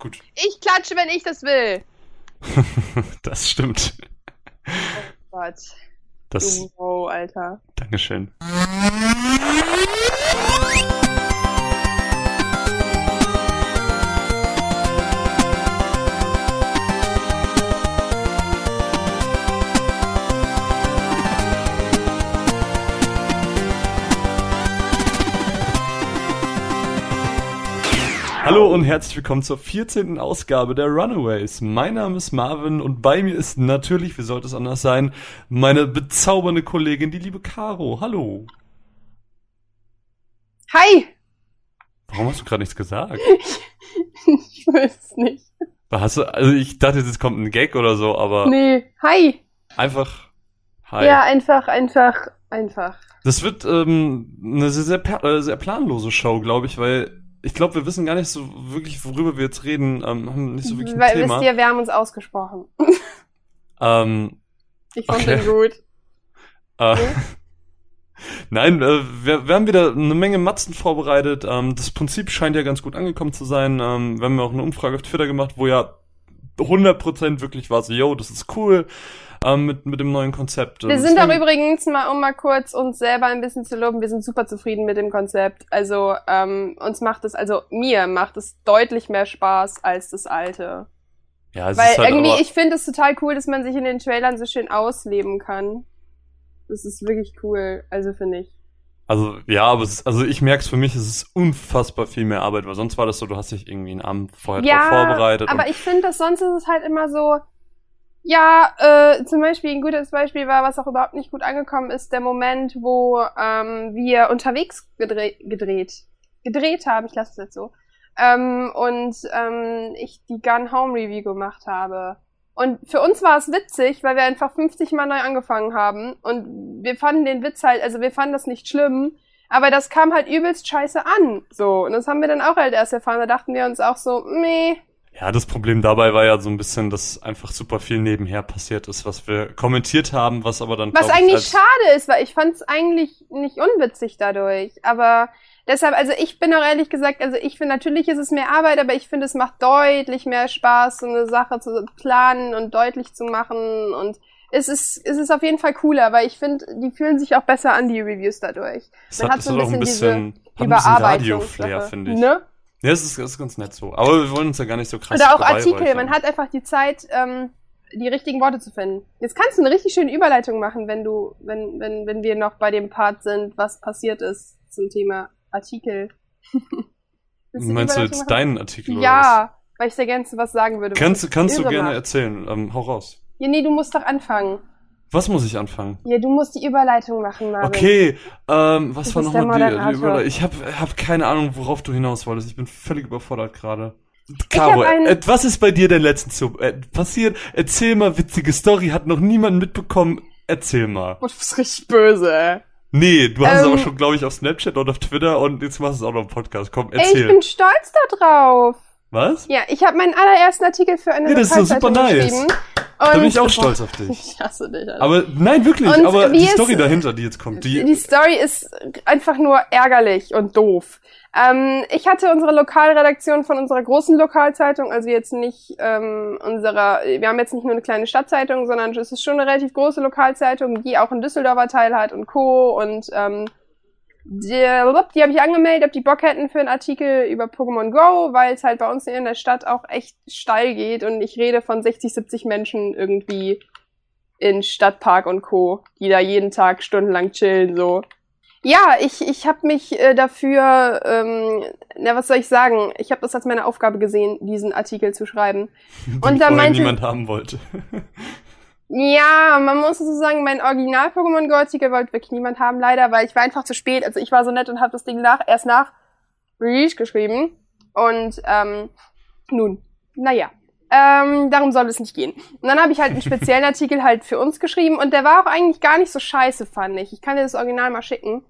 gut. Ich klatsche, wenn ich das will. das stimmt. Oh Gott. Das, Bro, Alter. Dankeschön. Hallo und herzlich willkommen zur 14. Ausgabe der Runaways. Mein Name ist Marvin und bei mir ist natürlich, wie sollte es anders sein, meine bezaubernde Kollegin, die liebe Caro. Hallo. Hi! Warum hast du gerade nichts gesagt? ich weiß es nicht. Hast du, also ich dachte, jetzt kommt ein Gag oder so, aber Nee. Hi! einfach. Hi. Ja, einfach, einfach, einfach. Das wird ähm, eine sehr, sehr, äh, sehr planlose Show, glaube ich, weil ich glaube, wir wissen gar nicht so wirklich, worüber wir jetzt reden, ähm, haben nicht so wirklich ein Weil, Thema. wisst ihr, wir haben uns ausgesprochen. ähm, Ich fand Okay. den gut. Äh. Nein, äh, wir, wir haben wieder eine Menge Matzen vorbereitet. Ähm, das Prinzip scheint ja ganz gut angekommen zu sein. Ähm, wir haben ja auch eine Umfrage auf Twitter gemacht, wo ja 100% wirklich war so, yo, das ist cool ähm, mit, mit dem neuen Konzept. Wir Ähm, sind auch übrigens, mal, um mal kurz uns selber ein bisschen zu loben, wir sind super zufrieden mit dem Konzept. Also, ähm, uns macht es, also mir macht es deutlich mehr Spaß als das alte. ja, es Weil ist halt irgendwie, aber, ich finde es total cool, dass man sich in den Trailern so schön ausleben kann. Das ist wirklich cool, also finde ich. Also ja, aber es ist, also ich merke es für mich, es ist unfassbar viel mehr Arbeit, weil sonst war das so, du hast dich irgendwie einen Abend vorher drauf vorbereitet. aber ich finde, dass sonst ist es halt immer so, ja, äh, zum Beispiel ein gutes Beispiel war, was auch überhaupt nicht gut angekommen ist, der Moment, wo ähm, wir unterwegs gedreht, gedreht, gedreht haben, ich lasse es jetzt so, ähm, und ähm, ich die Gun Home Review gemacht habe. Und für uns war es witzig, weil wir einfach 50 Mal neu angefangen haben und wir fanden den Witz halt, also wir fanden das nicht schlimm, aber das kam halt übelst scheiße an, so. Und das haben wir dann auch halt erst erfahren, da dachten wir uns auch so, meh, ja, das Problem dabei war ja so ein bisschen, dass einfach super viel nebenher passiert ist, was wir kommentiert haben, was aber dann Was eigentlich schade ist, weil ich fand es eigentlich nicht unwitzig dadurch. Aber deshalb, also ich bin auch ehrlich gesagt, also ich finde, natürlich ist es mehr Arbeit, aber ich finde, es macht deutlich mehr Spaß, so eine Sache zu planen und deutlich zu machen. Und es ist, es ist auf jeden Fall cooler, weil ich finde, die fühlen sich auch besser an, die Reviews dadurch. Es man hat, hat es so hat ein bisschen hat ein bisschen Überarbeitung. Radio-Flair, finde ich. Ne? Ja, es ist, ist ganz nett so. Aber wir wollen uns ja gar nicht so krass Oder auch Artikel, man hat einfach die Zeit, ähm, die richtigen Worte zu finden. Jetzt kannst du eine richtig schöne Überleitung machen, wenn du, wenn, wenn, wenn wir noch bei dem Part sind, was passiert ist zum Thema Artikel. Die Meinst du jetzt machen? deinen Artikel oder Ja, weil ich sehr gerne was sagen würde. was? was Kannst, kannst du gerne macht. erzählen. Ähm, hau raus. Ja, nee, du musst doch anfangen. Was muss ich anfangen? Ja, du musst die Überleitung machen, Marvin. Okay, ähm, was Du war nochmal die. Überleitung? Ich habe hab keine Ahnung, worauf du hinaus wolltest. Ich bin völlig überfordert gerade. Caro, was ist bei dir denn letztens so äh, passiert? Erzähl mal, witzige Story, hat noch niemand mitbekommen. Erzähl mal. Du bist richtig böse, ey. Nee, du hast es Ähm, aber schon, glaube ich, auf Snapchat und auf Twitter und jetzt machst du es auch noch im Podcast. Komm, Ey, ich erzähl. bin stolz da drauf. Was? Ja, ich habe meinen allerersten Artikel für eine Ja, das ist doch super nice. geschrieben. Da bin ich auch stolz auf dich. Ich hasse dich, Alter. Aber nein, wirklich, Und aber die Story dahinter, die jetzt kommt, die, Die Story ist einfach nur ärgerlich und doof. Ähm, ich hatte unsere Lokalredaktion von unserer großen Lokalzeitung, also jetzt nicht ähm, unserer, wir haben jetzt nicht nur eine kleine Stadtzeitung, sondern es ist schon eine relativ große Lokalzeitung, die auch einen Düsseldorfer Teil hat und Co. Und ähm, die, die habe ich angemeldet, ob die Bock hätten für einen Artikel über Pokémon Go, weil es halt bei uns in der Stadt auch echt steil geht und ich rede von 60, 70 Menschen irgendwie in Stadtpark und Co., die da jeden Tag stundenlang chillen, so. Ja, ich, ich habe mich äh, dafür, ähm, na was soll ich sagen, ich habe das als meine Aufgabe gesehen, diesen Artikel zu schreiben. die und da meinte- niemand haben wollte. Ja, man muss so sagen, mein Original-Pokémon Go-Artikel wollte wirklich niemand haben, leider, weil ich war einfach zu spät. Also ich war so nett und habe das Ding nach, erst nach Release geschrieben. Und ähm, nun, naja. Ähm, darum soll es nicht gehen. Und dann habe ich halt einen speziellen Artikel halt für uns geschrieben und der war auch eigentlich gar nicht so scheiße, fand ich. Ich kann dir das Original mal schicken.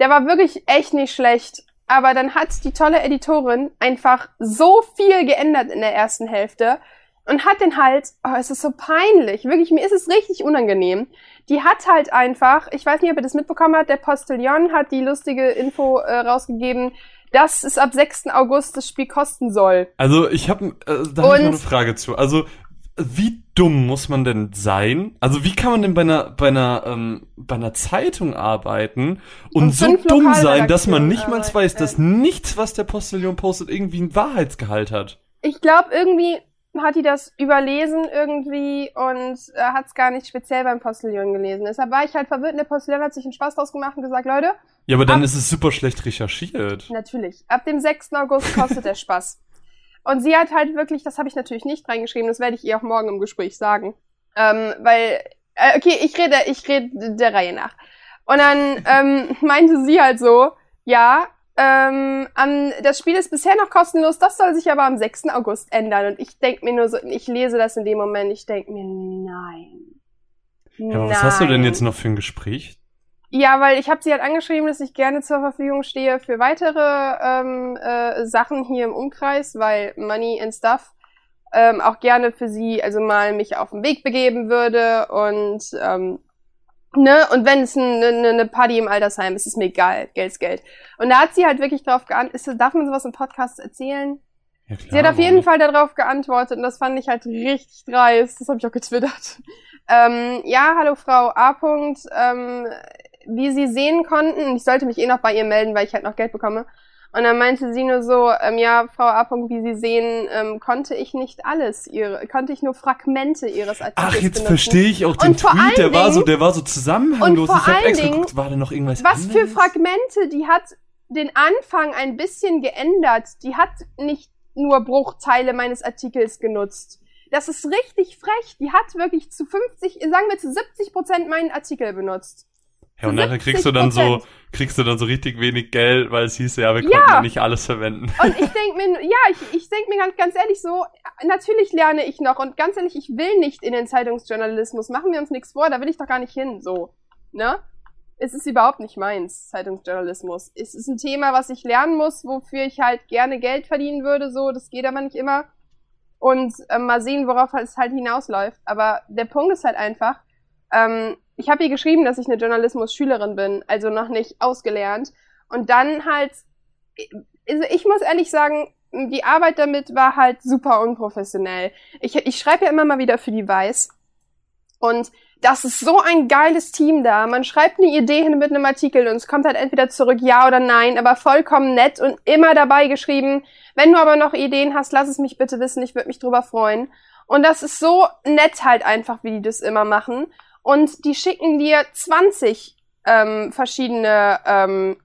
Der war wirklich echt nicht schlecht. Aber dann hat die tolle Editorin einfach so viel geändert in der ersten Hälfte und hat den halt, oh, es ist so peinlich, wirklich, mir ist es richtig unangenehm. Die hat halt einfach, ich weiß nicht, ob ihr das mitbekommen habt, der Postillon hat die lustige Info äh, rausgegeben, dass es ab 6. August das Spiel kosten soll. Also ich habe äh, da hab ich noch eine Frage zu. Also wie dumm muss man denn sein? Also wie kann man denn bei einer bei einer ähm, bei einer Zeitung arbeiten und, und so dumm sein, dass man nicht mal weiß, dass nichts, was der Postillon postet, irgendwie ein Wahrheitsgehalt hat? Ich glaube irgendwie hat die das überlesen irgendwie und äh, hat es gar nicht speziell beim Postillon gelesen. Deshalb war ich halt verwirrt und der Postillon hat sich einen Spaß draus gemacht und gesagt, Leute. Ja, aber dann ab, ist es super schlecht recherchiert. Natürlich. Ab dem 6. August kostet der Spaß. Und sie hat halt wirklich, das habe ich natürlich nicht reingeschrieben, das werde ich ihr auch morgen im Gespräch sagen. Ähm, weil, äh, okay, ich rede, ich rede der Reihe nach. Und dann ähm, meinte sie halt so, ja, ähm, um, das Spiel ist bisher noch kostenlos, das soll sich aber am 6. August ändern. Und ich denk mir nur so, ich lese das in dem Moment, ich denk mir, nein. Ja, aber was hast du denn jetzt noch für ein Gespräch? Ja, weil ich habe sie halt angeschrieben, dass ich gerne zur Verfügung stehe für weitere ähm, äh, Sachen hier im Umkreis, weil Money and Stuff ähm, auch gerne für sie also mal mich auf den Weg begeben würde und ähm, Ne? Und wenn es eine, eine ne Party im Altersheim ist, ist mir egal. Geld ist Geld. Und da hat sie halt wirklich drauf geantwortet. Darf man sowas im Podcast erzählen? Ja, klar, sie hat auf jeden Fall darauf geantwortet und das fand ich halt richtig dreist. Das habe ich auch getwittert. Ähm, ja, hallo Frau A. Ähm, wie Sie sehen konnten, ich sollte mich eh noch bei ihr melden, weil ich halt noch Geld bekomme. Und dann meinte sie nur so, ähm, ja, Frau A. wie Sie sehen, ähm, konnte ich nicht alles, ihre, konnte ich nur Fragmente Ihres Artikels Ach, jetzt verstehe ich auch den und Tweet, der Dingen, war so, der war so zusammenhanglos. Und vor ich habe extra Dingen, geguckt, war da noch irgendwas Was anderes? für Fragmente, die hat den Anfang ein bisschen geändert. Die hat nicht nur Bruchteile meines Artikels genutzt. Das ist richtig frech. Die hat wirklich zu 50, sagen wir zu 70 Prozent meinen Artikel benutzt. Ja, und nachher kriegst du dann so, kriegst du dann so richtig wenig Geld, weil es hieß, ja, wir konnten ja, nicht alles verwenden. Und ich denk mir, ja, ich, ich denk mir ganz, ganz ehrlich so, natürlich lerne ich noch und ganz ehrlich, ich will nicht in den Zeitungsjournalismus. Machen wir uns nichts vor, da will ich doch gar nicht hin, so. Ne? Es ist überhaupt nicht meins, Zeitungsjournalismus. Es ist ein Thema, was ich lernen muss, wofür ich halt gerne Geld verdienen würde, so. Das geht aber nicht immer. Und äh, mal sehen, worauf es halt hinausläuft. Aber der Punkt ist halt einfach, ähm, ich habe ihr geschrieben, dass ich eine Journalismus-Schülerin bin, also noch nicht ausgelernt. Und dann halt, also ich muss ehrlich sagen, die Arbeit damit war halt super unprofessionell. Ich, ich schreibe ja immer mal wieder für die Weiß. Und das ist so ein geiles Team da. Man schreibt eine Idee hin mit einem Artikel und es kommt halt entweder zurück ja oder nein, aber vollkommen nett und immer dabei geschrieben. Wenn du aber noch Ideen hast, lass es mich bitte wissen, ich würde mich drüber freuen. Und das ist so nett halt einfach, wie die das immer machen und die schicken dir 20 ähm, verschiedene ähm,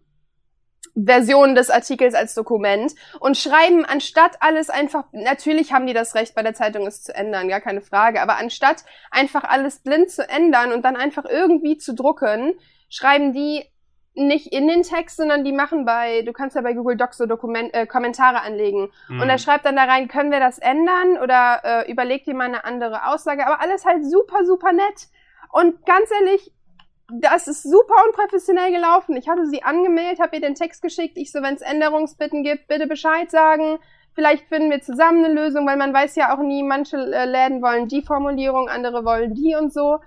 Versionen des Artikels als Dokument und schreiben anstatt alles einfach, natürlich haben die das Recht bei der Zeitung es zu ändern, gar keine Frage, aber anstatt einfach alles blind zu ändern und dann einfach irgendwie zu drucken, schreiben die nicht in den Text, sondern die machen bei, du kannst ja bei Google Docs so Dokument, äh, Kommentare anlegen. Mhm. Und er schreibt dann da rein, können wir das ändern oder äh, überlegt dir mal eine andere Aussage, aber alles halt super, super nett. Und ganz ehrlich, das ist super unprofessionell gelaufen. Ich hatte sie angemeldet, habe ihr den Text geschickt. Ich so, wenn es Änderungsbitten gibt, bitte Bescheid sagen. Vielleicht finden wir zusammen eine Lösung, weil man weiß ja auch nie, manche äh, Läden wollen die Formulierung, andere wollen die und so.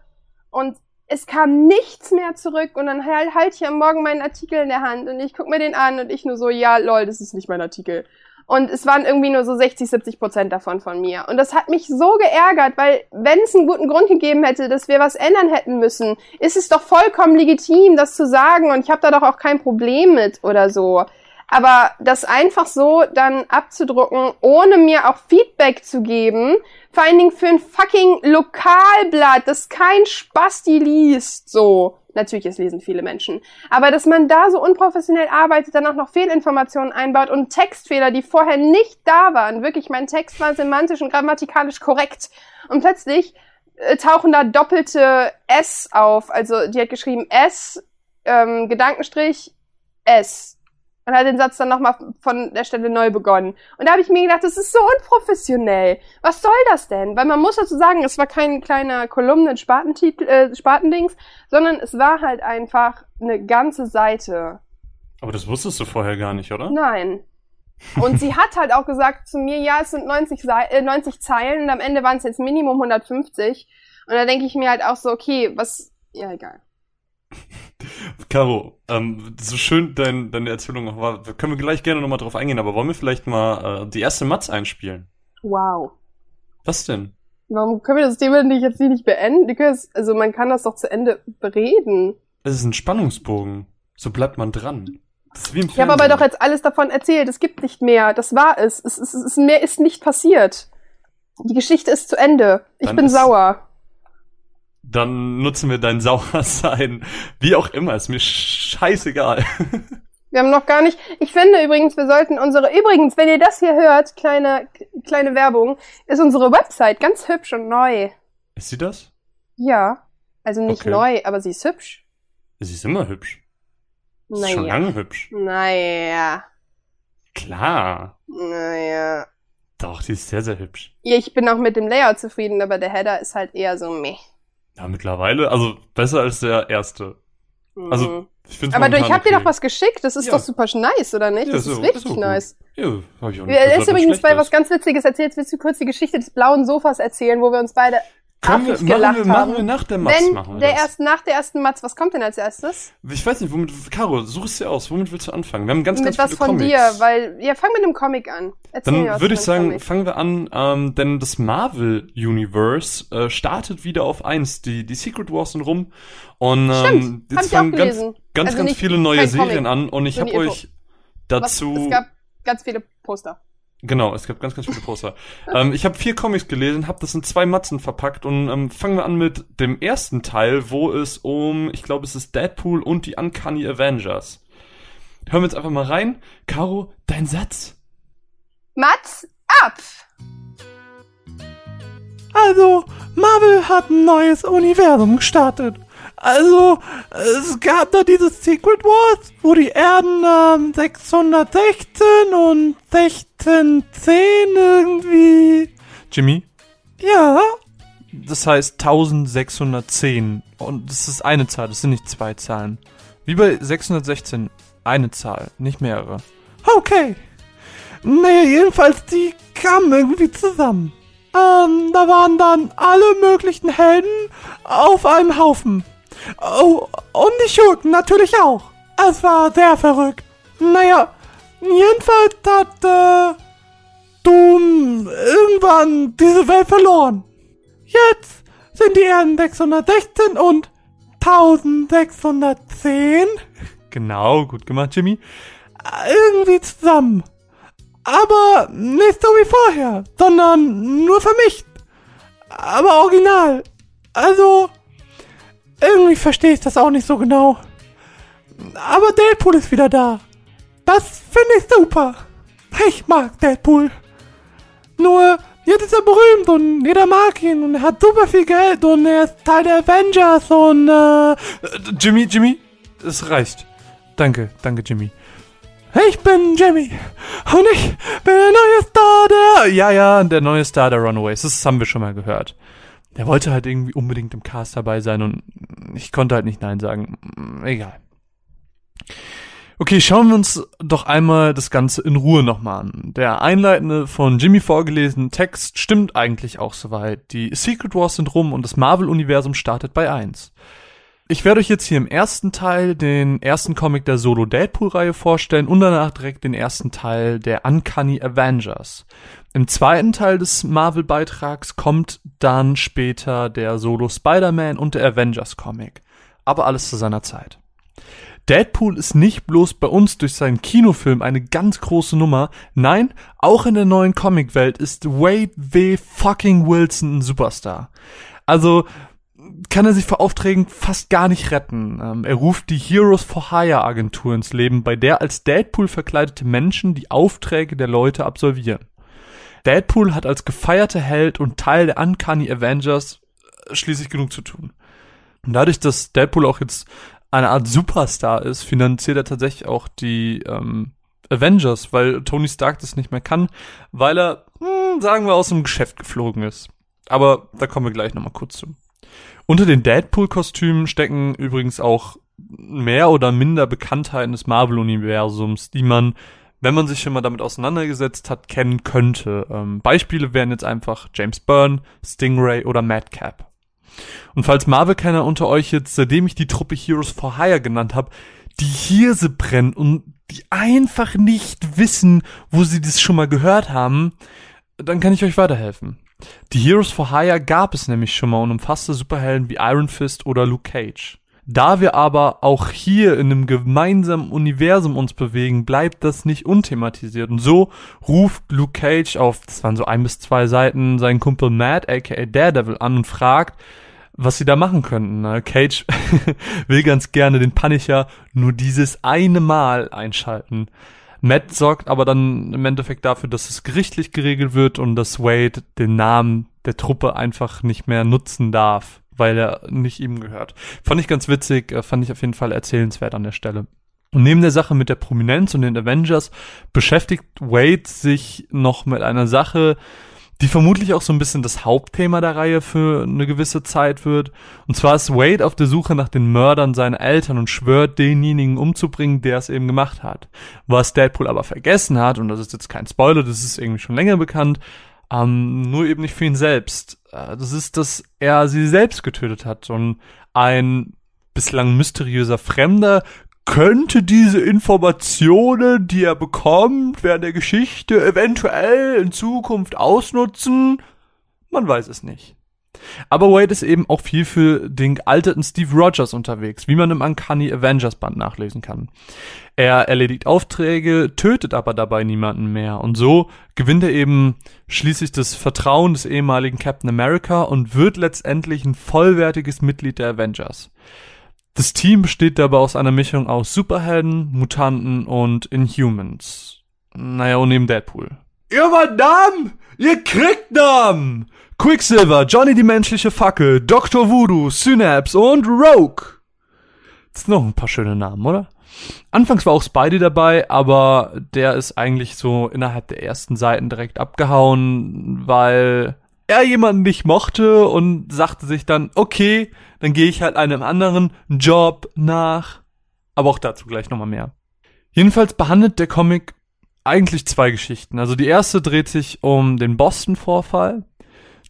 Und es kam nichts mehr zurück und dann halt, halt ich am Morgen meinen Artikel in der Hand und ich guck mir den an und ich nur so, ja, lol, das ist nicht mein Artikel. Und es waren irgendwie nur so 60, 70 Prozent davon von mir. Und das hat mich so geärgert, weil wenn es einen guten Grund gegeben hätte, dass wir was ändern hätten müssen, ist es doch vollkommen legitim, das zu sagen. Und ich habe da doch auch kein Problem mit oder so. Aber das einfach so dann abzudrucken, ohne mir auch Feedback zu geben, vor allen Dingen für ein fucking Lokalblatt, das kein Spasti liest, so. Natürlich, es lesen viele Menschen. Aber dass man da so unprofessionell arbeitet, dann auch noch Fehlinformationen einbaut und Textfehler, die vorher nicht da waren. Wirklich, mein Text war semantisch und grammatikalisch korrekt. Und plötzlich äh, tauchen da doppelte S auf. Also die hat geschrieben S, ähm, Gedankenstrich, S und hat den Satz dann nochmal von der Stelle neu begonnen. Und da habe ich mir gedacht, das ist so unprofessionell. Was soll das denn? Weil man muss dazu sagen, es war kein kleiner Kolumnen-Spartentitel, äh, Spartendings, sondern es war halt einfach eine ganze Seite. Aber das wusstest du vorher gar nicht, oder? Nein. Und sie hat halt auch gesagt zu mir, ja, es sind 90, Se äh, 90 Zeilen und am Ende waren es jetzt Minimum 150. Und da denke ich mir halt auch so, okay, was, ja, egal. Caro, ähm, so schön dein, deine Erzählung auch war, können wir gleich gerne nochmal drauf eingehen, aber wollen wir vielleicht mal äh, die erste Matz einspielen? Wow. Was denn? Warum können wir das Thema nicht jetzt nicht beenden? Also man kann das doch zu Ende bereden. Es ist ein Spannungsbogen. So bleibt man dran. Ich habe aber doch jetzt alles davon erzählt. Es gibt nicht mehr. Das war es. Es, es, es, es mehr ist nicht passiert. Die Geschichte ist zu Ende. Ich Dann bin ist- sauer. Dann nutzen wir dein Sauersein. Wie auch immer, ist mir scheißegal. Wir haben noch gar nicht. Ich finde übrigens, wir sollten unsere. Übrigens, wenn ihr das hier hört, kleine kleine Werbung, ist unsere Website ganz hübsch und neu. Ist sie das? Ja, also nicht Okay. neu, aber sie ist hübsch. Sie ist immer hübsch. Sie ist schon Naja. lange hübsch. Naja. Klar. Naja. Doch, die ist sehr, sehr hübsch. Ja, ich bin auch mit dem Layout zufrieden, aber der Header ist halt eher so meh. Ja, mittlerweile, also besser als der erste. Also, Mhm. ich finde aber du, ich hab dir doch was geschickt. Das ist Ja. doch super nice, oder nicht? Ja, das so- ist richtig ist nice. Ja, hab ich auch nicht Wir, gesagt, ist übrigens bei was ganz Witziges erzählt. Willst du kurz die Geschichte des blauen Sofas erzählen, wo wir uns beide Können wir, machen, gelacht wir, machen wir nach der Matz Wenn machen wir der das. erst nach der ersten Matz, was kommt denn als erstes? Ich weiß nicht, womit, Caro, such es dir aus. Womit willst du anfangen? Wir haben ganz, mit ganz was viele von Comics. dir, weil ja, fang mit einem Comic an. Erzähl mir Dann was würde ich von sagen, Comic. fangen wir an, ähm, denn das Marvel Universe äh, startet wieder auf eins. Die, die Secret Wars sind rum und ähm, Stimmt, jetzt fangen ganz, ganz, Also ganz nicht- viele neue Serien Comic. an und ich habe euch was, dazu es gab ganz viele Poster. Genau, es gab ganz, ganz viele Poster. ähm, ich habe vier Comics gelesen, habe das in zwei Matzen verpackt und ähm, fangen wir an mit dem ersten Teil, wo es um, ich glaube, es ist Deadpool und die Uncanny Avengers. Hören wir jetzt einfach mal rein. Caro, dein Satz. Matz ab! Also, Marvel hat ein neues Universum gestartet. Also, es gab da dieses Secret Wars, wo die Erden ähm, 616 und 1610 irgendwie. Jimmy, Ja, das heißt 1610. Und das ist eine Zahl, das sind nicht zwei Zahlen. Wie bei 616, eine Zahl, nicht mehrere. okay. Naja, jedenfalls, die kamen irgendwie zusammen. Ähm, da waren dann alle möglichen Helden auf einem Haufen. Oh, und die Schurken natürlich auch. Es war sehr verrückt. Naja, jedenfalls hat, äh, Doom irgendwann diese Welt verloren. Jetzt sind die Erden 616 und 1610 Genau, gut gemacht, Jimmy. irgendwie zusammen. Aber nicht so wie vorher, sondern nur vermischt. Aber original. Also, irgendwie verstehe ich das auch nicht so genau. Aber Deadpool ist wieder da. Das finde ich super. Ich mag Deadpool. Nur, jetzt ist er berühmt und jeder mag ihn und er hat super viel Geld und er ist Teil der Avengers und äh, Jimmy, Jimmy, es reicht. Danke, danke, Jimmy. ich bin Jimmy und ich bin der neue Star der... Ja, ja, der neue Star der Runaways, das haben wir schon mal gehört. Der wollte halt irgendwie unbedingt im Cast dabei sein und ich konnte halt nicht Nein sagen. Egal. Okay, schauen wir uns doch einmal das Ganze in Ruhe nochmal an. Der einleitende von Jimmy vorgelesene Text stimmt eigentlich auch soweit. Die Secret Wars sind rum und das Marvel-Universum startet bei 1. Ich werde euch jetzt hier im ersten Teil den ersten Comic der Solo-Deadpool-Reihe vorstellen und danach direkt den ersten Teil der Uncanny Avengers. Im zweiten Teil des Marvel-Beitrags kommt dann später der Solo Spider-Man und der Avengers-Comic. Aber alles zu seiner Zeit. Deadpool ist nicht bloß bei uns durch seinen Kinofilm eine ganz große Nummer, nein, auch in der neuen Comicwelt ist Wade W. fucking Wilson ein Superstar. Also kann er sich vor Aufträgen fast gar nicht retten. Ähm, er ruft die Heroes for Hire Agentur ins Leben, bei der als Deadpool verkleidete Menschen die Aufträge der Leute absolvieren. Deadpool hat als gefeierter Held und Teil der Uncanny Avengers äh, schließlich genug zu tun. Und dadurch, dass Deadpool auch jetzt eine Art Superstar ist, finanziert er tatsächlich auch die ähm, Avengers, weil Tony Stark das nicht mehr kann, weil er, hm, sagen wir, aus dem Geschäft geflogen ist. Aber da kommen wir gleich nochmal kurz zu. Unter den Deadpool-Kostümen stecken übrigens auch mehr oder minder Bekanntheiten des Marvel-Universums, die man, wenn man sich schon mal damit auseinandergesetzt hat, kennen könnte. Ähm, Beispiele wären jetzt einfach James Byrne, Stingray oder Madcap. Und falls Marvel-Kenner unter euch jetzt, seitdem ich die Truppe Heroes for Hire genannt habe, die Hirse brennen und die einfach nicht wissen, wo sie das schon mal gehört haben, dann kann ich euch weiterhelfen. Die Heroes for Hire gab es nämlich schon mal und umfasste Superhelden wie Iron Fist oder Luke Cage. Da wir aber auch hier in einem gemeinsamen Universum uns bewegen, bleibt das nicht unthematisiert. Und so ruft Luke Cage auf, das waren so ein bis zwei Seiten, seinen Kumpel Matt, aka Daredevil, an und fragt, was sie da machen könnten. Cage will ganz gerne den Punisher nur dieses eine Mal einschalten. Matt sorgt aber dann im Endeffekt dafür, dass es gerichtlich geregelt wird und dass Wade den Namen der Truppe einfach nicht mehr nutzen darf weil er nicht ihm gehört. Fand ich ganz witzig, äh, fand ich auf jeden Fall erzählenswert an der Stelle. Und neben der Sache mit der Prominenz und den Avengers beschäftigt Wade sich noch mit einer Sache, die vermutlich auch so ein bisschen das Hauptthema der Reihe für eine gewisse Zeit wird. Und zwar ist Wade auf der Suche nach den Mördern seiner Eltern und schwört, denjenigen umzubringen, der es eben gemacht hat. Was Deadpool aber vergessen hat, und das ist jetzt kein Spoiler, das ist irgendwie schon länger bekannt, ähm, nur eben nicht für ihn selbst. Äh, das ist, dass er sie selbst getötet hat und ein bislang mysteriöser Fremder könnte diese Informationen, die er bekommt während der Geschichte, eventuell in Zukunft ausnutzen. Man weiß es nicht. Aber Wade ist eben auch viel für den gealterten Steve Rogers unterwegs, wie man im Uncanny Avengers Band nachlesen kann. Er erledigt Aufträge, tötet aber dabei niemanden mehr und so gewinnt er eben schließlich das Vertrauen des ehemaligen Captain America und wird letztendlich ein vollwertiges Mitglied der Avengers. Das Team besteht dabei aus einer Mischung aus Superhelden, Mutanten und Inhumans. Naja, und neben Deadpool. Ihr wollt Namen? Ihr kriegt Namen! Quicksilver, Johnny die menschliche Fackel, Dr. Voodoo, Synapse und Rogue. Das sind noch ein paar schöne Namen, oder? Anfangs war auch Spidey dabei, aber der ist eigentlich so innerhalb der ersten Seiten direkt abgehauen, weil er jemanden nicht mochte und sagte sich dann, okay, dann gehe ich halt einem anderen Job nach. Aber auch dazu gleich nochmal mehr. Jedenfalls behandelt der Comic eigentlich zwei Geschichten. Also die erste dreht sich um den Boston-Vorfall.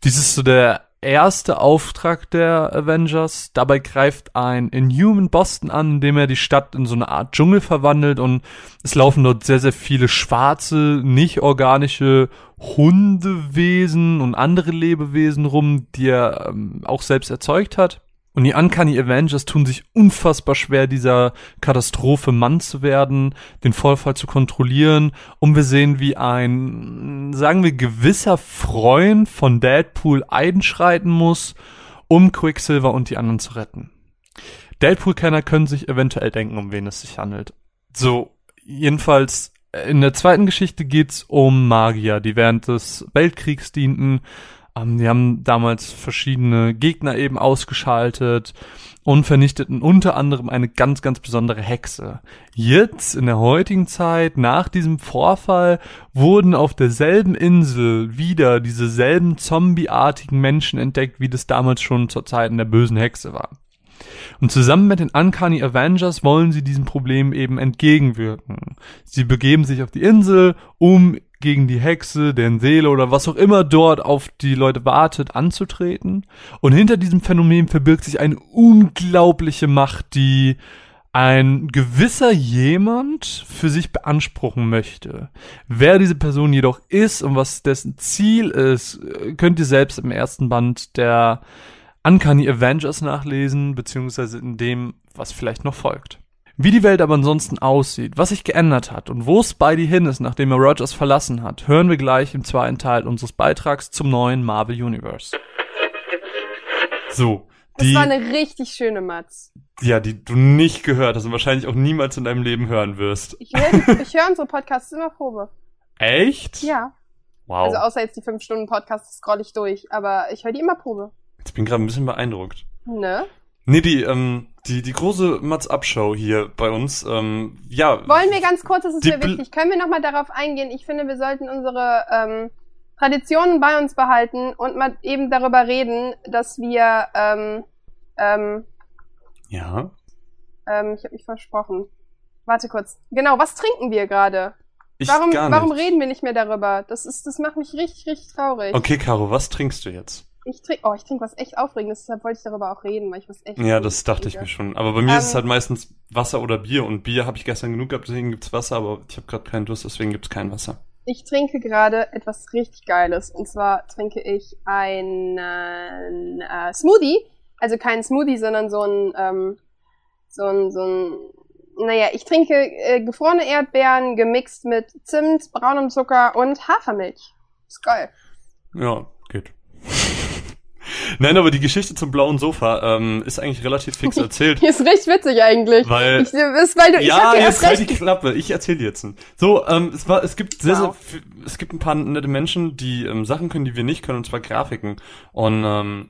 Dies ist so der erste Auftrag der Avengers. Dabei greift ein Inhuman Boston an, indem er die Stadt in so eine Art Dschungel verwandelt und es laufen dort sehr, sehr viele schwarze, nicht organische Hundewesen und andere Lebewesen rum, die er ähm, auch selbst erzeugt hat. Und die Uncanny Avengers tun sich unfassbar schwer, dieser Katastrophe Mann zu werden, den Vorfall zu kontrollieren. Und wir sehen, wie ein, sagen wir, gewisser Freund von Deadpool einschreiten muss, um Quicksilver und die anderen zu retten. Deadpool-Kenner können sich eventuell denken, um wen es sich handelt. So, jedenfalls, in der zweiten Geschichte geht's um Magier, die während des Weltkriegs dienten ähm, die haben damals verschiedene Gegner eben ausgeschaltet und vernichteten unter anderem eine ganz, ganz besondere Hexe. Jetzt, in der heutigen Zeit, nach diesem Vorfall, wurden auf derselben Insel wieder dieselben zombieartigen Menschen entdeckt, wie das damals schon zur Zeiten der bösen Hexe war. Und zusammen mit den Uncanny Avengers wollen sie diesem Problem eben entgegenwirken. Sie begeben sich auf die Insel, um gegen die Hexe, den Seele oder was auch immer dort auf die Leute wartet, anzutreten. Und hinter diesem Phänomen verbirgt sich eine unglaubliche Macht, die ein gewisser jemand für sich beanspruchen möchte. Wer diese Person jedoch ist und was dessen Ziel ist, könnt ihr selbst im ersten Band der Uncanny Avengers nachlesen, beziehungsweise in dem, was vielleicht noch folgt. Wie die Welt aber ansonsten aussieht, was sich geändert hat und wo Spidey hin ist, nachdem er Rogers verlassen hat, hören wir gleich im zweiten Teil unseres Beitrags zum neuen Marvel Universe. So. Das die, war eine richtig schöne Matz. Ja, die du nicht gehört hast und wahrscheinlich auch niemals in deinem Leben hören wirst. Ich höre ich hör unsere Podcasts immer Probe. Echt? Ja. Wow. Also außer jetzt die 5-Stunden-Podcasts scroll ich durch, aber ich höre die immer Probe. Jetzt bin ich gerade ein bisschen beeindruckt. Ne? Nee, die, ähm, die, die große Mats Abschau hier bei uns, ähm, ja. Wollen wir ganz kurz, das ist mir wichtig, können wir nochmal darauf eingehen? Ich finde, wir sollten unsere ähm, Traditionen bei uns behalten und mal eben darüber reden, dass wir, ähm, ähm, ja. Ähm, ich habe mich versprochen. Warte kurz. Genau, was trinken wir gerade? Ich warum, gar nicht. warum reden wir nicht mehr darüber? Das ist, das macht mich richtig, richtig traurig. Okay, Caro, was trinkst du jetzt? Ich trinke, oh, ich trinke was echt Aufregendes, deshalb wollte ich darüber auch reden, weil ich was echt. Ja, das dachte ich mir schon. Aber bei mir ist es Ähm, halt meistens Wasser oder Bier. Und Bier habe ich gestern genug gehabt, deswegen gibt's Wasser. Aber ich habe gerade keinen Durst, deswegen gibt's kein Wasser. Ich trinke gerade etwas richtig Geiles. Und zwar trinke ich einen äh, Smoothie. Also keinen Smoothie, sondern so ein, ähm, so ein, so ein, naja, ich trinke äh, gefrorene Erdbeeren gemixt mit Zimt, braunem Zucker und Hafermilch. Ist geil. Ja. Nein, aber die Geschichte zum blauen Sofa ähm, ist eigentlich relativ fix erzählt. Ist richtig witzig eigentlich. Weil- ich, das ist, weil du, ich ja, dir jetzt halt recht die Klappe. Ich erzähle dir jetzt. So, ähm, es war, es gibt sehr, Wow. sehr, es gibt ein paar nette Menschen, die ähm, Sachen können, die wir nicht können, und zwar Grafiken. Und ähm,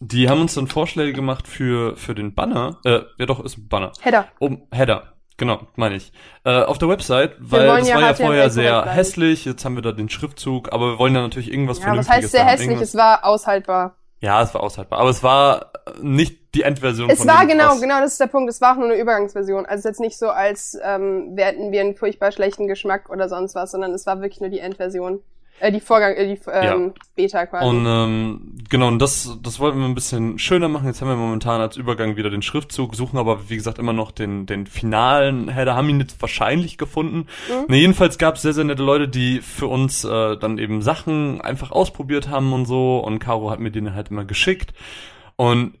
die haben uns dann Vorschläge gemacht für für den Banner. Äh, ja doch, ist ein Banner. Header. Um, Header. Genau, meine ich. Äh, auf der Website, weil das ja war ja vorher sehr hässlich, jetzt haben wir da den Schriftzug, aber wir wollen ja natürlich irgendwas Ja, Vernünftiges heißt sehr haben, hässlich? irgendwas- Es war aushaltbar. Ja, es war aushaltbar, aber es war nicht die Endversion Es von war genau, genau, das ist der Punkt. Es war auch nur eine Übergangsversion. Also jetzt nicht so, als ähm, wir hätten wir einen furchtbar schlechten Geschmack oder sonst was, sondern es war wirklich nur die Endversion. Äh, die Vorgang, äh, die ähm, Beta quasi. Und ähm, genau, und das, das wollten wir ein bisschen schöner machen. Jetzt haben wir momentan als Übergang wieder den Schriftzug, suchen aber wie gesagt immer noch den, den finalen Header, haben ihn jetzt wahrscheinlich gefunden. Mhm. Ne, jedenfalls gab es sehr, sehr nette Leute, die für uns äh, dann eben Sachen einfach ausprobiert haben und so. Und Caro hat mir den halt immer geschickt. Und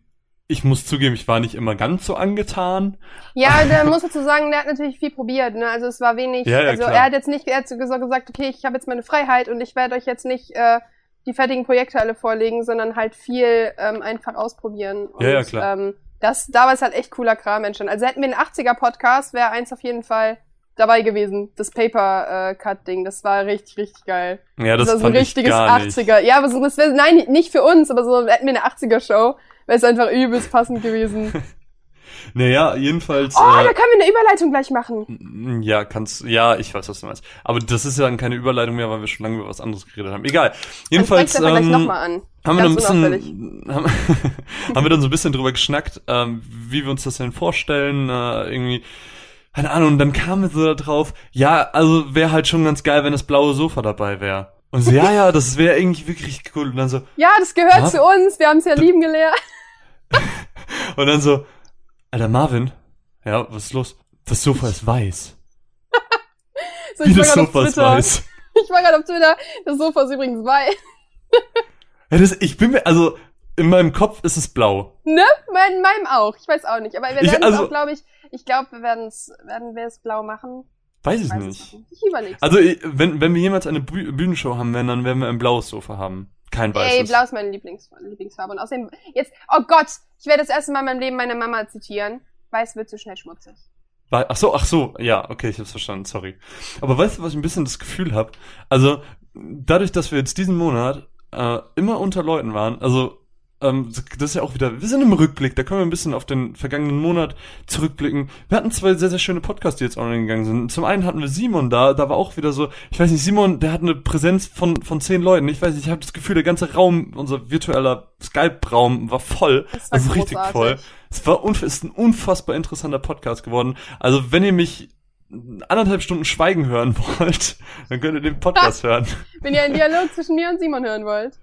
ich muss zugeben, ich war nicht immer ganz so angetan. Ja, der muss dazu sagen, der hat natürlich viel probiert. Ne? Also es war wenig. Ja, ja, also klar. er hat jetzt nicht er hat so gesagt, okay, ich habe jetzt meine Freiheit und ich werde euch jetzt nicht äh, die fertigen Projekte alle vorlegen, sondern halt viel ähm, einfach ausprobieren. Und, Ja, ja, klar. Ähm, das, da war es halt echt cooler Kram entstanden. Also hätten wir einen 80er-Podcast, wäre eins auf jeden Fall dabei gewesen. Das Paper-Cut-Ding, das war richtig, richtig geil. Ja, das, war so fand ein ich richtiges gar nicht. 80er. Ja, aber so, das wär, nein, nicht für uns, aber so hätten wir eine 80er-Show, wäre es einfach übelst passend gewesen. Naja, jedenfalls. Oh, äh, da können wir eine Überleitung gleich machen. Mm, Ja, kannst, ja, ich weiß, was du meinst. Aber das ist ja dann keine Überleitung mehr, weil wir schon lange über was anderes geredet haben. Egal. Jedenfalls ähm, gleich noch mal an. haben wir dann ein bisschen, haben, haben wir dann so ein bisschen drüber geschnackt, ähm, wie wir uns das denn vorstellen, äh, irgendwie, keine Ahnung, und dann kamen wir so da drauf, ja, also wäre halt schon ganz geil, wenn das blaue Sofa dabei wäre. Und so, ja, ja, das wäre irgendwie wirklich cool. Und dann so, Ja, das gehört zu uns. Wir haben es ja lieben gelernt. und dann so, Alter Marvin, ja, was ist los? Das Sofa ist weiß. So, Wie das Sofa ist weiß. Ich war gerade auf Twitter. Das Sofa ist übrigens weiß. Ja, das, ich bin mir, also in meinem Kopf ist es blau. Ne? Mein, meinem auch. Ich weiß auch nicht. Aber wir werden es also- auch, glaube ich, ich glaube, wir werden es, werden wir es blau machen? Weiß ich Weiß es nicht. Ich. Also ich- wenn, wenn wir jemals eine Büh- Bühnenshow haben werden, dann werden wir ein blaues Sofa haben. Kein weißes. Ey, blau ist meine Lieblings Lieblingsfarbe. Und außerdem, jetzt, oh Gott, ich werde das erste Mal in meinem Leben meine Mama zitieren. Weiß wird zu schnell schmutzig. Ach so, ach so, ja, okay, ich hab's verstanden, sorry. Aber weißt du, was ich ein bisschen das Gefühl habe? Also, dadurch, dass wir jetzt diesen Monat äh, immer unter Leuten waren, also ähm, das ist ja auch wieder, wir sind im Rückblick, da können wir ein bisschen auf den vergangenen Monat zurückblicken. Wir hatten zwei sehr, sehr schöne Podcasts, die jetzt online gegangen sind. Zum einen hatten wir Simon da, da war auch wieder so, ich weiß nicht, Simon, der hat eine Präsenz von, von zehn Leuten. Ich weiß nicht, ich habe das Gefühl, der ganze Raum, unser virtueller Skype-Raum war voll. Das war also richtig voll. Es war unf ist ein unfassbar interessanter Podcast geworden. Also wenn ihr mich anderthalb Stunden schweigen hören wollt, dann könnt ihr den Podcast hören. Wenn ihr einen Dialog zwischen mir und Simon hören wollt.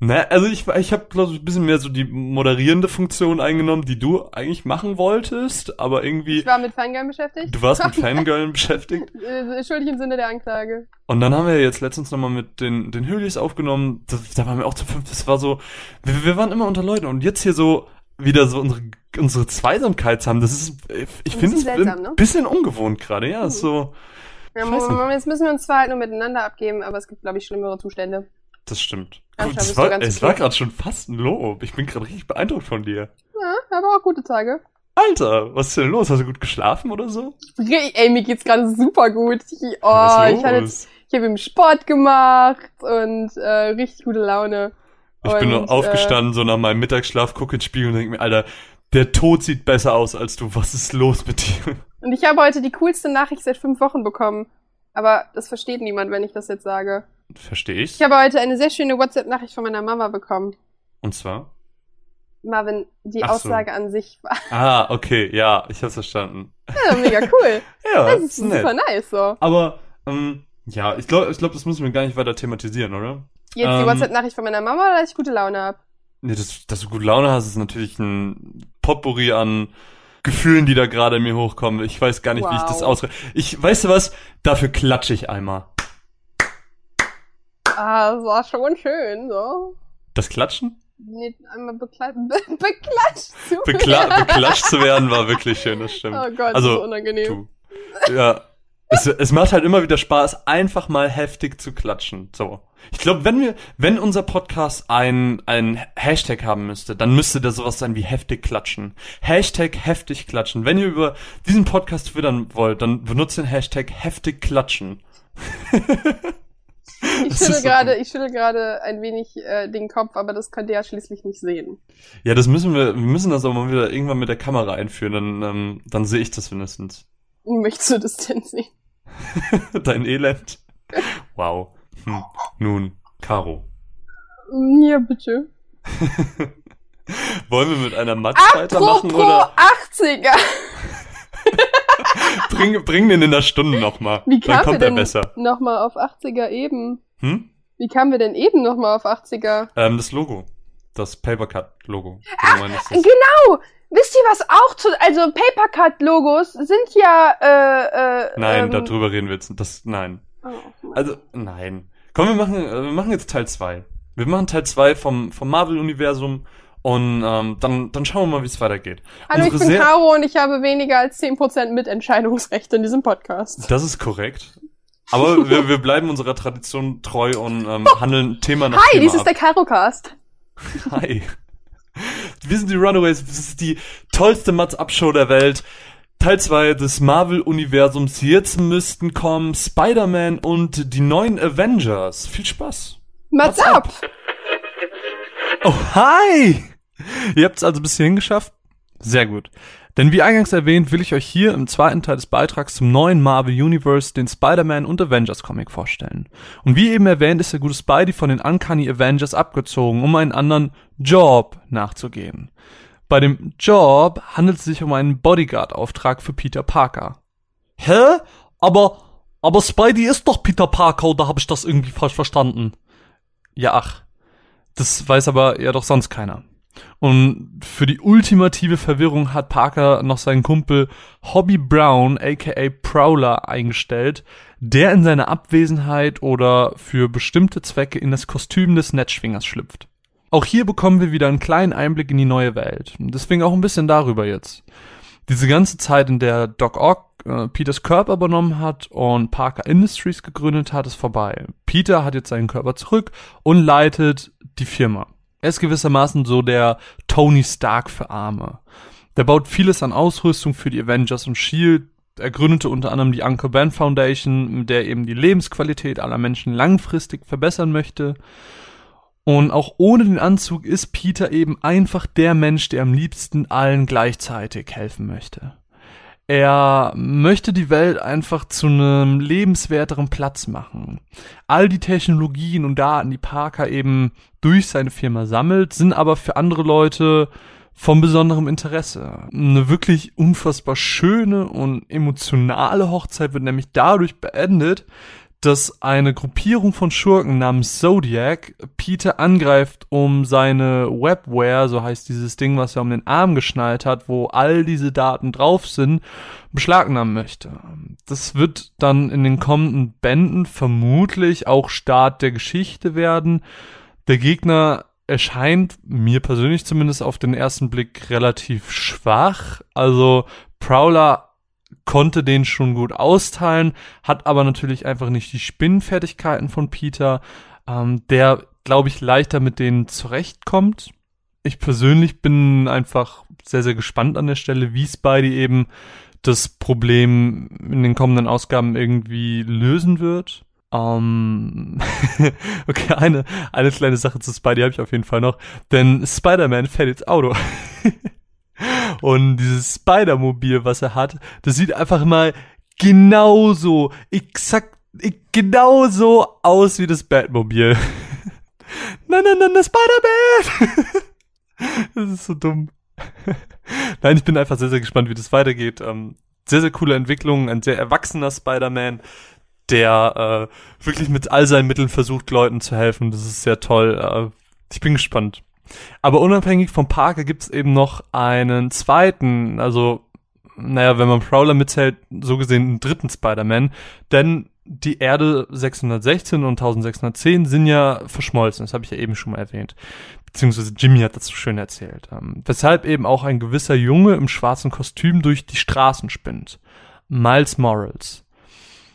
Ne, also ich, ich habe glaube ich ein bisschen mehr so die moderierende Funktion eingenommen, die du eigentlich machen wolltest, aber irgendwie Ich war mit Fangirl beschäftigt. du warst mit Fangirlen beschäftigt. Äh, Schuldig im Sinne der Anklage. Und dann haben wir jetzt letztens nochmal mit den, den Höhlis aufgenommen. Da, da waren wir auch zu fünf. Das war so, wir, wir waren immer unter Leuten. Und jetzt hier so wieder so unsere, unsere Zweisamkeit zu haben, das ist, ich finde es bisschen ein ne? bisschen ungewohnt gerade. Ja, ist so, Ja, jetzt müssen wir uns zwar halt nur miteinander abgeben, aber es gibt, glaube ich, schlimmere Zustände. Das stimmt. Gut, das war, es war gerade schon fast ein Lob. Ich bin gerade richtig beeindruckt von dir. Ja, aber auch gute Tage. Alter, was ist denn los? Hast du gut geschlafen oder so? Ey, mir geht's gerade super gut. Ich, oh, ich hatte jetzt, ich habe eben Sport gemacht und äh, richtig gute Laune. Ich bin Und, nur aufgestanden, so nach meinem Mittagsschlaf, gucke ins Spiegel und denke mir, Alter, der Tod sieht besser aus als du. Was ist los mit dir? Äh, und ich habe heute die coolste Nachricht seit fünf Wochen bekommen. Aber das versteht niemand, wenn ich das jetzt sage. Verstehe ich. Ich habe heute eine sehr schöne WhatsApp-Nachricht von meiner Mama bekommen. Und zwar? Marvin, die Ach so. Aussage an sich war Ah, okay, ja, ich hab's verstanden. ja, mega cool. Ja, Das ist super nice so. Aber, ähm, ja, ich glaube, ich glaub, das müssen wir gar nicht weiter thematisieren, oder? Jetzt Ähm, die WhatsApp-Nachricht von meiner Mama, dass ich gute Laune hab. Nee, dass, dass du gute Laune hast, ist natürlich ein Potpourri an Gefühlen, die da gerade in mir hochkommen. Ich weiß gar nicht, wie ich das Wow. ausdrücke. Ich, weißt du was? Dafür klatsche ich einmal. Ah, das war schon schön, so. Das Klatschen? Nee, einmal bekla be beklatscht zu Bekla werden. beklatscht zu werden war wirklich schön, das stimmt. Oh Gott, Also, so unangenehm. Du. Ja. Es, es macht halt immer wieder Spaß, einfach mal heftig zu klatschen. So. Ich glaube, wenn wir, wenn unser Podcast ein, ein Hashtag haben müsste, dann müsste da sowas sein wie heftig klatschen. Hashtag heftig klatschen. Wenn ihr über diesen Podcast twittern wollt, dann benutzt den Hashtag heftig klatschen. Ich Das schüttel so gerade, ich schüttel gerade ein wenig äh, den Kopf, aber das könnt ihr ja schließlich nicht sehen. Ja, das müssen wir, wir müssen das aber mal wieder irgendwann mit der Kamera einführen, dann, ähm, dann sehe ich das wenigstens. Möchtest du das denn sehen? Dein Elend. Wow. Hm. Nun, Caro. Ja, bitte. Wollen wir mit einer Matz weitermachen oder 80er. Bring, bring den in der Stunde nochmal. Wie Dann kamen wir kommt er denn besser. nochmal auf 80er eben? Hm? Wie kamen wir denn eben nochmal auf 80er? Ähm, das Logo. Das Papercut-Logo. Ach, Genau! Wisst ihr was auch zu, also Papercut-Logos sind ja, äh, äh, Nein, ähm, darüber reden wir jetzt. Das, nein. Oh. Also, nein. Komm, wir machen, äh, wir machen jetzt Teil 2. Wir machen Teil 2 vom, vom Marvel-Universum und ähm, dann, dann schauen wir mal, wie es weitergeht. Hallo, ich unsere bin Ser- Caro und ich habe weniger als 10% Mitentscheidungsrecht in diesem Podcast. Das ist korrekt. Aber wir, wir bleiben unserer Tradition treu und ähm, handeln Thema nach Hi, Thema dies ist ab. der Caro-Cast. Hi. Wir sind die Runaways. Das ist die tollste Mats-Up-Show der Welt. Teil 2 des Marvel-Universums. Jetzt müssten kommen Spider-Man und die neuen Avengers. Viel Spaß. What's What's up? Oh, hi! Ihr habt es also bis hierhin geschafft? Sehr gut. Denn wie eingangs erwähnt, will ich euch hier im zweiten Teil des Beitrags zum neuen Marvel Universe den Spider-Man und Avengers Comic vorstellen. Und wie eben erwähnt, ist der gute Spidey von den Uncanny Avengers abgezogen, um einen anderen Job nachzugehen. Bei dem Job handelt es sich um einen Bodyguard-Auftrag für Peter Parker. Hä? Aber, aber Spidey ist doch Peter Parker, oder habe ich das irgendwie falsch verstanden? Ja, ach. Das weiß aber ja doch sonst keiner. Und für die ultimative Verwirrung hat Parker noch seinen Kumpel Hobby Brown, aka Prowler, eingestellt, der in seiner Abwesenheit oder für bestimmte Zwecke in das Kostüm des Netzschwingers schlüpft. Auch hier bekommen wir wieder einen kleinen Einblick in die neue Welt. Deswegen auch ein bisschen darüber jetzt. Diese ganze Zeit, in der Doc Ock äh, Peters Körper übernommen hat und Parker Industries gegründet hat, ist vorbei. Peter hat jetzt seinen Körper zurück und leitet die Firma. Er ist gewissermaßen so der Tony Stark für Arme. Der baut vieles an Ausrüstung für die Avengers und Shield. Er gründete unter anderem die Uncle Ben Foundation, mit der er eben die Lebensqualität aller Menschen langfristig verbessern möchte. Und auch ohne den Anzug ist Peter eben einfach der Mensch, der am liebsten allen gleichzeitig helfen möchte. Er möchte die Welt einfach zu einem lebenswerteren Platz machen. All die Technologien und Daten, die Parker eben durch seine Firma sammelt, sind aber für andere Leute von besonderem Interesse. Eine wirklich unfassbar schöne und emotionale Hochzeit wird nämlich dadurch beendet, dass eine Gruppierung von Schurken namens Zodiac Peter angreift, um seine Webware, so heißt dieses Ding, was er um den Arm geschnallt hat, wo all diese Daten drauf sind, beschlagnahmen möchte. Das wird dann in den kommenden Bänden vermutlich auch Start der Geschichte werden. Der Gegner erscheint mir persönlich zumindest auf den ersten Blick relativ schwach. Also Prowler konnte den schon gut austeilen, hat aber natürlich einfach nicht die Spinnenfertigkeiten von Peter, ähm, der, glaube ich, leichter mit denen zurechtkommt. Ich persönlich bin einfach sehr, sehr gespannt an der Stelle, wie Spidey eben das Problem in den kommenden Ausgaben irgendwie lösen wird. Ähm, okay, eine, eine kleine Sache zu Spidey habe ich auf jeden Fall noch, denn Spider-Man fährt ins Auto. Und dieses Spider-Mobil, was er hat, das sieht einfach mal genauso, exakt, ich- genauso aus wie das Batmobil. nein, nein, nein, das Spider-Man! das ist so dumm. Nein, ich bin einfach sehr, sehr gespannt, wie das weitergeht. Ähm, sehr, sehr coole Entwicklung, ein sehr erwachsener Spider-Man, der äh, wirklich mit all seinen Mitteln versucht, Leuten zu helfen. Das ist sehr toll. Äh, ich bin gespannt. Aber unabhängig vom Parker gibt's eben noch einen zweiten, also naja, wenn man Prowler mitzählt, so gesehen einen dritten Spider-Man, denn die Erde 616 und 1610 sind ja verschmolzen, das habe ich ja eben schon mal erwähnt. Beziehungsweise Jimmy hat das so schön erzählt. Ähm, weshalb eben auch ein gewisser Junge im schwarzen Kostüm durch die Straßen spinnt. Miles Morals.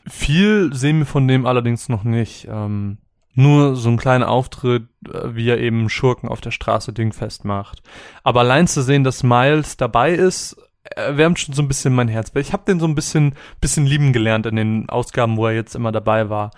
Viel sehen wir von dem allerdings noch nicht. Ähm, nur so ein kleiner Auftritt, äh, wie er eben Schurken auf der Straße dingfest macht. Aber allein zu sehen, dass Miles dabei ist, erwärmt schon so ein bisschen mein Herz, weil ich habe den so ein bisschen bisschen lieben gelernt in den Ausgaben, wo er jetzt immer dabei war.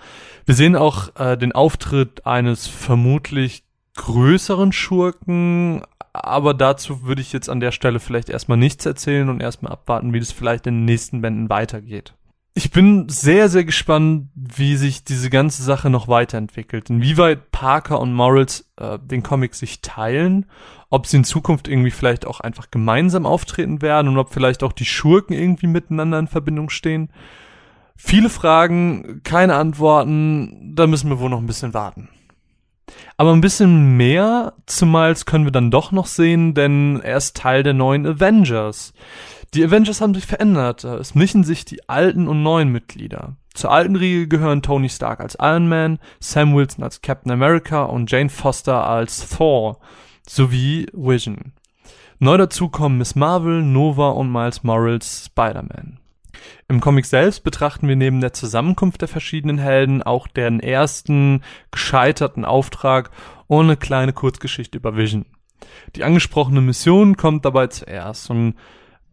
Wir sehen auch äh, den Auftritt eines vermutlich größeren Schurken, aber dazu würde ich jetzt an der Stelle vielleicht erstmal nichts erzählen und erstmal abwarten, wie das vielleicht in den nächsten Bänden weitergeht. Ich bin sehr, sehr gespannt, wie sich diese ganze Sache noch weiterentwickelt. Inwieweit Parker und Morals äh, den Comic sich teilen, ob sie in Zukunft irgendwie vielleicht auch einfach gemeinsam auftreten werden und ob vielleicht auch die Schurken irgendwie miteinander in Verbindung stehen. Viele Fragen, keine Antworten, da müssen wir wohl noch ein bisschen warten. Aber ein bisschen mehr zumals können wir dann doch noch sehen, denn er ist Teil der neuen Avengers. Die Avengers haben sich verändert. Es mischen sich die alten und neuen Mitglieder. Zur alten Riege gehören Tony Stark als Iron Man, Sam Wilson als Captain America und Jane Foster als Thor sowie Vision. Neu dazu kommen Miss Marvel, Nova und Miles Morales Spider-Man. Im Comic selbst betrachten wir neben der Zusammenkunft der verschiedenen Helden auch deren ersten gescheiterten Auftrag und eine kleine Kurzgeschichte über Vision. Die angesprochene Mission kommt dabei zuerst und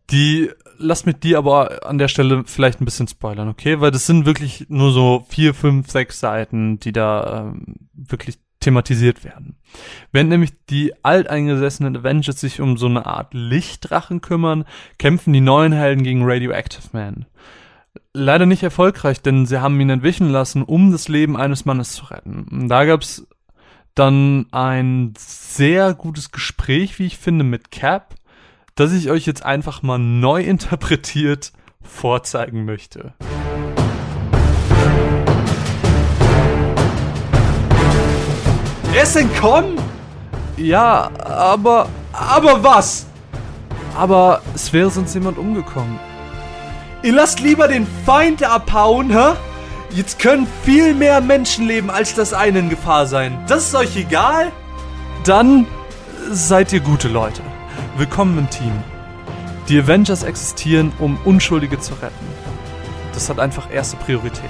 die lass mit die aber an der Stelle vielleicht ein bisschen spoilern, okay? Weil das sind wirklich nur so vier, fünf, sechs Seiten, die da ähm, wirklich thematisiert werden. Während nämlich die alteingesessenen Avengers sich um so eine Art Lichtdrachen kümmern, kämpfen die neuen Helden gegen Radioactive Man. Leider nicht erfolgreich, denn sie haben ihn entwischen lassen, um das Leben eines Mannes zu retten. Und da gab's dann ein sehr gutes Gespräch, wie ich finde, mit Cap, das ich euch jetzt einfach mal neu interpretiert vorzeigen möchte. Ist entkommen? Ja, aber. Aber was? Aber es wäre sonst jemand umgekommen. Ihr lasst lieber den Feind abhauen, hä? Jetzt können viel mehr Menschenleben als das eine in Gefahr sein. Das ist euch egal? Dann seid ihr gute Leute. Willkommen im Team. Die Avengers existieren, um Unschuldige zu retten. Das hat einfach erste Priorität.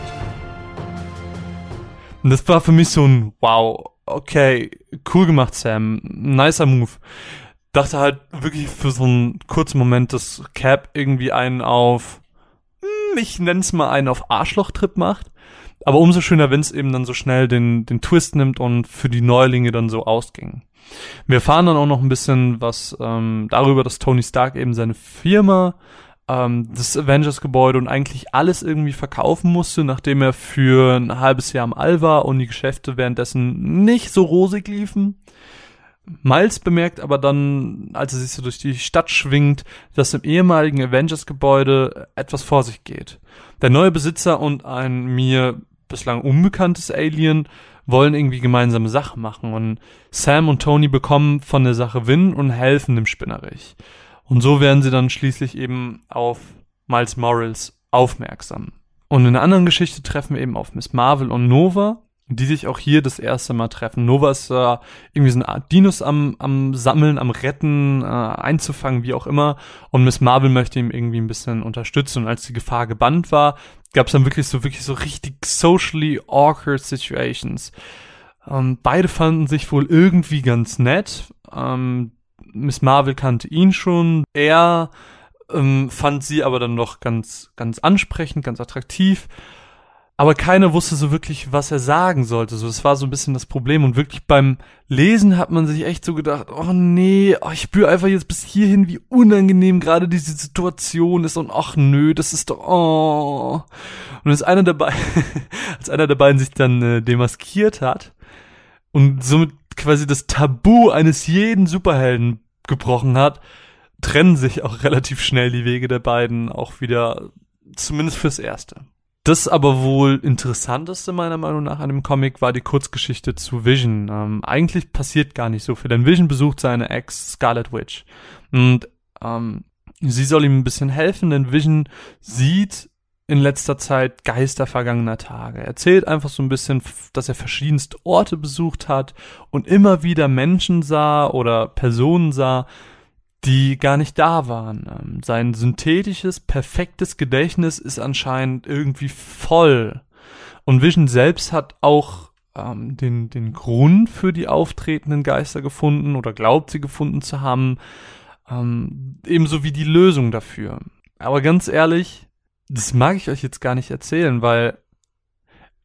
Und das war für mich so ein Wow, okay, cool gemacht, Sam. Nicer Move. Dachte halt wirklich für so einen kurzen Moment, dass Cap irgendwie einen auf, hm, ich nenn's mal einen auf Arschloch-Trip macht. Aber umso schöner, wenn es eben dann so schnell den, den Twist nimmt und für die Neulinge dann so ausging. Wir erfahren dann auch noch ein bisschen was ähm, darüber, dass Tony Stark eben seine Firma, ähm, das Avengers-Gebäude und eigentlich alles irgendwie verkaufen musste, nachdem er für ein halbes Jahr am All war und die Geschäfte währenddessen nicht so rosig liefen. Miles bemerkt aber dann, als er sich so durch die Stadt schwingt, dass im ehemaligen Avengers-Gebäude etwas vor sich geht. Der neue Besitzer und ein mir bislang unbekanntes Alien wollen irgendwie gemeinsame Sachen machen und Sam und Tony bekommen von der Sache Wind und helfen dem Spinnerich. Und so werden sie dann schließlich eben auf Miles Morales aufmerksam. Und in einer anderen Geschichte treffen wir eben auf Miss Marvel und Nova, die sich auch hier das erste Mal treffen. Nova ist äh, irgendwie so eine Art Dinos am, am Sammeln, am Retten, äh, einzufangen, wie auch immer. Und Miss Marvel möchte ihm irgendwie ein bisschen unterstützen. Und als die Gefahr gebannt war, gab es dann wirklich so, wirklich so richtig socially awkward situations. Ähm, beide fanden sich wohl irgendwie ganz nett. Ähm, Miss Marvel kannte ihn schon. Er ähm, fand sie aber dann noch ganz, ganz ansprechend, ganz attraktiv. Aber keiner wusste so wirklich, was er sagen sollte. So, das war so ein bisschen das Problem. Und wirklich beim Lesen hat man sich echt so gedacht, oh nee, oh, ich spüre einfach jetzt bis hierhin, wie unangenehm gerade diese Situation ist. Und ach nö, das ist doch, oh. Und als einer dabei, als einer der beiden sich dann äh, demaskiert hat und somit quasi das Tabu eines jeden Superhelden gebrochen hat, trennen sich auch relativ schnell die Wege der beiden auch wieder, zumindest fürs Erste. Das aber wohl interessanteste meiner Meinung nach an dem Comic war die Kurzgeschichte zu Vision. Ähm, eigentlich passiert gar nicht so viel, denn Vision besucht seine Ex Scarlet Witch und ähm, sie soll ihm ein bisschen helfen, denn Vision sieht in letzter Zeit Geister vergangener Tage. Er erzählt einfach so ein bisschen, dass er verschiedenste Orte besucht hat und immer wieder Menschen sah oder Personen sah, die gar nicht da waren. Ähm, sein synthetisches, perfektes Gedächtnis ist anscheinend irgendwie voll. Und Vision selbst hat auch ähm, den, den Grund für die auftretenden Geister gefunden oder glaubt sie gefunden zu haben. Ähm, ebenso wie die Lösung dafür. Aber ganz ehrlich, das mag ich euch jetzt gar nicht erzählen, weil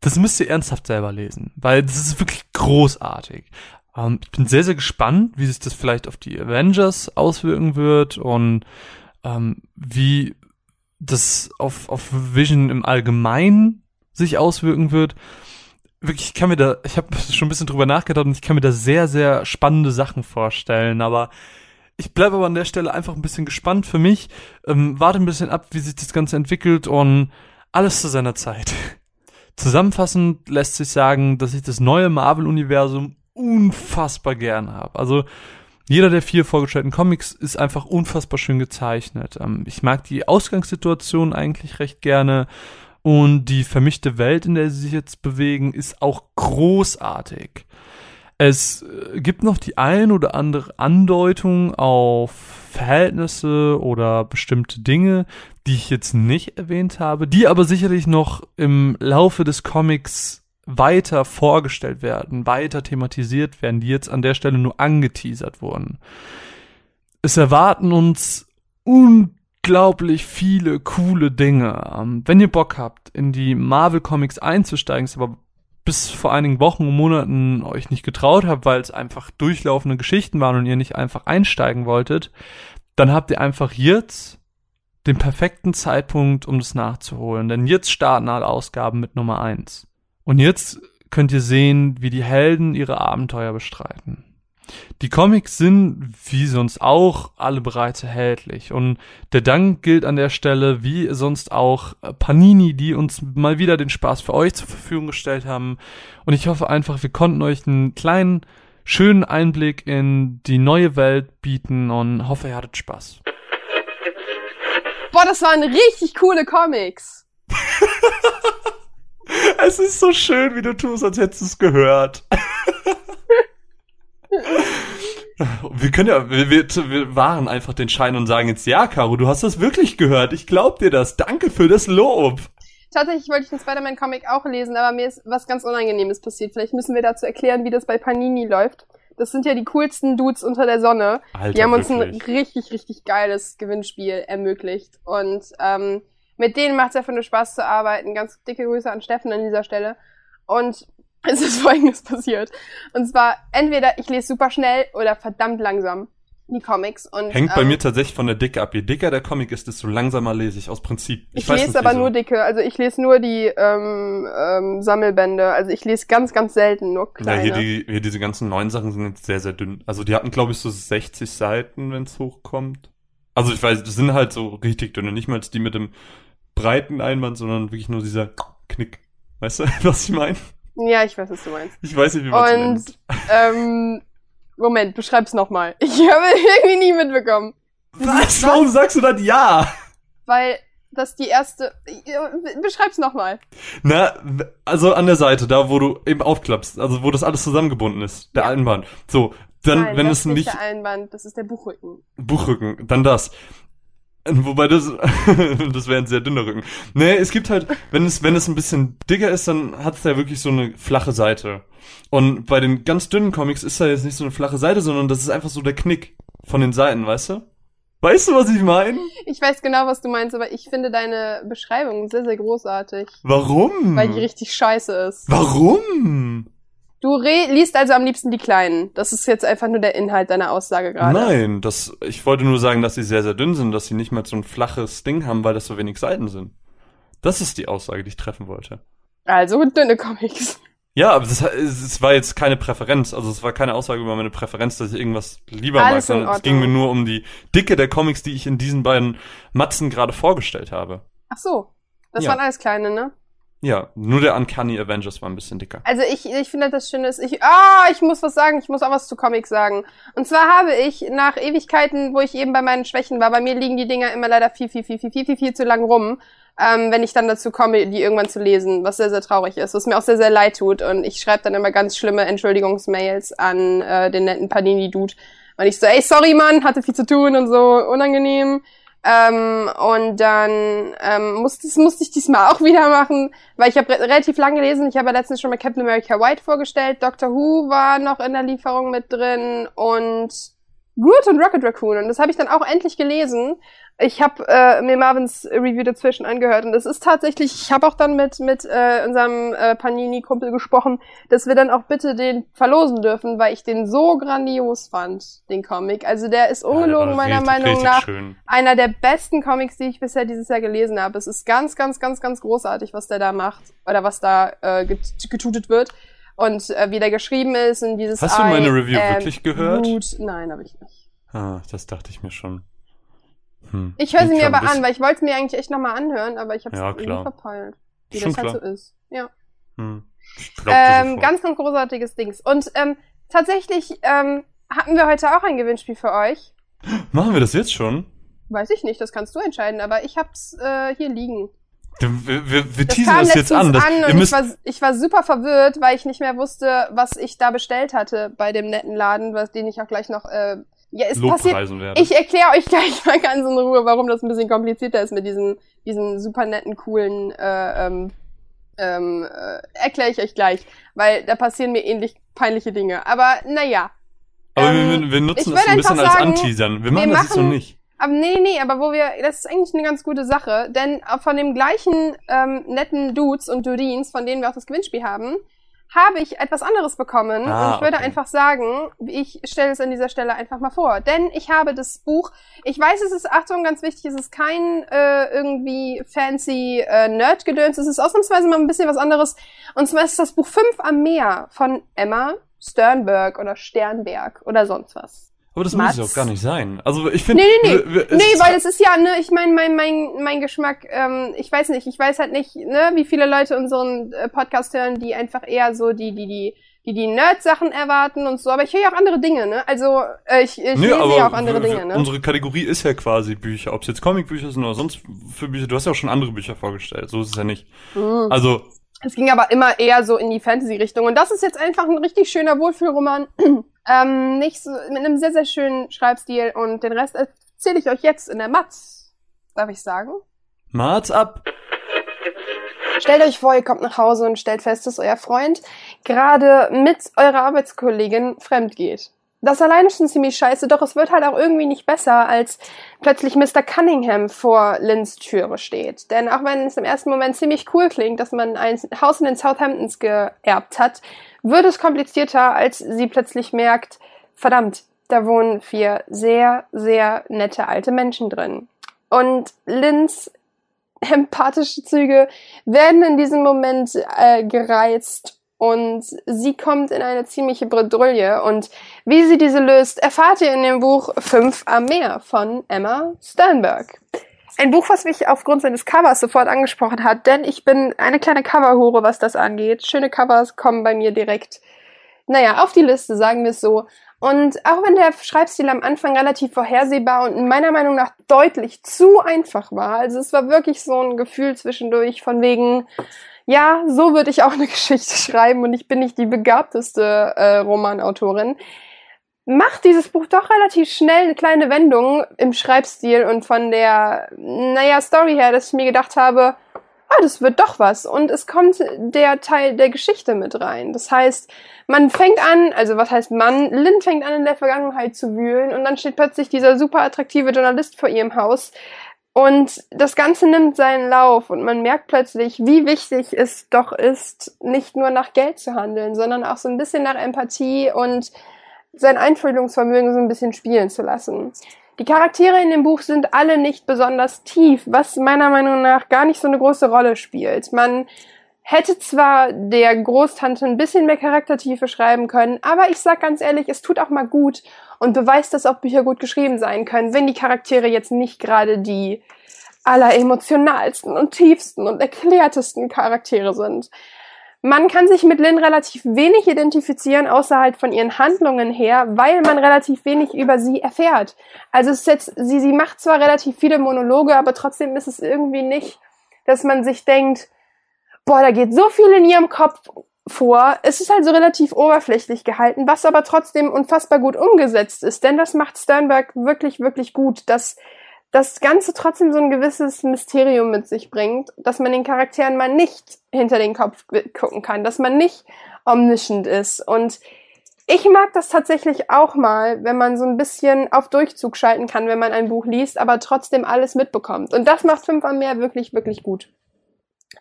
das müsst ihr ernsthaft selber lesen, weil das ist wirklich großartig. Ähm, ich bin sehr, sehr gespannt, wie sich das vielleicht auf die Avengers auswirken wird und ähm, wie das auf, auf Vision im Allgemeinen sich auswirken wird. Wirklich, ich kann mir da, ich habe schon ein bisschen drüber nachgedacht und ich kann mir da sehr, sehr spannende Sachen vorstellen, aber ich bleibe aber an der Stelle einfach ein bisschen gespannt für mich. Ähm, warte ein bisschen ab, wie sich das Ganze entwickelt und alles zu seiner Zeit. Zusammenfassend lässt sich sagen, dass ich das neue Marvel-Universum unfassbar gern habe. Also jeder der vier vorgestellten Comics ist einfach unfassbar schön gezeichnet. Ähm, ich mag die Ausgangssituation eigentlich recht gerne und die vermischte Welt, in der sie sich jetzt bewegen, ist auch großartig. Es äh, gibt noch die ein oder andere Andeutung auf Verhältnisse oder bestimmte Dinge, die ich jetzt nicht erwähnt habe, die aber sicherlich noch im Laufe des Comics weiter vorgestellt werden, weiter thematisiert werden, die jetzt an der Stelle nur angeteasert wurden. Es erwarten uns unglaublich viele coole Dinge. Ähm, wenn ihr Bock habt, in die Marvel Comics einzusteigen, ist aber bis vor einigen Wochen und Monaten euch nicht getraut habt, weil es einfach durchlaufende Geschichten waren und ihr nicht einfach einsteigen wolltet, dann habt ihr einfach jetzt den perfekten Zeitpunkt, um das nachzuholen. Denn jetzt starten alle Ausgaben mit Nummer eins. Und jetzt könnt ihr sehen, wie die Helden ihre Abenteuer bestreiten. Die Comics sind, wie sonst auch, alle bereits erhältlich. Und der Dank gilt an der Stelle, wie sonst auch, Panini, die uns mal wieder den Spaß für euch zur Verfügung gestellt haben. Und ich hoffe einfach, wir konnten euch einen kleinen, schönen Einblick in die neue Welt bieten und hoffe, ihr hattet Spaß. Boah, das waren richtig coole Comics. Es ist so schön, wie du tust, als hättest du es gehört. wir können ja, wir, wir, wir wahren einfach den Schein und sagen jetzt, ja, Caro, du hast das wirklich gehört. Ich glaub dir das. Danke für das Lob. Tatsächlich wollte ich den Spider-Man-Comic auch lesen, aber mir ist was ganz Unangenehmes passiert. Vielleicht müssen wir dazu erklären, wie das bei Panini läuft. Das sind ja die coolsten Dudes unter der Sonne. Alter, die haben uns ein wirklich. richtig, richtig geiles Gewinnspiel ermöglicht. Und ähm, mit denen macht es einfach nur Spaß zu arbeiten. Ganz dicke Grüße an Steffen an dieser Stelle. Und es ist folgendes passiert. Und zwar, entweder ich lese super schnell oder verdammt langsam die Comics. Und, Hängt bei ähm, mir tatsächlich von der Dicke ab. Je dicker der Comic ist, desto langsamer lese ich aus Prinzip. Ich, weiß lese nicht, aber wieso. nur dicke, also ich lese nur die ähm, ähm, Sammelbände. Also ich lese ganz, ganz selten nur Ja, kleine. hier, die, hier diese ganzen neuen Sachen sind jetzt sehr, sehr dünn. Also die hatten, glaube ich, so 60 Seiten, wenn es hochkommt. Also ich weiß, das sind halt so richtig dünne. Nicht mal die mit dem breiten Einband, sondern wirklich nur dieser Knick. Weißt du, was ich meine? ja, ich weiß, was du meinst. Ich weiß nicht, wie man es nennt. Und ähm, Moment, beschreib's nochmal. Ich habe irgendwie nie mitbekommen. Was? Warum sagst du das ja? Weil das die erste. Beschreib's nochmal. Na, also an der Seite, da wo du eben aufklappst, also wo das alles zusammengebunden ist, der Ja. Einband. So, dann, Nein, wenn das es ist nicht der Einband, das ist der Buchrücken. Buchrücken, dann das. Wobei das, das wäre ein sehr dünner Rücken. Nee, es gibt halt, wenn es, wenn es ein bisschen dicker ist, dann hat es ja wirklich so eine flache Seite. Und bei den ganz dünnen Comics ist da jetzt nicht so eine flache Seite, sondern das ist einfach so der Knick von den Seiten, weißt du? Weißt du, was ich meine? Ich weiß genau, was du meinst, aber ich finde deine Beschreibung sehr, sehr großartig. Warum? Weil die richtig scheiße ist. Warum? Du liest also am liebsten die kleinen. Das ist jetzt einfach nur der Inhalt deiner Aussage gerade. Nein, das, ich wollte nur sagen, dass sie sehr, sehr dünn sind, dass sie nicht mal so ein flaches Ding haben, weil das so wenig Seiten sind. Das ist die Aussage, die ich treffen wollte. Also dünne Comics. Ja, aber das, es war jetzt keine Präferenz. Also es war keine Aussage über meine Präferenz, dass ich irgendwas lieber mag, Alles in sondern es ging mir nur um die Dicke der Comics, die ich in diesen beiden Matzen gerade vorgestellt habe. Ach so. Das Ja. waren alles kleine, ne? Ja, nur der Uncanny Avengers war ein bisschen dicker. Also ich, ich finde das Schöne ist, ich, ah, ich muss was sagen, ich muss auch was zu Comics sagen. Und zwar habe ich nach Ewigkeiten, wo ich eben bei meinen Schwächen war, bei mir liegen die Dinger immer leider viel, viel, viel, viel, viel, viel, viel zu lang rum, ähm, wenn ich dann dazu komme, die irgendwann zu lesen, was sehr, sehr traurig ist, was mir auch sehr, sehr leid tut. Und ich schreibe dann immer ganz schlimme Entschuldigungsmails an äh, den netten Panini-Dude. Und ich so, ey, sorry, Mann, hatte viel zu tun und so, unangenehm. Ähm, und dann ähm, musste, musste ich diesmal auch wieder machen, weil ich habe re relativ lang gelesen. Ich habe ja letztens schon mal Captain America White vorgestellt. Doctor Who war noch in der Lieferung mit drin und Groot und Rocket Raccoon. Und das habe ich dann auch endlich gelesen. Ich habe äh, mir Marvins Review dazwischen angehört und es ist tatsächlich, ich habe auch dann mit mit äh, unserem äh, Panini-Kumpel gesprochen, dass wir dann auch bitte den verlosen dürfen, weil ich den so grandios fand, den Comic. Also der ist ungelogen Ja, der meiner richtig, Meinung nach schön. einer der besten Comics, die ich bisher dieses Jahr gelesen habe. Es ist ganz, ganz, ganz, ganz großartig, was der da macht oder was da äh, get- getutet wird und äh, wie der geschrieben ist und dieses Hast du meine Review wirklich gehört? Groot. Nein, habe ich nicht. Ah, das dachte ich mir schon. Hm. Ich höre sie mir aber an, weil ich wollte es mir eigentlich echt nochmal anhören, aber ich habe es Ja, irgendwie verpeilt. Wie Schon das halt klar. so ist. Ja. Hm. Glaub Ähm, ganz, ganz großartiges Dings. Und ähm, tatsächlich ähm, hatten wir heute auch ein Gewinnspiel für euch. Machen wir das jetzt schon? Weiß ich nicht, das kannst du entscheiden, aber ich hab's äh, hier liegen. Wir, wir, wir Das teasen kam das jetzt an. Das, an und ich war, ich war super verwirrt, weil ich nicht mehr wusste, was ich da bestellt hatte bei dem netten Laden, was den ich auch gleich noch. Äh, ja, es passiert. Lobpreisen werden. Ich erkläre euch gleich mal ganz in Ruhe, warum das ein bisschen komplizierter ist mit diesen, diesen super netten, coolen. Äh, ähm, ähm, äh, erkläre ich euch gleich, weil da passieren mir ähnlich peinliche Dinge. Aber naja. Aber ähm, wir, wir nutzen das ein bisschen einfach als sagen, Anteasern. Wir wir machen das jetzt noch machen- nicht. Aber nee, nee, aber wo wir, das ist eigentlich eine ganz gute Sache, denn von dem gleichen ähm, netten Dudes und Dudins, von denen wir auch das Gewinnspiel haben, habe ich etwas anderes bekommen Ah, und ich würde okay. einfach sagen, ich stelle es an dieser Stelle einfach mal vor, denn ich habe das Buch, ich weiß, es ist, Achtung, ganz wichtig, es ist kein äh, irgendwie fancy äh, Nerd-Gedöns, es ist ausnahmsweise mal ein bisschen was anderes und zwar ist das Buch 5 am Meer von Emma Sternberg oder Sternberg oder sonst was. Aber das Mats? muss ja auch gar nicht sein. Also ich finde. Nee, nee, nee. es Nee, weil es ist ja, ne, ich meine, mein, mein, mein Geschmack, ähm, ich weiß nicht, ich weiß halt nicht, ne, wie viele Leute unseren äh, Podcast hören, die einfach eher so die, die, die, die, die Nerd-Sachen erwarten und so, aber ich höre ja auch andere Dinge, ne? Also, äh, ich, ich Nee, lese ja auch andere Dinge, ne? unsere Kategorie ist ja quasi Bücher. Ob es jetzt Comicbücher sind oder sonst für Bücher. Du hast ja auch schon andere Bücher vorgestellt. So ist es ja nicht. Mhm. Also, Es ging aber immer eher so in die Fantasy-Richtung. Und das ist jetzt einfach ein richtig schöner Wohlfühlroman. ähm, nicht so, mit einem sehr, sehr schönen Schreibstil. Und den Rest erzähle ich euch jetzt in der Matz. Darf ich sagen? Mats ab. Stellt euch vor, ihr kommt nach Hause und stellt fest, dass euer Freund gerade mit eurer Arbeitskollegin fremd geht. Das alleine schon ziemlich scheiße, doch es wird halt auch irgendwie nicht besser, als plötzlich Mr. Cunningham vor Lynns Türe steht. Denn auch wenn es im ersten Moment ziemlich cool klingt, dass man ein Haus in den Southamptons geerbt hat, wird es komplizierter, als sie plötzlich merkt, verdammt, da wohnen vier sehr, sehr nette alte Menschen drin. Und Lynns empathische Züge werden in diesem Moment äh, gereizt und sie kommt in eine ziemliche Bredouille und wie sie diese löst, erfahrt ihr in dem Buch 5 am Meer von Emma Sternberg. Ein Buch, was mich aufgrund seines Covers sofort angesprochen hat, denn ich bin eine kleine Coverhure, was das angeht. Schöne Covers kommen bei mir direkt, naja, auf die Liste, sagen wir es so. Und auch wenn der Schreibstil am Anfang relativ vorhersehbar und meiner Meinung nach deutlich zu einfach war, also es war wirklich so ein Gefühl zwischendurch von wegen, ja, so würde ich auch eine Geschichte schreiben und ich bin nicht die begabteste äh, Romanautorin, macht dieses Buch doch relativ schnell eine kleine Wendung im Schreibstil und von der, naja, Story her, dass ich mir gedacht habe, ah, das wird doch was. Und es kommt der Teil der Geschichte mit rein. Das heißt, man fängt an, also was heißt man, Lynn fängt an in der Vergangenheit zu wühlen und dann steht plötzlich dieser super attraktive Journalist vor ihrem Haus und das Ganze nimmt seinen Lauf und man merkt plötzlich, wie wichtig es doch ist, nicht nur nach Geld zu handeln, sondern auch so ein bisschen nach Empathie und sein Einfühlungsvermögen so ein bisschen spielen zu lassen. Die Charaktere in dem Buch sind alle nicht besonders tief, was meiner Meinung nach gar nicht so eine große Rolle spielt. Man hätte zwar der Großtante ein bisschen mehr Charaktertiefe schreiben können, aber ich sag ganz ehrlich, es tut auch mal gut und beweist, dass auch Bücher gut geschrieben sein können, wenn die Charaktere jetzt nicht gerade die alleremotionalsten und tiefsten und erklärtesten Charaktere sind. Man kann sich mit Lynn relativ wenig identifizieren, außer halt von ihren Handlungen her, weil man relativ wenig über sie erfährt. Also es ist jetzt, sie, sie macht zwar relativ viele Monologe, aber trotzdem ist es irgendwie nicht, dass man sich denkt, boah, da geht so viel in ihrem Kopf vor. Es ist halt so relativ oberflächlich gehalten, was aber trotzdem unfassbar gut umgesetzt ist, denn das macht Sternberg wirklich, wirklich gut, dass das Ganze trotzdem so ein gewisses Mysterium mit sich bringt, dass man den Charakteren mal nicht hinter den Kopf gucken kann, dass man nicht omniscient ist. Und ich mag das tatsächlich auch mal, wenn man so ein bisschen auf Durchzug schalten kann, wenn man ein Buch liest, aber trotzdem alles mitbekommt. Und das macht Fünf am Meer wirklich, wirklich gut.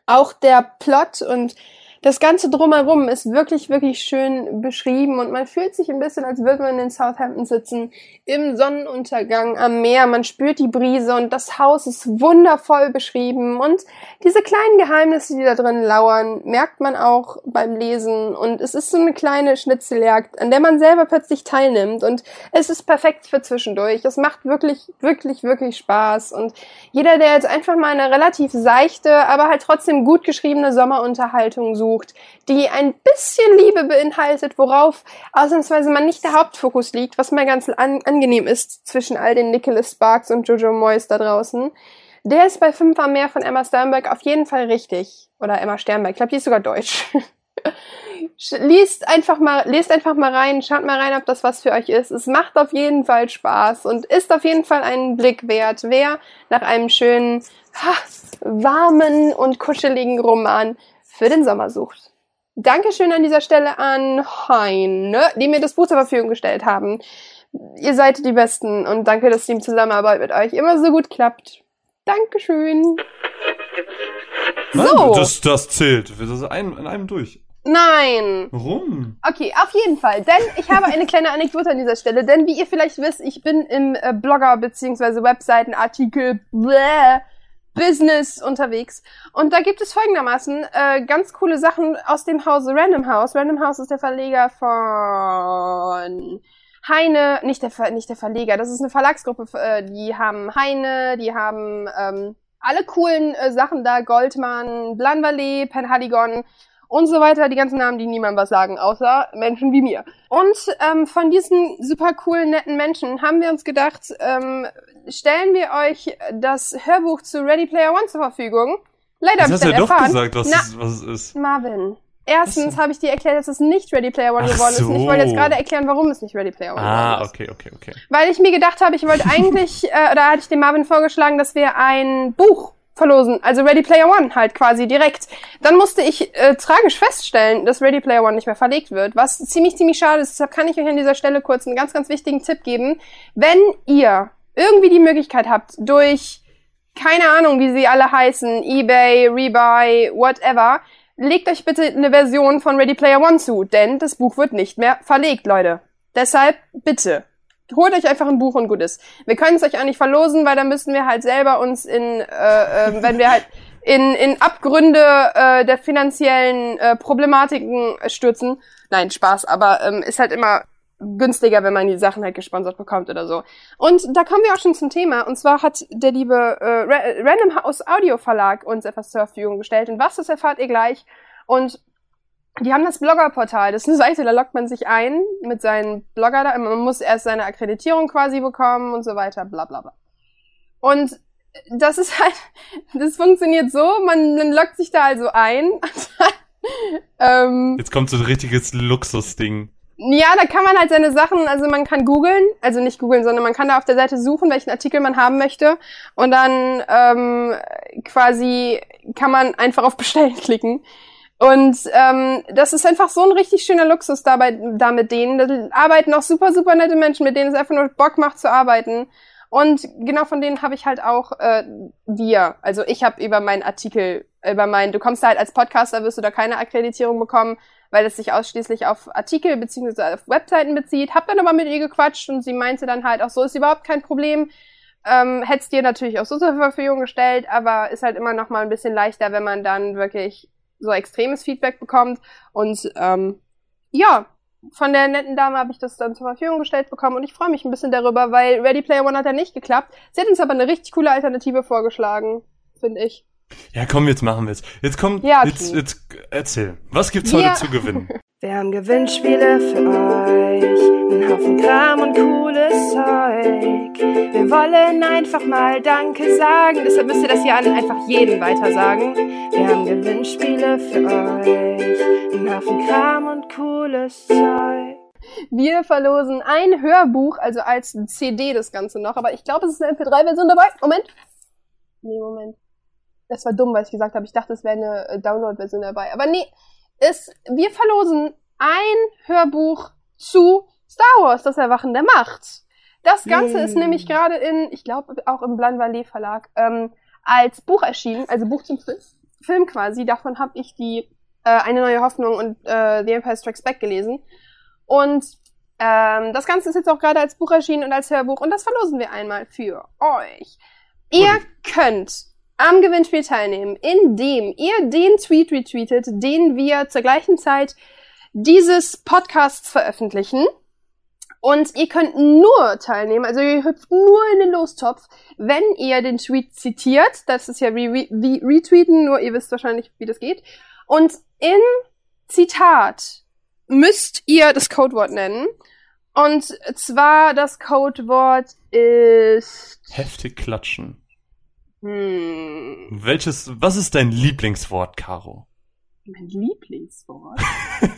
Auch der Plot und das Ganze drumherum ist wirklich, wirklich schön beschrieben und man fühlt sich ein bisschen, als würde man in Southampton sitzen, im Sonnenuntergang am Meer. Man spürt die Brise und das Haus ist wundervoll beschrieben und diese kleinen Geheimnisse, die da drin lauern, merkt man auch beim Lesen und es ist so eine kleine Schnitzeljagd, an der man selber plötzlich teilnimmt und es ist perfekt für zwischendurch. Es macht wirklich, wirklich, wirklich Spaß und jeder, der jetzt einfach mal eine relativ seichte, aber halt trotzdem gut geschriebene Sommerunterhaltung sucht, gesucht, die ein bisschen Liebe beinhaltet, worauf ausnahmsweise mal nicht der Hauptfokus liegt, was mal ganz an angenehm ist zwischen all den Nicholas Sparks und Jojo Moyes da draußen. Der ist bei 5 am Meer von Emma Sternberg auf jeden Fall richtig. Oder Emma Sternberg, ich glaube, die ist sogar deutsch. liest einfach mal, lest einfach mal rein, schaut mal rein, ob das was für euch ist. Es macht auf jeden Fall Spaß und ist auf jeden Fall einen Blick wert. Wer nach einem schönen, ha, warmen und kuscheligen Roman für den Sommer sucht. Dankeschön an dieser Stelle an Heine, die mir das Buch zur Verfügung gestellt haben. Ihr seid die Besten und danke, dass die Zusammenarbeit mit euch immer so gut klappt. Dankeschön. Nein, so. Das, das zählt. Das ist ein, in einem durch. Nein. Warum? Okay, auf jeden Fall. Denn ich habe eine kleine Anekdote an dieser Stelle. Denn wie ihr vielleicht wisst, ich bin im äh, Blogger bzw. Webseitenartikel bläh, Business unterwegs. Und da gibt es folgendermaßen äh, ganz coole Sachen aus dem Hause Random House. Random House ist der Verleger von Heine, nicht der, nicht der Verleger, das ist eine Verlagsgruppe, äh, die haben Heine, die haben ähm, alle coolen äh, Sachen da, Goldman, Blanvalet, Penhaligon und so weiter, die ganzen Namen, die niemandem was sagen, außer Menschen wie mir. Und ähm, von diesen super coolen, netten Menschen haben wir uns gedacht, ähm, stellen wir euch das Hörbuch zu Ready Player One zur Verfügung. Leider habe ich dann ja erfahren. doch gesagt, was, Na, es, was es ist. Marvin. Erstens habe ich dir erklärt, dass es nicht Ready Player One Ach geworden so. ist. Und ich wollte jetzt gerade erklären, warum es nicht Ready Player One Ah, geworden ist. okay, okay, okay. Weil ich mir gedacht habe, ich wollte eigentlich, äh, oder hatte ich dem Marvin vorgeschlagen, dass wir ein Buch verlosen. Also Ready Player One halt quasi direkt. Dann musste ich äh, tragisch feststellen, dass Ready Player One nicht mehr verlegt wird, was ziemlich, ziemlich schade ist. Deshalb kann ich euch an dieser Stelle kurz einen ganz, ganz wichtigen Tipp geben. Wenn ihr irgendwie die Möglichkeit habt, durch, keine Ahnung, wie sie alle heißen, eBay, Rebuy, whatever, legt euch bitte eine Version von Ready Player One zu, denn das Buch wird nicht mehr verlegt, Leute. Deshalb bitte. Holt euch einfach ein Buch und gut ist. Wir können es euch auch nicht verlosen, weil dann müssten wir halt selber uns in, äh, äh, wenn wir halt in, in Abgründe äh, der finanziellen äh, Problematiken stürzen. Nein, Spaß, aber ähm, ist halt immer günstiger, wenn man die Sachen halt gesponsert bekommt oder so. Und da kommen wir auch schon zum Thema. Und zwar hat der liebe äh, Random House Audio Verlag uns etwas zur Verfügung gestellt. Und was, das erfahrt ihr gleich. Und die haben das Bloggerportal. Das ist eine Seite, da lockt man sich ein mit seinen Blogger da. Man muss erst seine Akkreditierung quasi bekommen und so weiter, bla bla bla. Und das ist halt, das funktioniert so, man, man lockt sich da also ein. ähm, Jetzt kommt so ein richtiges Luxusding. Ja, da kann man halt seine Sachen, also man kann googeln, also nicht googeln, sondern man kann da auf der Seite suchen, welchen Artikel man haben möchte. Und dann ähm, quasi kann man einfach auf Bestellen klicken. Und ähm, das ist einfach so ein richtig schöner Luxus dabei, da mit denen. Da arbeiten auch super, super nette Menschen, mit denen es einfach nur Bock macht zu arbeiten. Und genau von denen habe ich halt auch äh, wir. Also ich habe über meinen Artikel, über meinen, du kommst da halt als Podcaster, wirst du da keine Akkreditierung bekommen weil es sich ausschließlich auf Artikel beziehungsweise auf Webseiten bezieht. Hab dann aber mit ihr gequatscht und sie meinte dann halt auch so, ist überhaupt kein Problem. Ähm, Hätt's dir natürlich auch so zur Verfügung gestellt, aber ist halt immer noch mal ein bisschen leichter, wenn man dann wirklich so extremes Feedback bekommt. Und ähm, ja, von der netten Dame habe ich das dann zur Verfügung gestellt bekommen und ich freue mich ein bisschen darüber, weil Ready Player One hat ja nicht geklappt. Sie hat uns aber eine richtig coole Alternative vorgeschlagen, finde ich. Ja, komm, jetzt machen wir es. Jetzt komm, Ja, okay. jetzt, jetzt erzähl. Was gibt's Ja. heute zu gewinnen? Wir haben Gewinnspiele für euch, einen Haufen Kram und cooles Zeug. Wir wollen einfach mal Danke sagen, deshalb müsst ihr das hier an einfach jeden weiter sagen. Wir haben Gewinnspiele für euch, einen Haufen Kram und cooles Zeug. Wir verlosen ein Hörbuch, also als CD das Ganze noch, aber ich glaube, es ist eine MP3-Version dabei. Moment. Nee, Moment. Das war dumm, was ich gesagt habe. Ich dachte, es wäre eine äh, Download-Version dabei. Aber nee, ist, wir verlosen ein Hörbuch zu Star Wars, das Erwachen der Macht. Das Ganze Yay. ist nämlich gerade in, ich glaube, auch im Blanvalet Verlag, ähm, als Buch erschienen, also Buch zum Film, quasi. Davon habe ich die äh, Eine neue Hoffnung und äh, The Empire Strikes Back gelesen. Und ähm, das Ganze ist jetzt auch gerade als Buch erschienen und als Hörbuch und das verlosen wir einmal für euch. Ihr könnt am Gewinnspiel teilnehmen, indem ihr den Tweet retweetet, den wir zur gleichen Zeit dieses Podcasts veröffentlichen. Und ihr könnt nur teilnehmen, also ihr hüpft nur in den Lostopf, wenn ihr den Tweet zitiert. Das ist ja wie, wie, Retweeten, nur ihr wisst wahrscheinlich, wie das geht. Und im Zitat müsst ihr das Codewort nennen. Und zwar das Codewort ist. Heftig klatschen. Hm, Welches, was ist dein Lieblingswort, Caro? mein Lieblingswort.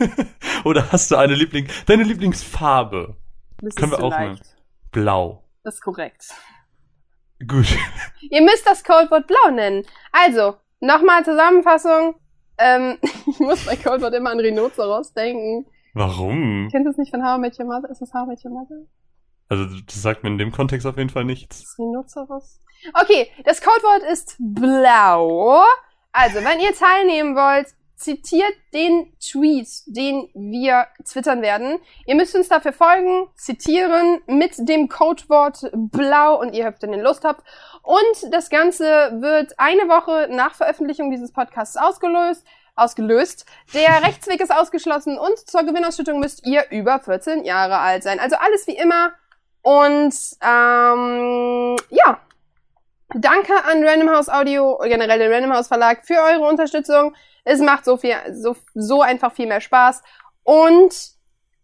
Oder hast du eine Liebling, deine Lieblingsfarbe? Das Können ist wir auch nehmen. leicht. Blau. Das ist korrekt. Gut. Ihr müsst das Codewort blau nennen. Also, nochmal Zusammenfassung. Ähm, ich muss bei Codewort immer an Rhinoceros denken. Warum? Kennt ihr es nicht von How I Met Your Mother? Ist das How I Met Your Mother? Also, das sagt mir in dem Kontext auf jeden Fall nichts. Das Rhinoceros? Okay, das Codewort ist blau. Also, wenn ihr teilnehmen wollt, zitiert den Tweet, den wir twittern werden. Ihr müsst uns dafür folgen, zitieren mit dem Codewort blau und ihr hüpft in den Lostopf. Und das Ganze wird eine Woche nach Veröffentlichung dieses Podcasts ausgelöst. Ausgelöst. Der Rechtsweg ist ausgeschlossen und zur Gewinnausschüttung müsst ihr über 14 Jahre alt sein. Also alles wie immer. Und ähm, ja, Danke an Random House Audio, generell den Random House Verlag für eure Unterstützung. Es macht so viel, so, so einfach viel mehr Spaß. Und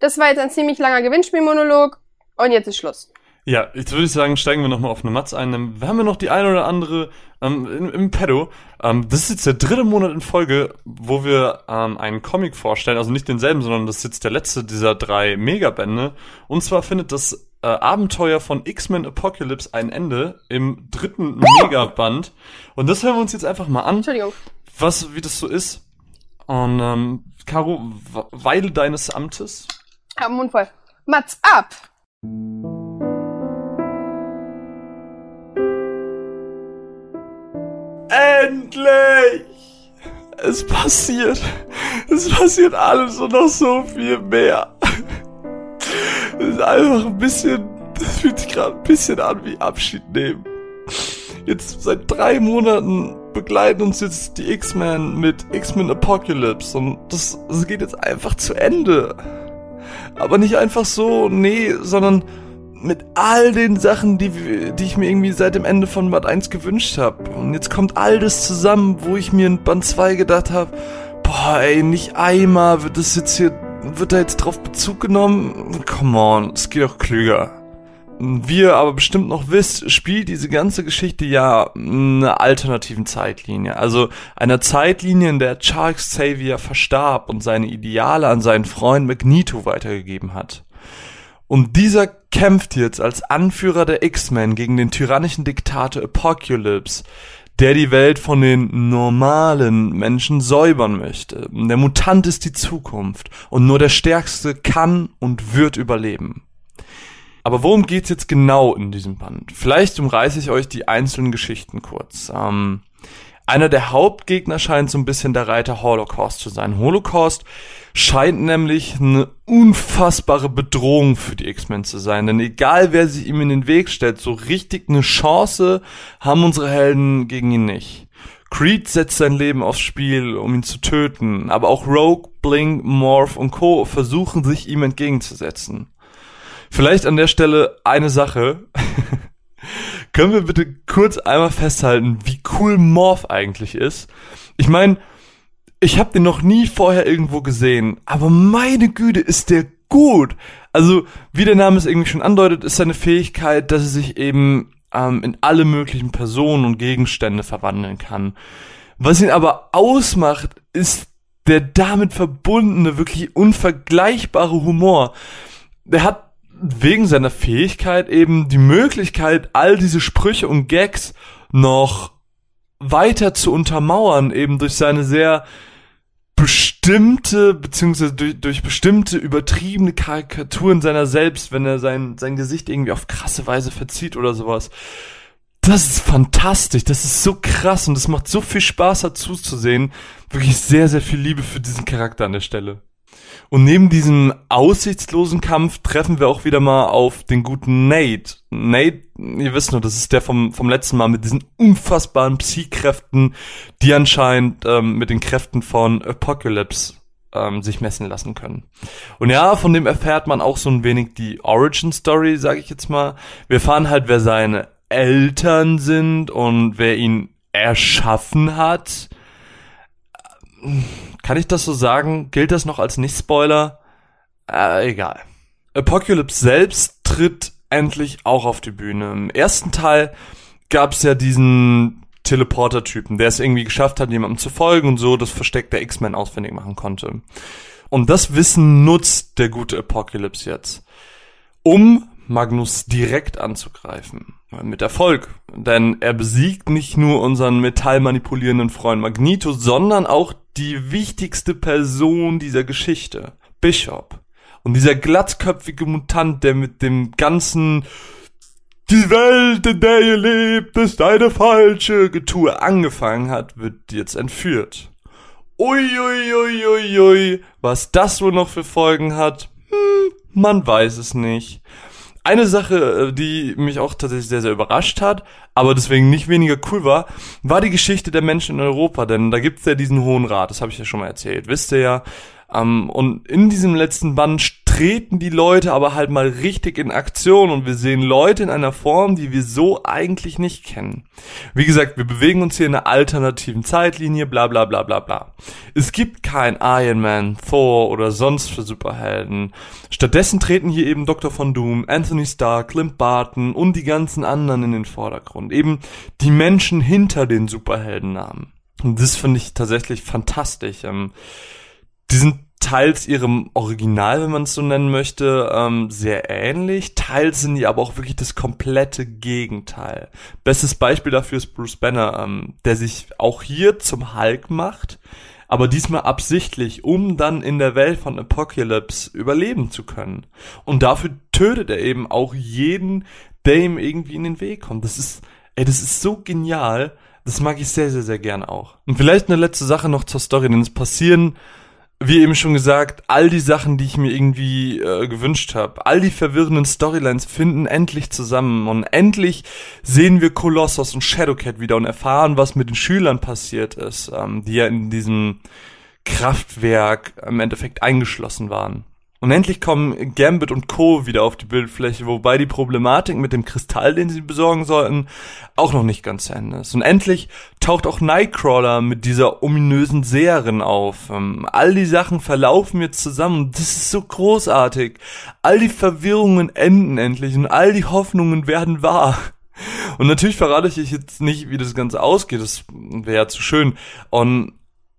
das war jetzt ein ziemlich langer Gewinnspielmonolog. Und jetzt ist Schluss. Ja, jetzt würde ich sagen, steigen wir nochmal auf eine Matz ein. Wir haben ja noch die eine oder andere ähm, im, im Pedo. Ähm, das ist jetzt der dritte Monat in Folge, wo wir ähm, einen Comic vorstellen. Also nicht denselben, sondern das ist jetzt der letzte dieser drei Megabände. Und zwar findet das äh, Abenteuer von X-Men Apocalypse ein Ende im dritten Megaband. Und das hören wir uns jetzt einfach mal an, Entschuldigung. was, wie das so ist. Und ähm, Caro, Weile deines Amtes. Hab den Mund voll. Mats ab! Endlich! Es passiert. Es passiert alles und noch so viel mehr. Es ist einfach ein bisschen, das fühlt sich gerade ein bisschen an wie Abschied nehmen. Jetzt seit drei Monaten begleiten uns jetzt die X-Men mit X-Men Apocalypse und das, das geht jetzt einfach zu Ende. Aber nicht einfach so, nee, sondern mit all den Sachen, die, die ich mir irgendwie seit dem Ende von Band 1 gewünscht habe. Und jetzt kommt all das zusammen, wo ich mir in Band 2 gedacht habe, boah, ey, nicht einmal wird das jetzt hier, wird da jetzt drauf Bezug genommen? Come on, es geht doch klüger. Wie ihr aber bestimmt noch wisst, spielt diese ganze Geschichte ja in einer alternativen Zeitlinie. Also einer Zeitlinie, in der Charles Xavier verstarb und seine Ideale an seinen Freund Magneto weitergegeben hat. Und dieser kämpft jetzt als Anführer der X-Men gegen den tyrannischen Diktator Apocalypse, der die Welt von den normalen Menschen säubern möchte. Der Mutant ist die Zukunft und nur der Stärkste kann und wird überleben. Aber worum geht's jetzt genau in diesem Band? Vielleicht umreiße ich euch die einzelnen Geschichten kurz. Ähm, einer der Hauptgegner scheint so ein bisschen der Reiter Holocaust zu sein. Holocaust scheint nämlich eine unfassbare Bedrohung für die X-Men zu sein. Denn egal wer sich ihm in den Weg stellt, so richtig eine Chance haben unsere Helden gegen ihn nicht. Creed setzt sein Leben aufs Spiel, um ihn zu töten, aber auch Rogue, Blink, Morph und Co. versuchen sich ihm entgegenzusetzen. Vielleicht an der Stelle eine Sache. Können wir bitte kurz einmal festhalten, wie cool Morph eigentlich ist? Ich meine, ich habe den noch nie vorher irgendwo gesehen, aber meine Güte, ist der gut. Also, wie der Name es irgendwie schon andeutet, ist seine Fähigkeit, dass er sich eben ähm, in alle möglichen Personen und Gegenstände verwandeln kann. Was ihn aber ausmacht, ist der damit verbundene, wirklich unvergleichbare Humor. Der hat wegen seiner Fähigkeit eben die Möglichkeit, all diese Sprüche und Gags noch weiter zu untermauern, eben durch seine sehr bestimmte, beziehungsweise durch, durch bestimmte übertriebene Karikaturen seiner selbst, wenn er sein, sein Gesicht irgendwie auf krasse Weise verzieht oder sowas. Das ist fantastisch, das ist so krass und es macht so viel Spaß dazu zu sehen. Wirklich sehr, sehr viel Liebe für diesen Charakter an der Stelle. Und neben diesem aussichtslosen Kampf treffen wir auch wieder mal auf den guten Nate. Nate, ihr wisst nur, das ist der vom, vom letzten Mal mit diesen unfassbaren Psy-Kräften, die anscheinend ähm, mit den Kräften von Apocalypse ähm, sich messen lassen können. Und ja, von dem erfährt man auch so ein wenig die Origin-Story, sage ich jetzt mal. Wir erfahren halt, wer seine Eltern sind und wer ihn erschaffen hat kann ich das so sagen? Gilt das noch als Nicht-Spoiler? Äh, egal. Apocalypse selbst tritt endlich auch auf die Bühne. Im ersten Teil gab es ja diesen Teleporter-Typen, der es irgendwie geschafft hat, jemandem zu folgen und so das Versteck der X-Men ausfindig machen konnte. Und das Wissen nutzt der gute Apocalypse jetzt, um Magnus direkt anzugreifen. Mit Erfolg. Denn er besiegt nicht nur unseren metallmanipulierenden Freund Magneto, sondern auch die wichtigste Person dieser Geschichte. Bishop. Und dieser glattköpfige Mutant, der mit dem ganzen die Welt, in der ihr lebt, ist eine falsche Getue angefangen hat, wird jetzt entführt. Uiuiuiui, ui, ui, ui. was das wohl noch für Folgen hat, hm, man weiß es nicht. Eine Sache, äh, die mich auch tatsächlich sehr, sehr überrascht hat, aber deswegen nicht weniger cool war, war die Geschichte der Menschen in Europa, denn da gibt's ja diesen Hohen Rat, das habe ich ja schon mal erzählt, wisst ihr ja. Ähm, und in diesem letzten Band treten die Leute aber halt mal richtig in Aktion und wir sehen Leute in einer Form, die wir so eigentlich nicht kennen. Wie gesagt, wir bewegen uns hier in einer alternativen Zeitlinie, bla bla bla bla bla. Es gibt kein Iron Man, Thor oder sonst für Superhelden. Stattdessen treten hier eben Dr. von Doom, Anthony Stark, Clint Barton und die ganzen anderen in den Vordergrund. Eben die Menschen hinter den Superheldennamen. Und das finde ich tatsächlich fantastisch. Ähm, die sind teils ihrem Original, wenn man es so nennen möchte, ähm, sehr ähnlich. Teils sind die aber auch wirklich das komplette Gegenteil. Bestes Beispiel dafür ist Bruce Banner, ähm, der sich auch hier zum Hulk macht, aber diesmal absichtlich, um dann in der Welt von Apocalypse überleben zu können. Und dafür tötet er eben auch jeden, der ihm irgendwie in den Weg kommt. Das ist, ey, das ist so genial. Das mag ich sehr, sehr, sehr gern auch. Und vielleicht eine letzte Sache noch zur Story, denn es passieren wie eben schon gesagt, all die Sachen, die ich mir irgendwie äh, gewünscht habe, all die verwirrenden Storylines finden endlich zusammen und endlich sehen wir Colossus und Shadowcat wieder und erfahren, was mit den Schülern passiert ist, ähm, die ja in diesem Kraftwerk im Endeffekt eingeschlossen waren. Und endlich kommen Gambit und Co. wieder auf die Bildfläche, wobei die Problematik mit dem Kristall, den sie besorgen sollten, auch noch nicht ganz zu Ende ist. Und endlich taucht auch Nightcrawler mit dieser ominösen Seherin auf. Ähm, all die Sachen verlaufen jetzt zusammen. Das ist so großartig. All die Verwirrungen enden endlich und all die Hoffnungen werden wahr. Und natürlich verrate ich euch jetzt nicht, wie das Ganze ausgeht. Das wäre ja zu schön. Und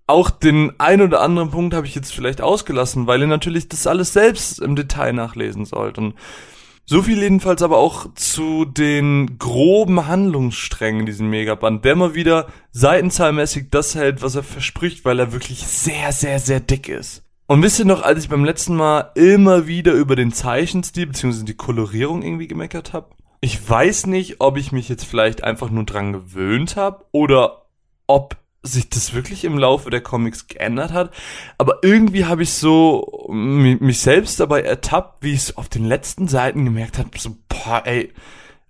auch den ein oder anderen Punkt habe ich jetzt vielleicht ausgelassen, weil ihr natürlich das alles selbst im Detail nachlesen sollt. Und so viel jedenfalls aber auch zu den groben Handlungssträngen in diesem Megaband, der mal wieder seitenzahlmäßig das hält, was er verspricht, weil er wirklich sehr, sehr, sehr dick ist. Und wisst ihr noch, als ich beim letzten Mal immer wieder über den Zeichenstil bzw. die Kolorierung irgendwie gemeckert habe? Ich weiß nicht, ob ich mich jetzt vielleicht einfach nur dran gewöhnt habe oder ob sich das wirklich im Laufe der Comics geändert hat. Aber irgendwie habe ich so mich selbst dabei ertappt, wie ich es auf den letzten Seiten gemerkt habe, so, boah, ey,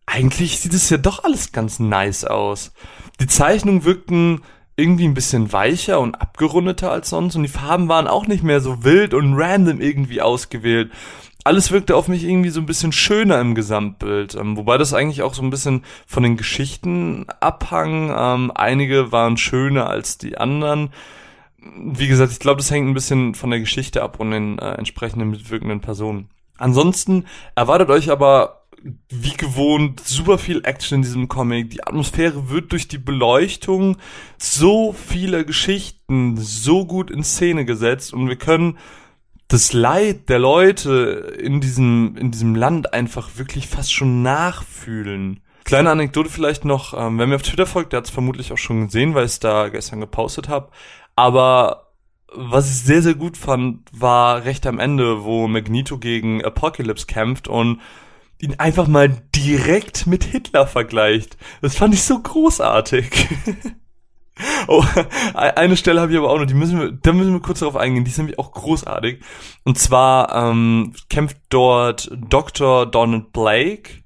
eigentlich sieht es ja doch alles ganz nice aus. Die Zeichnungen wirkten irgendwie ein bisschen weicher und abgerundeter als sonst und die Farben waren auch nicht mehr so wild und random irgendwie ausgewählt. Alles wirkte auf mich irgendwie so ein bisschen schöner im Gesamtbild, ähm, wobei das eigentlich auch so ein bisschen von den Geschichten abhang. Ähm, einige waren schöner als die anderen. Wie gesagt, ich glaube, das hängt ein bisschen von der Geschichte ab und den äh, entsprechenden mitwirkenden Personen. Ansonsten erwartet euch aber wie gewohnt super viel Action in diesem Comic. Die Atmosphäre wird durch die Beleuchtung so vieler Geschichten so gut in Szene gesetzt und wir können das Leid der Leute in diesem, in diesem Land einfach wirklich fast schon nachfühlen. Kleine Anekdote vielleicht noch, ähm, wer mir auf Twitter folgt, der hat es vermutlich auch schon gesehen, weil ich es da gestern gepostet habe. Aber was ich sehr, sehr gut fand, war recht am Ende, wo Magneto gegen Apocalypse kämpft und ihn einfach mal direkt mit Hitler vergleicht. Das fand ich so großartig. oh, eine Stelle habe ich aber auch noch, die müssen wir, da müssen wir kurz darauf eingehen, die ist nämlich auch großartig. Und zwar ähm, kämpft dort Dr. Donald Blake,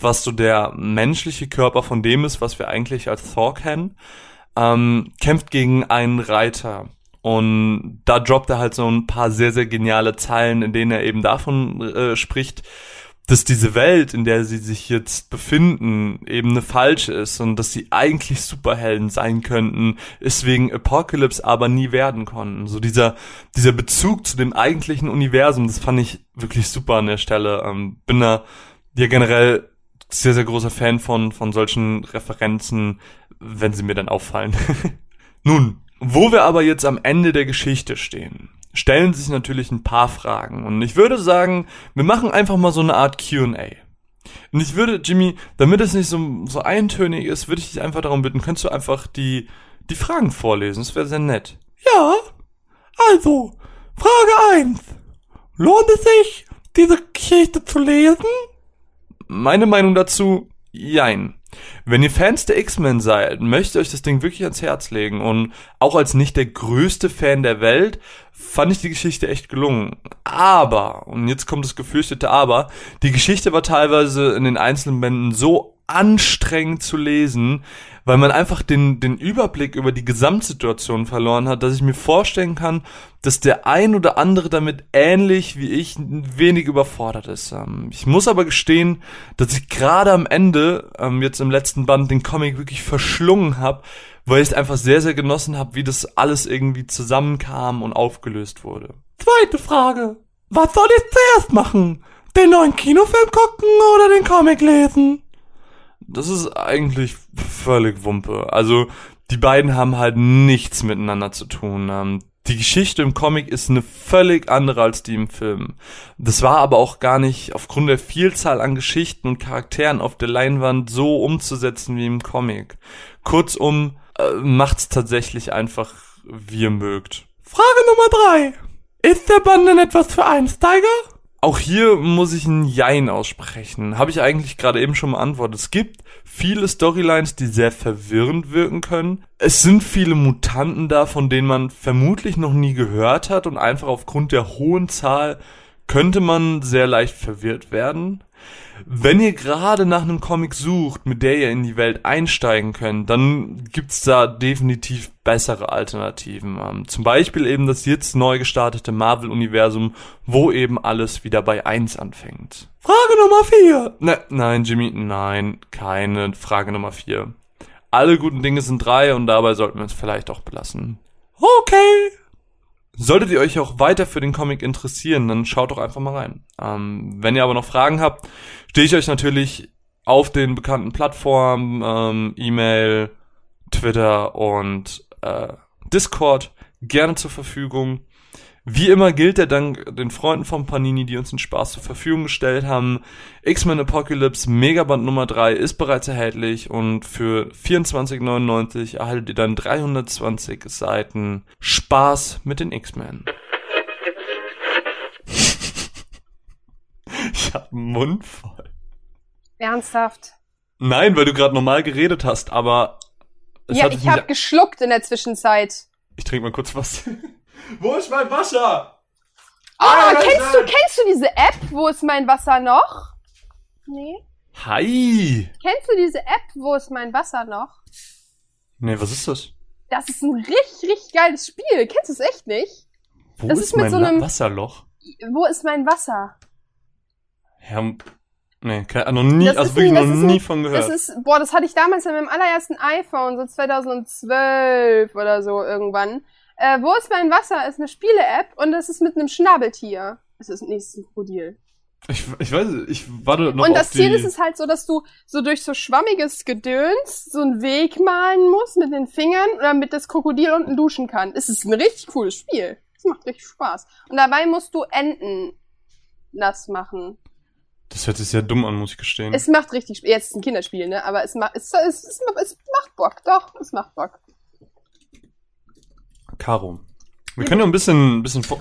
was so der menschliche Körper von dem ist, was wir eigentlich als Thor kennen, ähm, kämpft gegen einen Reiter. Und da droppt er halt so ein paar sehr, sehr geniale Zeilen, in denen er eben davon äh, spricht, dass diese Welt, in der sie sich jetzt befinden, eben eine falsche ist und dass sie eigentlich Superhelden sein könnten, ist wegen Apocalypse aber nie werden konnten. So dieser, dieser Bezug zu dem eigentlichen Universum, das fand ich wirklich super an der Stelle. Ähm, bin da ja generell sehr, sehr großer Fan von, von solchen Referenzen, wenn sie mir dann auffallen. Nun, wo wir aber jetzt am Ende der Geschichte stehen, stellen sich natürlich ein paar Fragen. Und ich würde sagen, wir machen einfach mal so eine Art QA. Und ich würde, Jimmy, damit es nicht so, so eintönig ist, würde ich dich einfach darum bitten, könntest du einfach die, die Fragen vorlesen? Das wäre sehr nett. Ja, also, Frage 1. Lohnt es sich, diese Geschichte zu lesen? Meine Meinung dazu, jein. Wenn ihr Fans der X-Men seid, möchte ich euch das Ding wirklich ans Herz legen und auch als nicht der größte Fan der Welt fand ich die Geschichte echt gelungen. Aber, und jetzt kommt das gefürchtete Aber, die Geschichte war teilweise in den einzelnen Bänden so anstrengend zu lesen, weil man einfach den, den Überblick über die Gesamtsituation verloren hat, dass ich mir vorstellen kann, dass der ein oder andere damit ähnlich wie ich ein wenig überfordert ist. Ähm, ich muss aber gestehen, dass ich gerade am Ende, ähm, jetzt im letzten Band, den Comic wirklich verschlungen habe, weil ich es einfach sehr, sehr genossen habe, wie das alles irgendwie zusammenkam und aufgelöst wurde. Zweite Frage. Was soll ich zuerst machen? Den neuen Kinofilm gucken oder den Comic lesen? Das ist eigentlich völlig Wumpe. Also die beiden haben halt nichts miteinander zu tun. Ähm, die Geschichte im Comic ist eine völlig andere als die im Film. Das war aber auch gar nicht aufgrund der Vielzahl an Geschichten und Charakteren auf der Leinwand so umzusetzen wie im Comic. Kurzum, äh, macht's tatsächlich einfach, wie ihr mögt. Frage Nummer drei. Ist der Band denn etwas für Einsteiger? Auch hier muss ich ein Jein aussprechen. Habe ich eigentlich gerade eben schon beantwortet. Es gibt viele Storylines, die sehr verwirrend wirken können. Es sind viele Mutanten da, von denen man vermutlich noch nie gehört hat und einfach aufgrund der hohen Zahl könnte man sehr leicht verwirrt werden. Wenn ihr gerade nach einem Comic sucht, mit der ihr in die Welt einsteigen könnt, dann gibt's da definitiv bessere Alternativen. Ähm, zum Beispiel eben das jetzt neu gestartete Marvel-Universum, wo eben alles wieder bei eins anfängt. Frage Nummer vier. Ne, nein, Jimmy, nein, keine Frage Nummer vier. Alle guten Dinge sind drei und dabei sollten wir es vielleicht auch belassen. Okay. Solltet ihr euch auch weiter für den Comic interessieren, dann schaut doch einfach mal rein. Ähm, wenn ihr aber noch Fragen habt, stehe ich euch natürlich auf den bekannten Plattformen, ähm, E-Mail, Twitter und äh, Discord gerne zur Verfügung. Wie immer gilt der Dank den Freunden von Panini, die uns den Spaß zur Verfügung gestellt haben. X-Men Apocalypse Megaband Nummer 3 ist bereits erhältlich und für 24,99 erhaltet ihr dann 320 Seiten Spaß mit den X-Men. Ich hab einen Mund voll. Ernsthaft. Nein, weil du gerade normal geredet hast, aber Ja, ich habe geschluckt in der Zwischenzeit. Ich trinke mal kurz was. Wo ist mein Wasser? Oh, Ah, kennst du, kennst du diese App? Wo ist mein Wasser noch? Nee. Hi. Kennst du diese App? Wo ist mein Wasser noch? Nee, was ist das? Das ist ein richtig, richtig geiles Spiel. Kennst du es echt nicht? Wo Das ist, ist mit mein so einem- Wasserloch? Wo ist mein Wasser? Ja, nee, keine, noch nie, Das also wirklich ein- noch das nie ein- von gehört. Das ist, boah, das hatte ich damals in meinem allerersten iPhone, so 2012 oder so irgendwann. Äh, wo ist mein Wasser? Ist eine Spiele-App und das ist mit einem Schnabeltier. Es ist nicht ein Krokodil. ich, ich weiß, ich warte noch und das Ziel ist es halt so, dass du so durch so schwammiges Gedöns so einen Weg malen musst mit den Fingern, damit das Krokodil unten duschen kann. Es ist ein richtig cooles Spiel. Es macht richtig Spaß. Und dabei musst du Enten nass machen. Das hört sich sehr dumm an, muss ich gestehen. Es macht richtig Spaß. Jetzt ist es ein Kinderspiel, ne? Aber es macht, es, es, es, es macht Bock. Doch, es macht Bock. Caro. Wir können ja ein bisschen, ein bisschen vor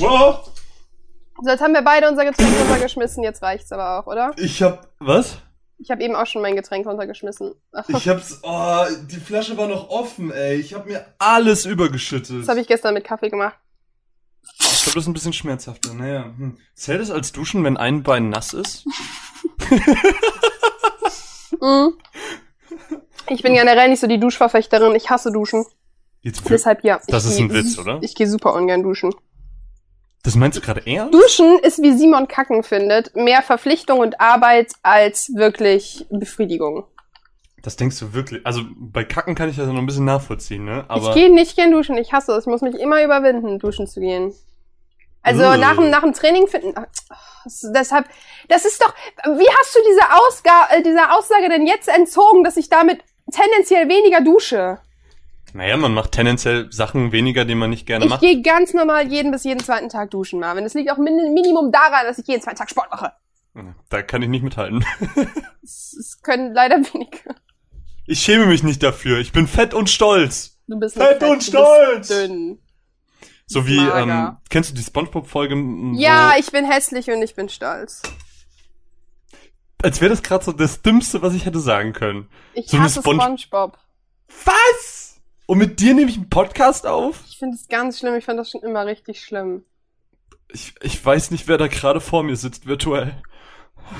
wow, So, jetzt haben wir beide unser Getränk runtergeschmissen. Jetzt reicht's aber auch, oder? Ich hab, was? Ich habe eben auch schon mein Getränk runtergeschmissen. Ach, Ich hab's, oh, die Flasche war noch offen, ey. Ich hab mir alles übergeschüttet. das habe ich gestern mit Kaffee gemacht. Ich glaube, das ist ein bisschen schmerzhafter. Naja, hm. Zählt es als Duschen, wenn ein Bein nass ist? Mhm. Ich bin generell nicht so die Duschverfechterin. Ich hasse Duschen. Jetzt Deshalb ja. Das ich ist geh- ein Witz, oder? Ich gehe super ungern duschen. das meinst du gerade ernst? Duschen ist, wie Simon Kacken findet, mehr Verpflichtung und Arbeit als wirklich Befriedigung. Das denkst du wirklich? Also bei Kacken kann ich das noch ein bisschen nachvollziehen, ne? Aber ich gehe nicht gern duschen. Ich hasse es. Ich muss mich immer überwinden, duschen zu gehen. Also Ugh. nach, dem- nach dem Training finden. Deshalb, das ist doch. Wie hast du diese, Ausga äh, diese Aussage denn jetzt entzogen, dass ich damit tendenziell weniger dusche? naja, man macht tendenziell Sachen weniger, die man nicht gerne Ich macht. gehe ganz normal jeden bis jeden zweiten Tag duschen, Marvin. Das liegt auch min Minimum daran, dass ich jeden zweiten Tag Sport mache. Da kann ich nicht mithalten. Es, können leider wenige. Ich schäme mich nicht dafür. Ich bin fett und stolz. Du bist Fett nicht und stolz! Dünn. So wie, Mager. ähm, kennst du die Spongebob-Folge? Ja, ich bin hässlich und ich bin stolz. Als wäre das gerade so das Dümmste, was ich hätte sagen können. Ich So hasse Spong- SpongeBob. Was? Und mit dir nehme ich einen Podcast auf? Ich finde es ganz schlimm. Ich fand das schon immer richtig schlimm. Ich, ich weiß nicht, wer da gerade vor mir sitzt, virtuell.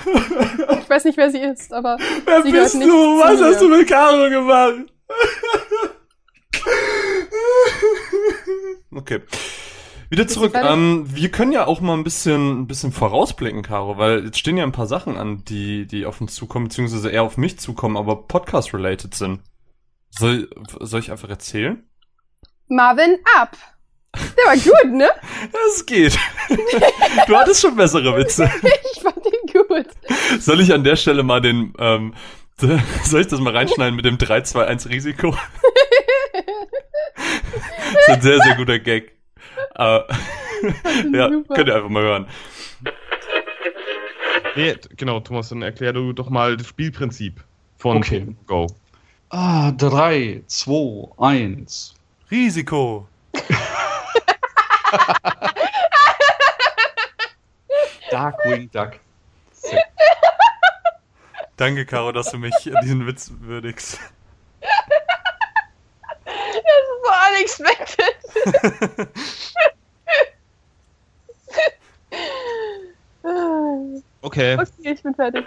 Ich weiß nicht, wer sie ist, aber Wer bist nicht du? Was hast du mit Caro gemacht? okay. Wieder zurück. Ähm, wir können ja auch mal ein bisschen, ein bisschen vorausblicken, Caro, weil jetzt stehen ja ein paar Sachen an, die, die auf uns zukommen, beziehungsweise eher auf mich zukommen, aber Podcast-related sind. Soll, soll ich einfach erzählen? Marvin ab. Der war gut, ne? Es geht. du hattest schon bessere Witze. Ich fand den gut. Soll ich an der Stelle mal den, ähm, soll ich das mal reinschneiden mit dem 3-2-1 Risiko? Das ist ein sehr, sehr guter Gag. Äh, ja, super. könnt ihr einfach mal hören. Nee, genau, Thomas, dann erklär du doch mal das Spielprinzip von Okay. Go. Ah, 3, 2, 1. Risiko. Darkwing Duck. Danke, Caro, dass du mich diesen Witz würdigst. So unexpected. Okay. okay, ich bin fertig.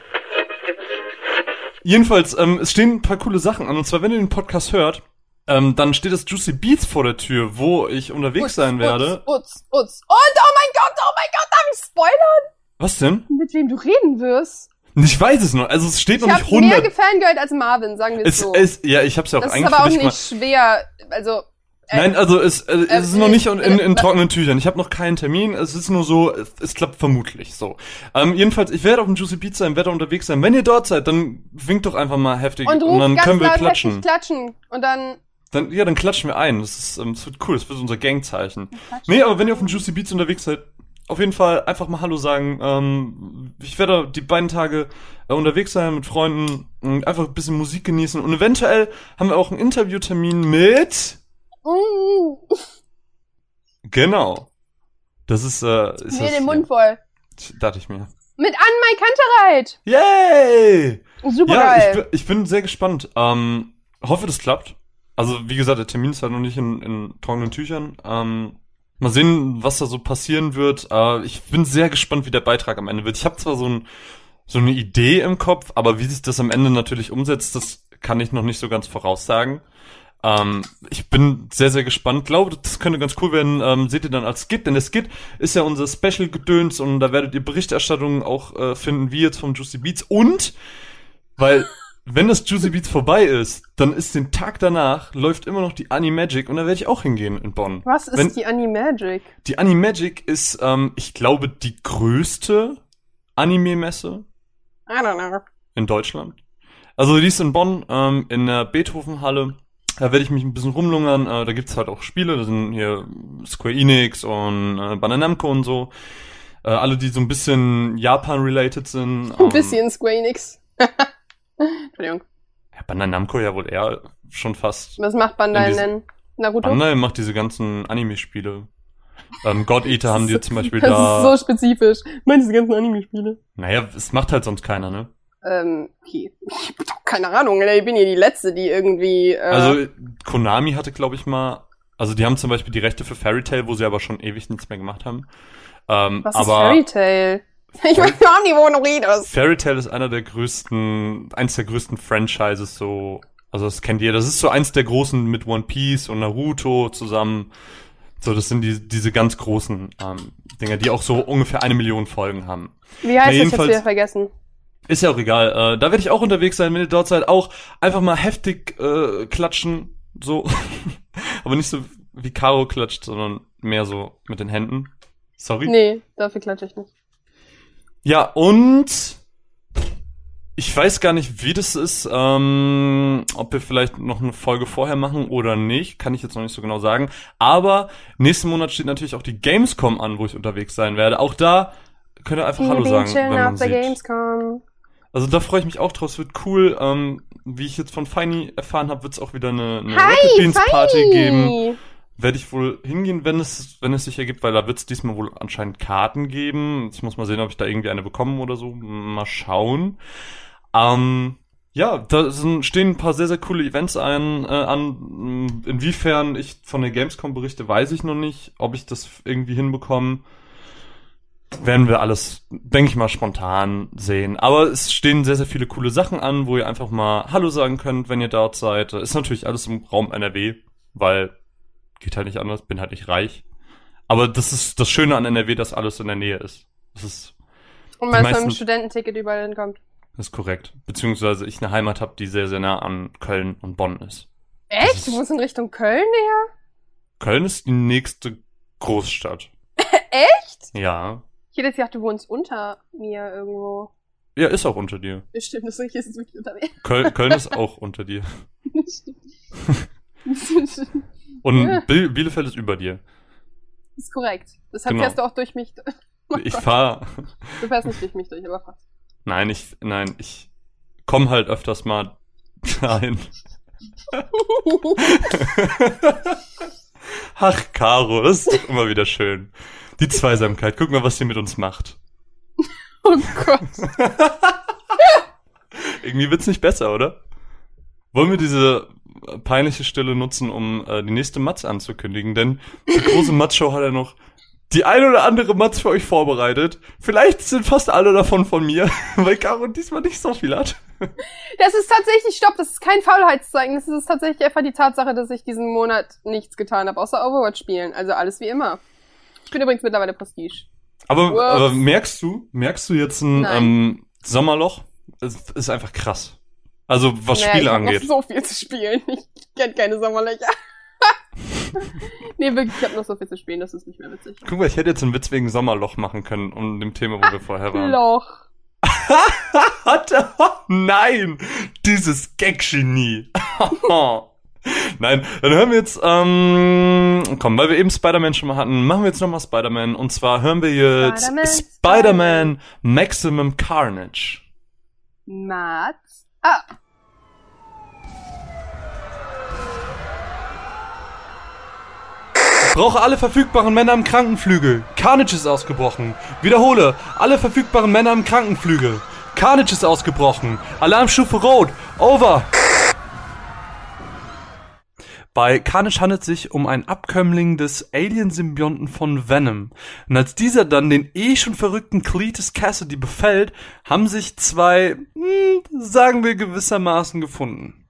Jedenfalls, ähm, es stehen ein paar coole Sachen an. Und zwar, wenn ihr den Podcast hört, ähm, dann steht das Juicy Beats vor der Tür, wo ich unterwegs sein werde. Utz, Utz, Utz. Und oh mein Gott, oh mein Gott, darf ich spoilern? Was denn? Mit wem du reden wirst? Ich weiß es noch. Also es steht noch Ich nicht habe mehr 100. gefangirlt als Marvin, sagen wir es Es, so. es, ja, ich hab's ja auch das ist eigentlich aber auch für dich nicht mal. schwer. Also, Nein, also es, äh, es äh, ist noch nicht in, in, in äh, trockenen Tüchern. Ich habe noch keinen Termin. Es ist nur so, es, es klappt vermutlich so. Ähm, jedenfalls, ich werde auf dem Juicy Beats sein, werde unterwegs sein. Wenn ihr dort seid, dann winkt doch einfach mal heftig und und, dann können wir klatschen. klatschen. Und dann Dann, ja, dann klatschen wir ein. Das, ist, ähm, das wird cool. Das wird unser Gangzeichen. Nee, aber wenn ihr auf dem Juicy Beats unterwegs seid, auf jeden Fall einfach mal Hallo sagen. Ähm, ich werde die beiden Tage äh, unterwegs sein mit Freunden, und einfach ein bisschen Musik genießen und eventuell haben wir auch einen Interviewtermin mit. Mm, Genau. Das ist, äh, ist mir den Mund voll. Dachte ich mir. Mit Anmai Kantereit. Yay! Super ja, ich, geil. bin- ich bin sehr gespannt. Ähm, hoffe, das klappt. Also, wie gesagt, der Termin ist halt noch nicht in, in trockenen Tüchern. Ähm, mal sehen, was da so passieren wird. Äh, ich bin sehr gespannt, wie der Beitrag am Ende wird. Ich habe zwar so, ein, so eine Idee im Kopf, aber wie sich das am Ende natürlich umsetzt, das kann ich noch nicht so ganz voraussagen. Ähm, ich bin sehr, sehr gespannt. Glaube, das könnte ganz cool werden. Ähm, seht ihr dann als Skit, denn der Skit ist ja unser Special-Gedöns und da werdet ihr Berichterstattungen auch äh, finden, wie jetzt vom Juicy Beats. Und, weil, wenn das Juicy Beats vorbei ist, dann ist den Tag danach, läuft immer noch die Animagic und da werde ich auch hingehen in Bonn. Was ist Wenn- die Animagic? Die Animagic ist, ähm, ich glaube, die größte Anime-Messe I don't know. in Deutschland. Also die ist in Bonn, ähm, in der Beethovenhalle. Da werde ich mich ein bisschen rumlungern. Äh, da gibt's halt auch Spiele. Da sind hier Square Enix und äh, Bandai Namco und so. Äh, alle, die so ein bisschen Japan-related sind. Ein Ähm, bisschen Square Enix. Entschuldigung. Ja, Bandai Namco ja wohl eher schon fast. Was macht Bandai denn? Naruto? Bandai macht diese ganzen Anime-Spiele. Ähm, God Eater haben die zum Beispiel das da. ist so spezifisch. Ich meine diese ganzen Anime-Spiele. naja, es macht halt sonst keiner, ne? Ähm, okay. Ich hab doch keine Ahnung, Alter. ich bin hier die Letzte, die irgendwie, äh, Also Konami hatte, glaube ich mal, also die haben zum Beispiel die Rechte für Fairy Tail, wo sie aber schon ewig nichts mehr gemacht haben. Ähm, was ist Fairy Tail? Ich weiß gar nicht, wo du redest. Fairy Tail ist einer der größten, eins der größten Franchises so, also das kennt ihr, das ist so eins der großen mit One Piece und Naruto zusammen. So, das sind die, diese ganz großen ähm, Dinger, die auch so ungefähr eine Million Folgen haben. Wie heißt das? Ich hab's wieder vergessen. Ist ja auch egal. Äh, da werde ich auch unterwegs sein, wenn ihr dort seid. Auch einfach mal heftig äh, klatschen, so. Aber nicht so wie Caro klatscht, sondern mehr so mit den Händen. Sorry. Nee, dafür klatsche ich nicht. Ja, und ich weiß gar nicht, wie das ist, ähm, ob wir vielleicht noch eine Folge vorher machen oder nicht, kann ich jetzt noch nicht so genau sagen. Aber nächsten Monat steht natürlich auch die Gamescom an, wo ich unterwegs sein werde. Auch da könnt ihr einfach Hallo sagen, wenn man auf der sieht. Gamescom. Also da freue ich mich auch drauf, es wird cool. Ähm, wie ich jetzt von Feini erfahren habe, wird es auch wieder eine, eine Hi, Rocket Beans Party Feini! geben. Werde ich wohl hingehen, wenn es, wenn es sich ergibt, weil da wird es diesmal wohl anscheinend Karten geben. Ich muss mal sehen, ob ich da irgendwie eine bekomme oder so. Mal schauen. Ähm, ja, da sind, stehen ein paar sehr, sehr coole Events ein, äh, an. Inwiefern ich von der Gamescom berichte, weiß ich noch nicht. Ob ich das irgendwie hinbekomme, werden wir alles, denke ich mal, spontan sehen. Aber es stehen sehr, sehr viele coole Sachen an, wo ihr einfach mal Hallo sagen könnt, wenn ihr dort seid. Ist natürlich alles im Raum NRW, weil geht halt nicht anders, bin halt nicht reich. Aber das ist das Schöne an NRW, dass alles in der Nähe ist. Das ist, Und man Die mit einem meisten- Studententicket überall hinkommt. das ist korrekt. Beziehungsweise ich eine Heimat habe, die sehr, sehr nah an Köln und Bonn ist. Echt? ist- Du musst in Richtung Köln näher? Köln ist die nächste Großstadt. Echt? Ja. Ich hätte jetzt gedacht, du wohnst unter mir irgendwo. Ja, ist auch unter dir. Stimmt, das ist jetzt wirklich unter mir. Köln, Köln ist auch unter dir. Stimmt. Und Bielefeld ist über dir. ist korrekt. Deshalb Genau. fährst du auch durch mich. Oh Ich Gott. fahr. Du fährst nicht durch mich durch, aber fast. Nein, ich, nein, ich komm halt öfters mal dahin. Ach, Caro, das ist doch immer wieder schön. Die Zweisamkeit, guck mal, was sie mit uns macht. Oh Gott. Irgendwie wird's nicht besser, oder? Wollen wir diese peinliche Stille nutzen, um äh, die nächste Matz anzukündigen? Denn die große Matz-Show hat ja noch die ein oder andere Matz für euch vorbereitet. Vielleicht sind fast alle davon von mir, weil Caro diesmal nicht so viel hat. Das ist tatsächlich, stopp, das ist kein Faulheitszeichen. Das ist tatsächlich einfach die Tatsache, dass ich diesen Monat nichts getan habe, außer Overwatch spielen. Also alles wie immer. Ich bin übrigens mittlerweile Prestige. Aber, Ups. aber merkst du, merkst du jetzt ein ähm, Sommerloch? Es ist einfach krass. Also was Naja, Spiele ich hab angeht. noch so viel zu spielen. Ich kenn keine Sommerlöcher. nee, wirklich, ich habe noch so viel zu spielen, das ist nicht mehr witzig. Guck mal, ich hätte jetzt einen Witz wegen Sommerloch machen können, um dem Thema, wo wir vorher waren. Loch. Nein! Dieses Gag-Genie. Nein, dann hören wir jetzt, ähm, komm, weil wir eben Spider-Man schon mal hatten, machen wir jetzt nochmal Spider-Man. Und zwar hören wir jetzt Spider-Man, Spider-Man Maximum Carnage. Mats. Ah, Brauche alle verfügbaren Männer im Krankenflügel. Carnage ist ausgebrochen. Wiederhole, alle verfügbaren Männer im Krankenflügel. Carnage ist ausgebrochen. Alarmstufe Rot. Over. Bei Carnage handelt es sich um einen Abkömmling des Alien-Symbionten von Venom. Und als dieser dann den eh schon verrückten Cletus Cassidy befällt, haben sich zwei, hm, sagen wir gewissermaßen gefunden.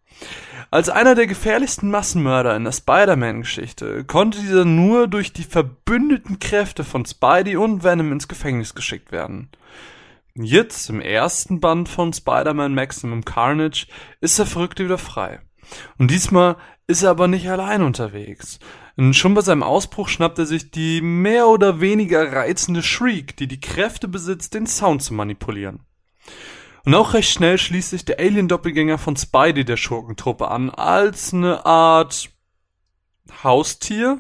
Als einer der gefährlichsten Massenmörder in der Spider-Man-Geschichte konnte dieser nur durch die verbündeten Kräfte von Spidey und Venom ins Gefängnis geschickt werden. Jetzt, im ersten Band von Spider-Man Maximum Carnage, ist der Verrückte wieder frei. Und diesmal ist er aber nicht allein unterwegs. Und schon bei seinem Ausbruch schnappt er sich die mehr oder weniger reizende Shriek, die die Kräfte besitzt, den Sound zu manipulieren. Und auch recht schnell schließt sich der Alien-Doppelgänger von Spidey der Schurkentruppe an, als eine Art Haustier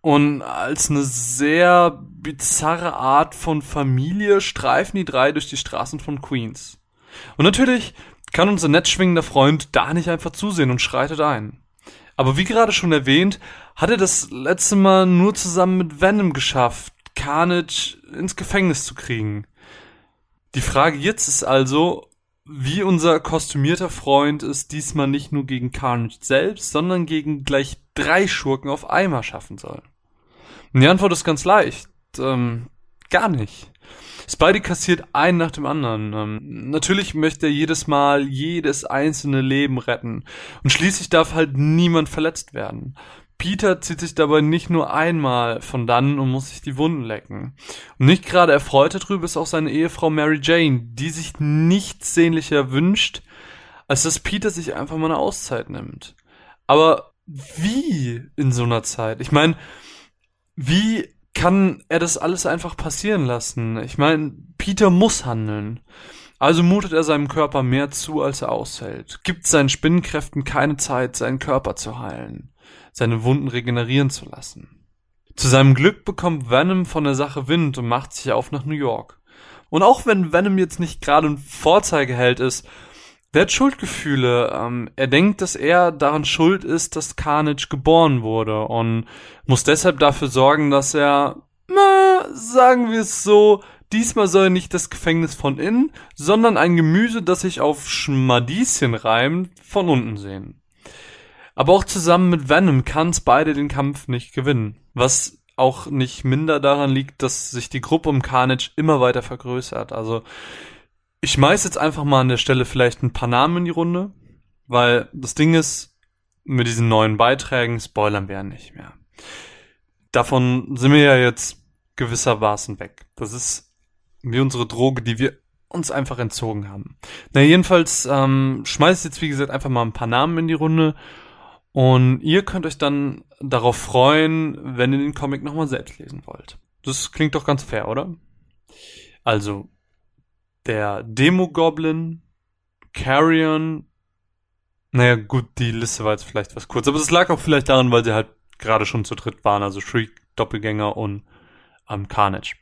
und als eine sehr bizarre Art von Familie streifen die drei durch die Straßen von Queens. Und natürlich kann unser netzschwingender Freund da nicht einfach zusehen und schreitet ein. Aber wie gerade schon erwähnt, hat er das letzte Mal nur zusammen mit Venom geschafft, Carnage ins Gefängnis zu kriegen. Die Frage jetzt ist also, wie unser kostümierter Freund es diesmal nicht nur gegen Carnage selbst, sondern gegen gleich drei Schurken auf einmal schaffen soll. Und die Antwort ist ganz leicht. Ähm, gar nicht. Spidey kassiert einen nach dem anderen. Ähm, natürlich möchte er jedes Mal jedes einzelne Leben retten. Und schließlich darf halt niemand verletzt werden. Peter zieht sich dabei nicht nur einmal von dann und muss sich die Wunden lecken. Und nicht gerade erfreut darüber ist auch seine Ehefrau Mary Jane, die sich nichts sehnlicher wünscht, als dass Peter sich einfach mal eine Auszeit nimmt. Aber wie in so einer Zeit? Ich meine, wie kann er das alles einfach passieren lassen? Ich meine, Peter muss handeln. Also mutet er seinem Körper mehr zu, als er aushält, gibt seinen Spinnenkräften keine Zeit, seinen Körper zu heilen seine Wunden regenerieren zu lassen. Zu seinem Glück bekommt Venom von der Sache Wind und macht sich auf nach New York. Und auch wenn Venom jetzt nicht gerade ein Vorzeigeheld ist, der hat Schuldgefühle. Ähm, er denkt, dass er daran schuld ist, dass Carnage geboren wurde und muss deshalb dafür sorgen, dass er, na, sagen wir es so, diesmal soll er nicht das Gefängnis von innen, sondern ein Gemüse, das sich auf Schmadieschen reimt, von unten sehen. Aber auch zusammen mit Venom kann beide den Kampf nicht gewinnen. Was auch nicht minder daran liegt, dass sich die Gruppe um Carnage immer weiter vergrößert. Also ich schmeiß jetzt einfach mal an der Stelle vielleicht ein paar Namen in die Runde, weil das Ding ist, mit diesen neuen Beiträgen spoilern wir ja nicht mehr. Davon sind wir ja jetzt gewissermaßen weg. Das ist wie unsere Droge, die wir uns einfach entzogen haben. Na jedenfalls ähm, schmeiß jetzt wie gesagt einfach mal ein paar Namen in die Runde und ihr könnt euch dann darauf freuen, wenn ihr den Comic nochmal selbst lesen wollt. Das klingt doch ganz fair, oder? Also, der Demo-Goblin, Carrion, naja, gut, die Liste war jetzt vielleicht was kurz, aber das lag auch vielleicht daran, weil sie halt gerade schon zu dritt waren, also Shriek, Doppelgänger und ähm, Carnage.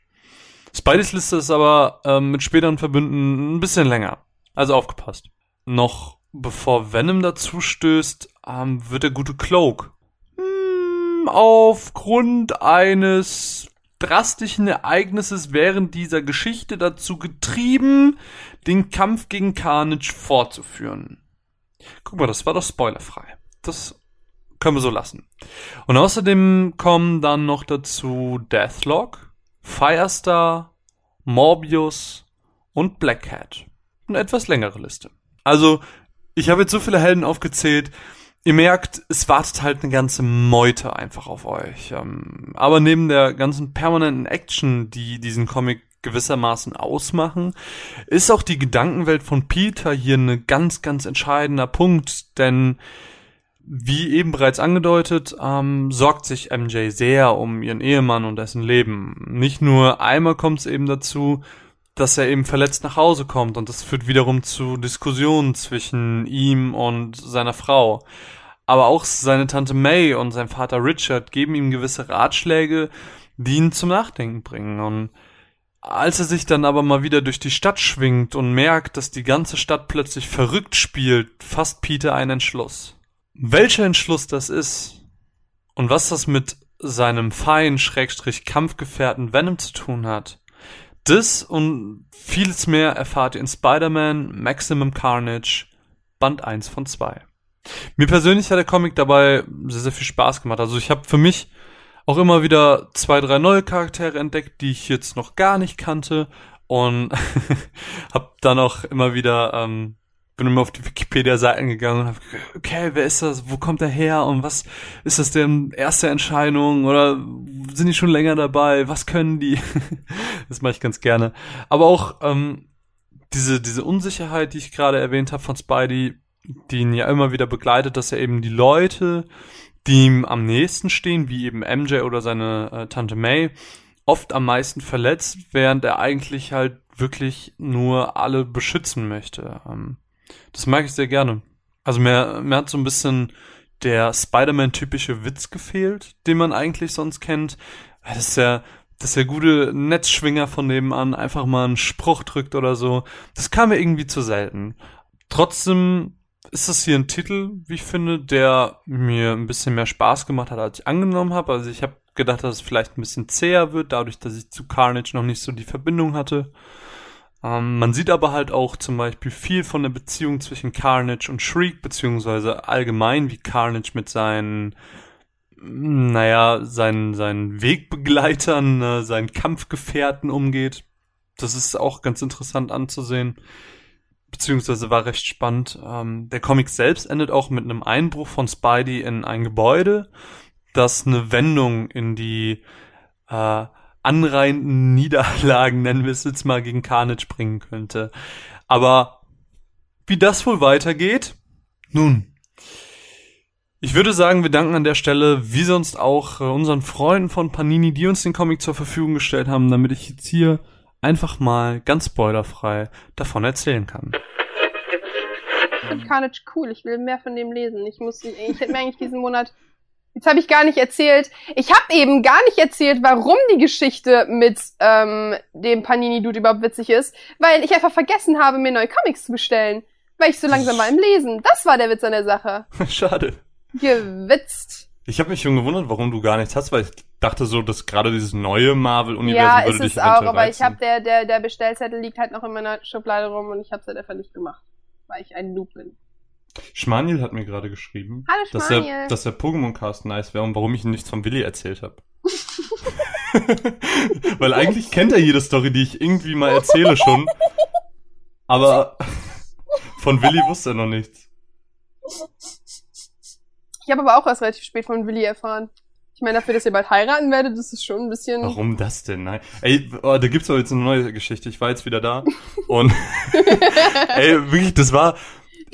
Spideys Liste ist aber ähm, mit späteren Verbünden ein bisschen länger. Also aufgepasst. Noch bevor Venom dazu stößt, ähm, wird der gute Cloak hm, aufgrund eines drastischen Ereignisses während dieser Geschichte dazu getrieben, den Kampf gegen Carnage fortzuführen. Guck mal, das war doch spoilerfrei. Das können wir so lassen. Und außerdem kommen dann noch dazu Deathlock, Firestar, Morbius und Black Cat. Eine etwas längere Liste. Also ich habe jetzt so viele Helden aufgezählt. Ihr merkt, es wartet halt eine ganze Meute einfach auf euch. Ähm, aber neben der ganzen permanenten Action, die diesen Comic gewissermaßen ausmachen, ist auch die Gedankenwelt von Peter hier ein ganz, ganz entscheidender Punkt, denn wie eben bereits angedeutet, ähm, sorgt sich MJ sehr um ihren Ehemann und dessen Leben. Nicht nur einmal kommt es eben dazu, dass er eben verletzt nach Hause kommt und das führt wiederum zu Diskussionen zwischen ihm und seiner Frau. Aber auch seine Tante May und sein Vater Richard geben ihm gewisse Ratschläge, die ihn zum Nachdenken bringen. Und als er sich dann aber mal wieder durch die Stadt schwingt und merkt, dass die ganze Stadt plötzlich verrückt spielt, fasst Peter einen Entschluss. Welcher Entschluss das ist und was das mit seinem Feind Schrägstrich Kampfgefährten Venom zu tun hat, das und vieles mehr erfahrt ihr in Spider-Man Maximum Carnage Band 1 von 2. Mir persönlich hat der Comic dabei sehr, sehr viel Spaß gemacht. Also ich habe für mich auch immer wieder zwei, drei neue Charaktere entdeckt, die ich jetzt noch gar nicht kannte und habe dann auch immer wieder ähm, bin immer auf die Wikipedia-Seiten gegangen und hab geguckt, okay, wer ist das? Wo kommt er her? Und was ist das denn erste Entscheidung? Oder sind die schon länger dabei? Was können die? das mache ich ganz gerne. Aber auch ähm, diese, diese Unsicherheit, die ich gerade erwähnt habe von Spidey, die ihn ja immer wieder begleitet, dass er eben die Leute, die ihm am nächsten stehen, wie eben MJ oder seine äh, Tante May, oft am meisten verletzt, während er eigentlich halt wirklich nur alle beschützen möchte. Ähm, das mag ich sehr gerne. Also mir, mir hat so ein bisschen der Spider-Man-typische Witz gefehlt, den man eigentlich sonst kennt. Das ist ja, dass der gute Netzschwinger von nebenan einfach mal einen Spruch drückt oder so. Das kam mir irgendwie zu selten. Trotzdem ist das hier ein Titel, wie ich finde, der mir ein bisschen mehr Spaß gemacht hat, als ich angenommen habe. Also ich habe gedacht, dass es vielleicht ein bisschen zäher wird, dadurch, dass ich zu Carnage noch nicht so die Verbindung hatte. Ähm, man sieht aber halt auch zum Beispiel viel von der Beziehung zwischen Carnage und Shriek, beziehungsweise allgemein, wie Carnage mit seinen, naja, seinen, seinen Wegbegleitern, äh, seinen Kampfgefährten umgeht. Das ist auch ganz interessant anzusehen. Beziehungsweise war recht spannend. Ähm, der Comic selbst endet auch mit einem Einbruch von Spidey in ein Gebäude, das eine Wendung in die äh, anreihenden Niederlagen, nennen wir es jetzt mal, gegen Carnage bringen könnte. Aber wie das wohl weitergeht? Nun, ich würde sagen, wir danken an der Stelle, wie sonst auch, äh, unseren Freunden von Panini, die uns den Comic zur Verfügung gestellt haben, damit ich jetzt hier einfach mal ganz spoilerfrei davon erzählen kann. Ich finde Carnage cool. Ich will mehr von dem lesen. Ich muss, ich hätte mir eigentlich diesen Monat. Jetzt habe ich gar nicht erzählt. Ich habe eben gar nicht erzählt, warum die Geschichte mit ähm, dem Panini-Dude überhaupt witzig ist, weil ich einfach vergessen habe, mir neue Comics zu bestellen, weil ich so langsam war im Lesen. Das war der Witz an der Sache. Schade. Gewitzt. Ich habe mich schon gewundert, warum du gar nichts hast, weil ich dachte so, dass gerade dieses neue Marvel-Universum Ja, würde ist dich es auch, aber ich reizen. habe der der der Bestellzettel liegt halt noch in meiner Schublade rum und ich habe es halt einfach nicht gemacht, weil ich ein Noob bin. Schmaniel hat mir gerade geschrieben, Hallo dass der, dass der Pokémon-Cast nice wäre und warum ich ihm nichts von Willi erzählt habe. Weil eigentlich kennt er jede Story, die ich irgendwie mal erzähle schon. Aber von Willi wusste er noch nichts. Ich habe aber auch erst relativ spät von Willi erfahren. Ich meine, dafür, dass ihr bald heiraten werdet, das ist schon ein bisschen. Warum das denn? Nein. Ey, oh, da gibt's doch jetzt eine neue Geschichte. Ich war jetzt wieder da. Und ey, wirklich, das war.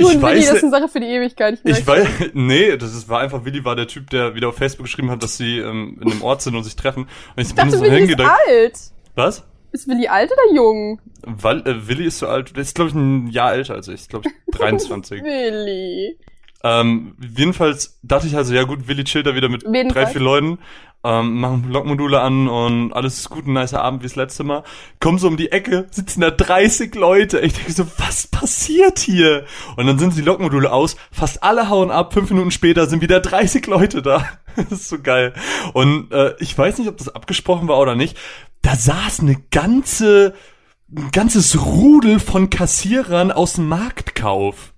Du ich und Willi, weiß, das ist eine Sache für die Ewigkeit. Ich, Ich weiß, nee, das ist, war einfach, Willi war der Typ, der wieder auf Facebook geschrieben hat, dass sie ähm, in einem Ort sind und sich treffen. Und ich, Ich bin dachte, so Willi ist hingedacht. alt. Was? Ist Willi alt oder jung? Weil, äh, Willi ist so alt, der ist glaube ich ein Jahr älter als ich, glaube ich 23. Willi. ähm, jedenfalls dachte ich also, ja gut, Willi chillt da wieder mit jeden drei, vier Leuten, ähm, machen Blockmodule an und alles ist gut, ein nicer Abend wie das letzte Mal. Kommen so um die Ecke, sitzen da 30 Leute. Ich denke so, was passiert hier? Und dann sind die Lockmodule aus, fast alle hauen ab, fünf Minuten später sind wieder 30 Leute da. Das ist so geil. Und äh, ich weiß nicht, ob das abgesprochen war oder nicht. Da saß eine ganze, ein ganzes Rudel von Kassierern aus dem Marktkauf.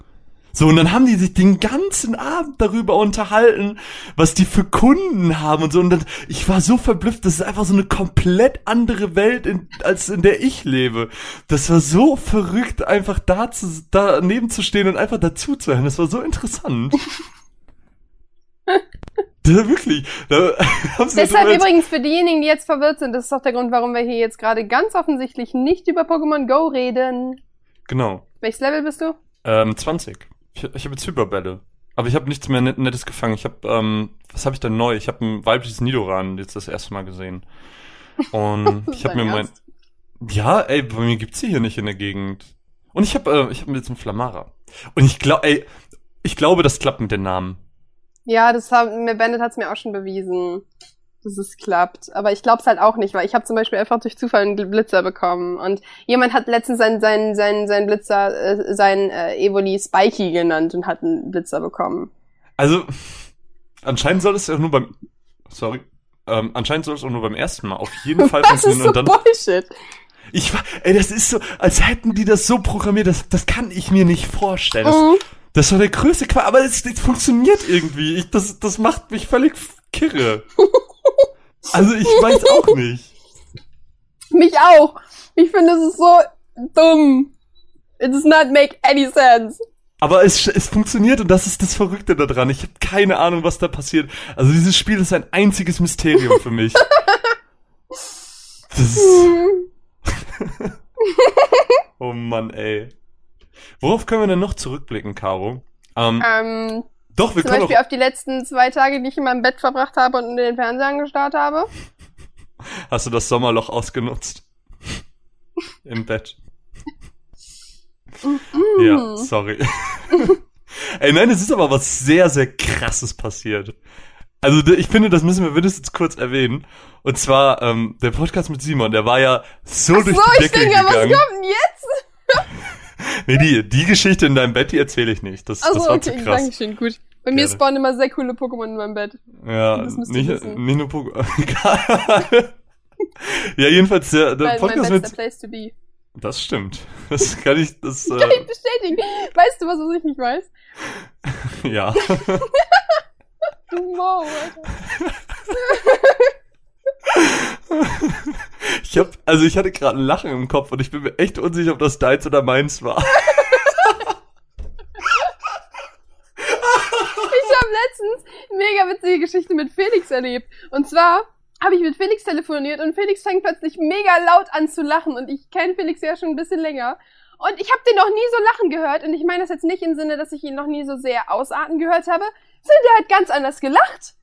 So, und dann haben die sich den ganzen Abend darüber unterhalten, was die für Kunden haben und so. Und dann, ich war so verblüfft, das ist einfach so eine komplett andere Welt, in, als in der ich lebe. Das war so verrückt, einfach da zu, daneben zu stehen und einfach dazu zu hören. Das war so interessant. Ja, wirklich. Da Deshalb übrigens für diejenigen, die jetzt verwirrt sind, das ist auch der Grund, warum wir hier jetzt gerade ganz offensichtlich nicht über Pokémon Go reden. Genau. Welches Level bist du? Ähm, 20. Ich, ich habe jetzt Hyperbälle. Aber ich habe nichts mehr Net Nettes gefangen. Ich habe, ähm, was habe ich denn neu? Ich habe ein weibliches Nidoran jetzt das erste Mal gesehen. Und ich habe mir mein... Ernst? Ja, ey, bei mir gibt's sie hier nicht in der Gegend. Und ich habe äh, ich hab jetzt einen Flamara. Und ich glaube, ey, ich glaube, das klappt mit den Namen. Ja, das haben, mir Bandit hat's mir auch schon bewiesen, dass es klappt. Aber ich glaub's halt auch nicht, weil ich habe zum Beispiel einfach durch Zufall einen Blitzer bekommen. Und jemand hat letztens seinen, seinen, seinen, seinen Blitzer, äh, seinen äh, Evoli Spikey genannt und hat einen Blitzer bekommen. Also, anscheinend soll es ja nur beim... Sorry. Ähm, anscheinend soll es auch nur beim ersten Mal auf jeden Fall Das ist funktionieren. so und dann Bullshit. Ich war, ey, das ist so, als hätten die das so programmiert, das, das kann ich mir nicht vorstellen. Das, Mhm. das war der größte Quatsch, aber es das funktioniert irgendwie. Ich, das, das macht mich völlig kirre. Also ich weiß auch nicht. Mich auch. Ich finde, es ist so dumm. It does not make any sense. Aber es, es funktioniert und das ist das Verrückte daran. Ich habe keine Ahnung, was da passiert. Also dieses Spiel ist ein einziges Mysterium für mich. Das ist, oh Mann, ey. Worauf können wir denn noch zurückblicken, Caro? Ähm, Ähm, doch, wir zum können Beispiel auch, auf die letzten zwei Tage, die ich in meinem Bett verbracht habe und in den Fernseher angestarrt habe. Hast du das Sommerloch ausgenutzt? Im Bett. Ja, sorry. Ey, nein, es ist aber was sehr, sehr krasses passiert. Also ich finde, das müssen wir mindestens kurz erwähnen. Und zwar ähm, der Podcast mit Simon, der war ja so durch so, die ich Decke denke, was gegangen. kommt denn jetzt? Nee, die, die Geschichte in deinem Bett, die erzähle ich nicht. Das, das Also war okay, zu krass. Dankeschön, gut. Bei mir Gerne. spawnen immer sehr coole Pokémon in meinem Bett. Ja, Das nicht, nicht nur Pokémon. Ja, jedenfalls der, der Weil mein Podcast ist mit... Place to be. Das stimmt. Das kann ich... Das, Kann ich äh, bestätigen. Weißt du was, was ich nicht weiß? ja. Du Mau, Alter. Ich hab, also ich hatte gerade ein Lachen im Kopf und ich bin mir echt unsicher, ob das deins oder meins war. Ich habe letztens eine mega witzige Geschichte mit Felix erlebt. Und zwar habe ich mit Felix telefoniert und Felix fängt plötzlich mega laut an zu lachen. Und ich kenne Felix ja schon ein bisschen länger. Und ich habe den noch nie so lachen gehört. Und ich meine das jetzt nicht im Sinne, dass ich ihn noch nie so sehr ausarten gehört habe, sondern der hat ganz anders gelacht.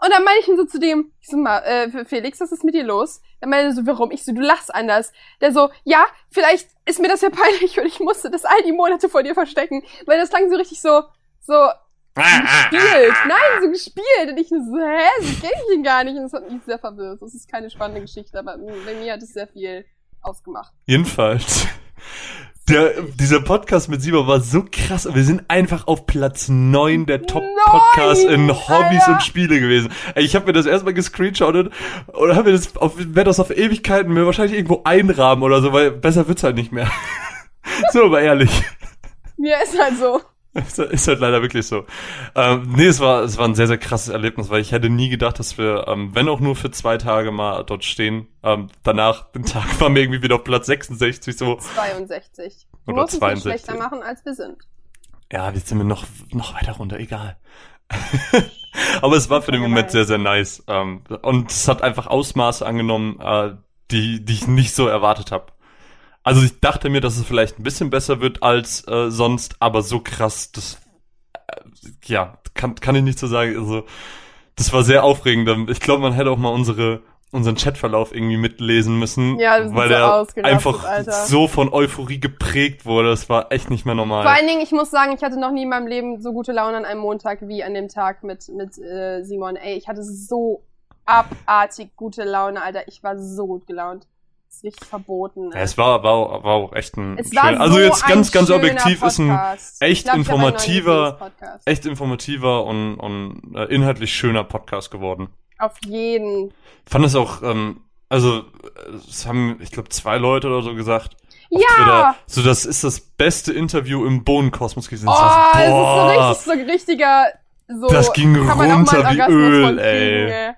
Und dann meine ich ihn so zu dem, ich so mal, äh, Felix, was ist mit dir los? Er meinte so, warum? Ich so, du lachst anders. Der so, ja, vielleicht ist mir das ja peinlich und ich musste das all die Monate vor dir verstecken. Weil das klang so richtig so, so, gespielt. Nein, so gespielt. Und ich so, hä, so kenn ich ihn gar nicht. Und das hat mich sehr verwirrt. Das ist keine spannende Geschichte, aber bei mir hat es sehr viel ausgemacht. Jedenfalls. Der, dieser Podcast mit Simon war so krass. Wir sind einfach auf Platz neun der Top-Podcasts in Hobbys Alter. und Spiele gewesen. Ich habe mir das erstmal gescreenshottet und habe mir das auf, werde das auf Ewigkeiten mir wahrscheinlich irgendwo einrahmen oder so, weil besser wird's halt nicht mehr. so, aber ehrlich. Ja, ist halt so. Ist, ist halt leider wirklich so. Ähm, nee, es war, es war ein sehr, sehr krasses Erlebnis, weil ich hätte nie gedacht, dass wir, ähm, wenn auch nur für zwei Tage mal dort stehen, ähm, danach, den Tag waren wir irgendwie wieder auf Platz 66, so, 62. Du Oder es 62. nicht schlechter machen, als wir sind. ja, jetzt sind wir noch, noch weiter runter, egal. Aber es war für den Moment sehr, sehr nice. Ähm, und es hat einfach Ausmaße angenommen, äh, die, die ich nicht so erwartet habe. Also ich dachte mir, dass es vielleicht ein bisschen besser wird als äh, sonst, aber so krass, das äh, ja, kann, kann ich nicht so sagen. Also, das war sehr aufregend. Ich glaube, man hätte auch mal unsere unseren Chatverlauf irgendwie mitlesen müssen, Ja, weil so er einfach so von Euphorie geprägt wurde. Das war echt nicht mehr normal. Vor allen Dingen, ich muss sagen, ich hatte noch nie in meinem Leben so gute Laune an einem Montag wie an dem Tag mit, mit äh, Simon. Ey, ich hatte so abartig gute Laune, Alter. Ich war so gut gelaunt. Das ist richtig verboten. Ja, es war, war, war auch echt ein Es schön, also so jetzt ein ganz, ganz objektiv ist ein Podcast. echt glaub, informativer, echt informativer und, und äh, inhaltlich schöner Podcast geworden. Auf jeden. Fand es auch, ähm, also es haben, ich glaube, zwei Leute oder so gesagt. Ja! Twitter, so das ist das beste Interview im Bohnenkosmos gewesen. Oh, es ist so richtig, so richtiger, so. Das ging runter wie Öl, ey. kriegen, ey.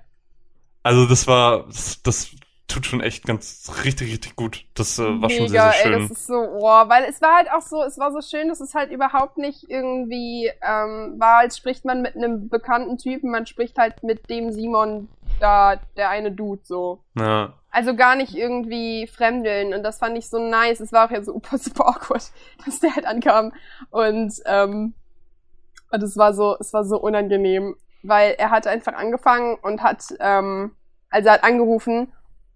Also das war, das, das tut schon echt ganz richtig, richtig gut. Das äh, war schon sehr, Mega, sehr ey, schön. das ist so, oh, weil es war halt auch so, es war so schön, dass es halt überhaupt nicht irgendwie ähm, war, als spricht man mit einem bekannten Typen, man spricht halt mit dem Simon da, der eine Dude so. ja. Also gar nicht irgendwie fremdeln und das fand ich so nice. Es war auch ja so super, super awkward, dass der halt ankam und ähm, und es war so, es war so unangenehm, weil er hat einfach angefangen und hat, ähm, also er hat angerufen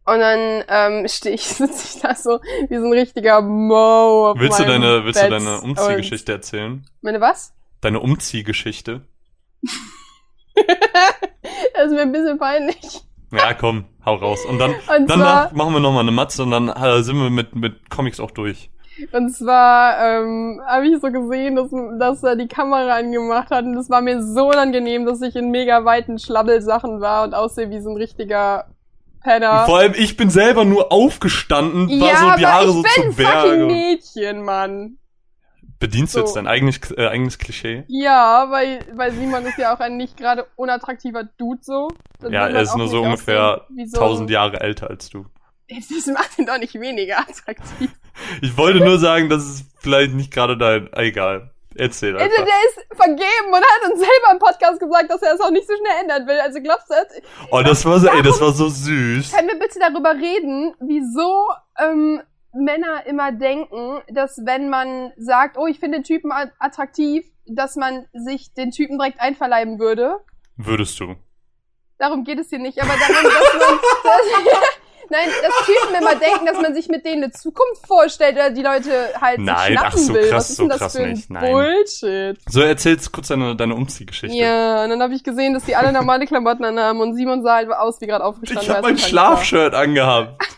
und dann ähm, stehe ich, sitze ich da so wie so ein richtiger Mo. Auf Willst du deine, willst du Bett deine Umziehgeschichte erzählen? Meine was? Deine Umziehgeschichte? das ist mir ein bisschen peinlich. Ja, komm, hau raus. Und dann, Und danach zwar, machen wir nochmal eine Matze und dann äh, sind wir mit, mit Comics auch durch. und zwar ähm, habe ich so gesehen, dass, dass er die Kamera angemacht hat und das war mir so unangenehm, dass ich in mega weiten Schlabbelsachen war und aussehe wie so ein richtiger Penner. Vor allem, ich bin selber nur aufgestanden, war ja, so die Haare ich so bin zu ein fucking Berge. Mädchen, Mann. Bedienst du So. jetzt dein eigenes, äh, eigenes Klischee? Ja, weil, weil Simon ist ja auch ein nicht gerade unattraktiver Dude so. Dann Ja, er ist nur so ungefähr so- 1000 Jahre älter als du. Das macht ihn doch nicht weniger attraktiv. Ich wollte nur sagen, dass es vielleicht nicht gerade dein, egal. Erzähl einfach. der ist vergeben und hat uns selber im Podcast gesagt, dass er es auch nicht so schnell ändern will. Also glaubst du das? Oh, das war so, ey, das war so süß. Können wir bitte darüber reden, wieso ähm, Männer immer denken, dass wenn man sagt, oh, ich finde den Typen attraktiv, dass man sich den Typen direkt einverleiben würde? Würdest du. Darum geht es hier nicht, aber darum, dass man. Dass, nein, dass Typen immer denken, dass man sich mit denen eine Zukunft vorstellt oder die Leute halt Nein, ach schnappen so will. krass, Was ist denn so das krass für ein nicht, nein. Bullshit? So, erzähl jetzt kurz deine, deine Umziehgeschichte. Ja, und dann habe ich gesehen, dass die alle normale Klamotten anhaben und Simon sah halt aus wie gerade aufgestanden. Ich habe mein. Schlafshirt angehabt.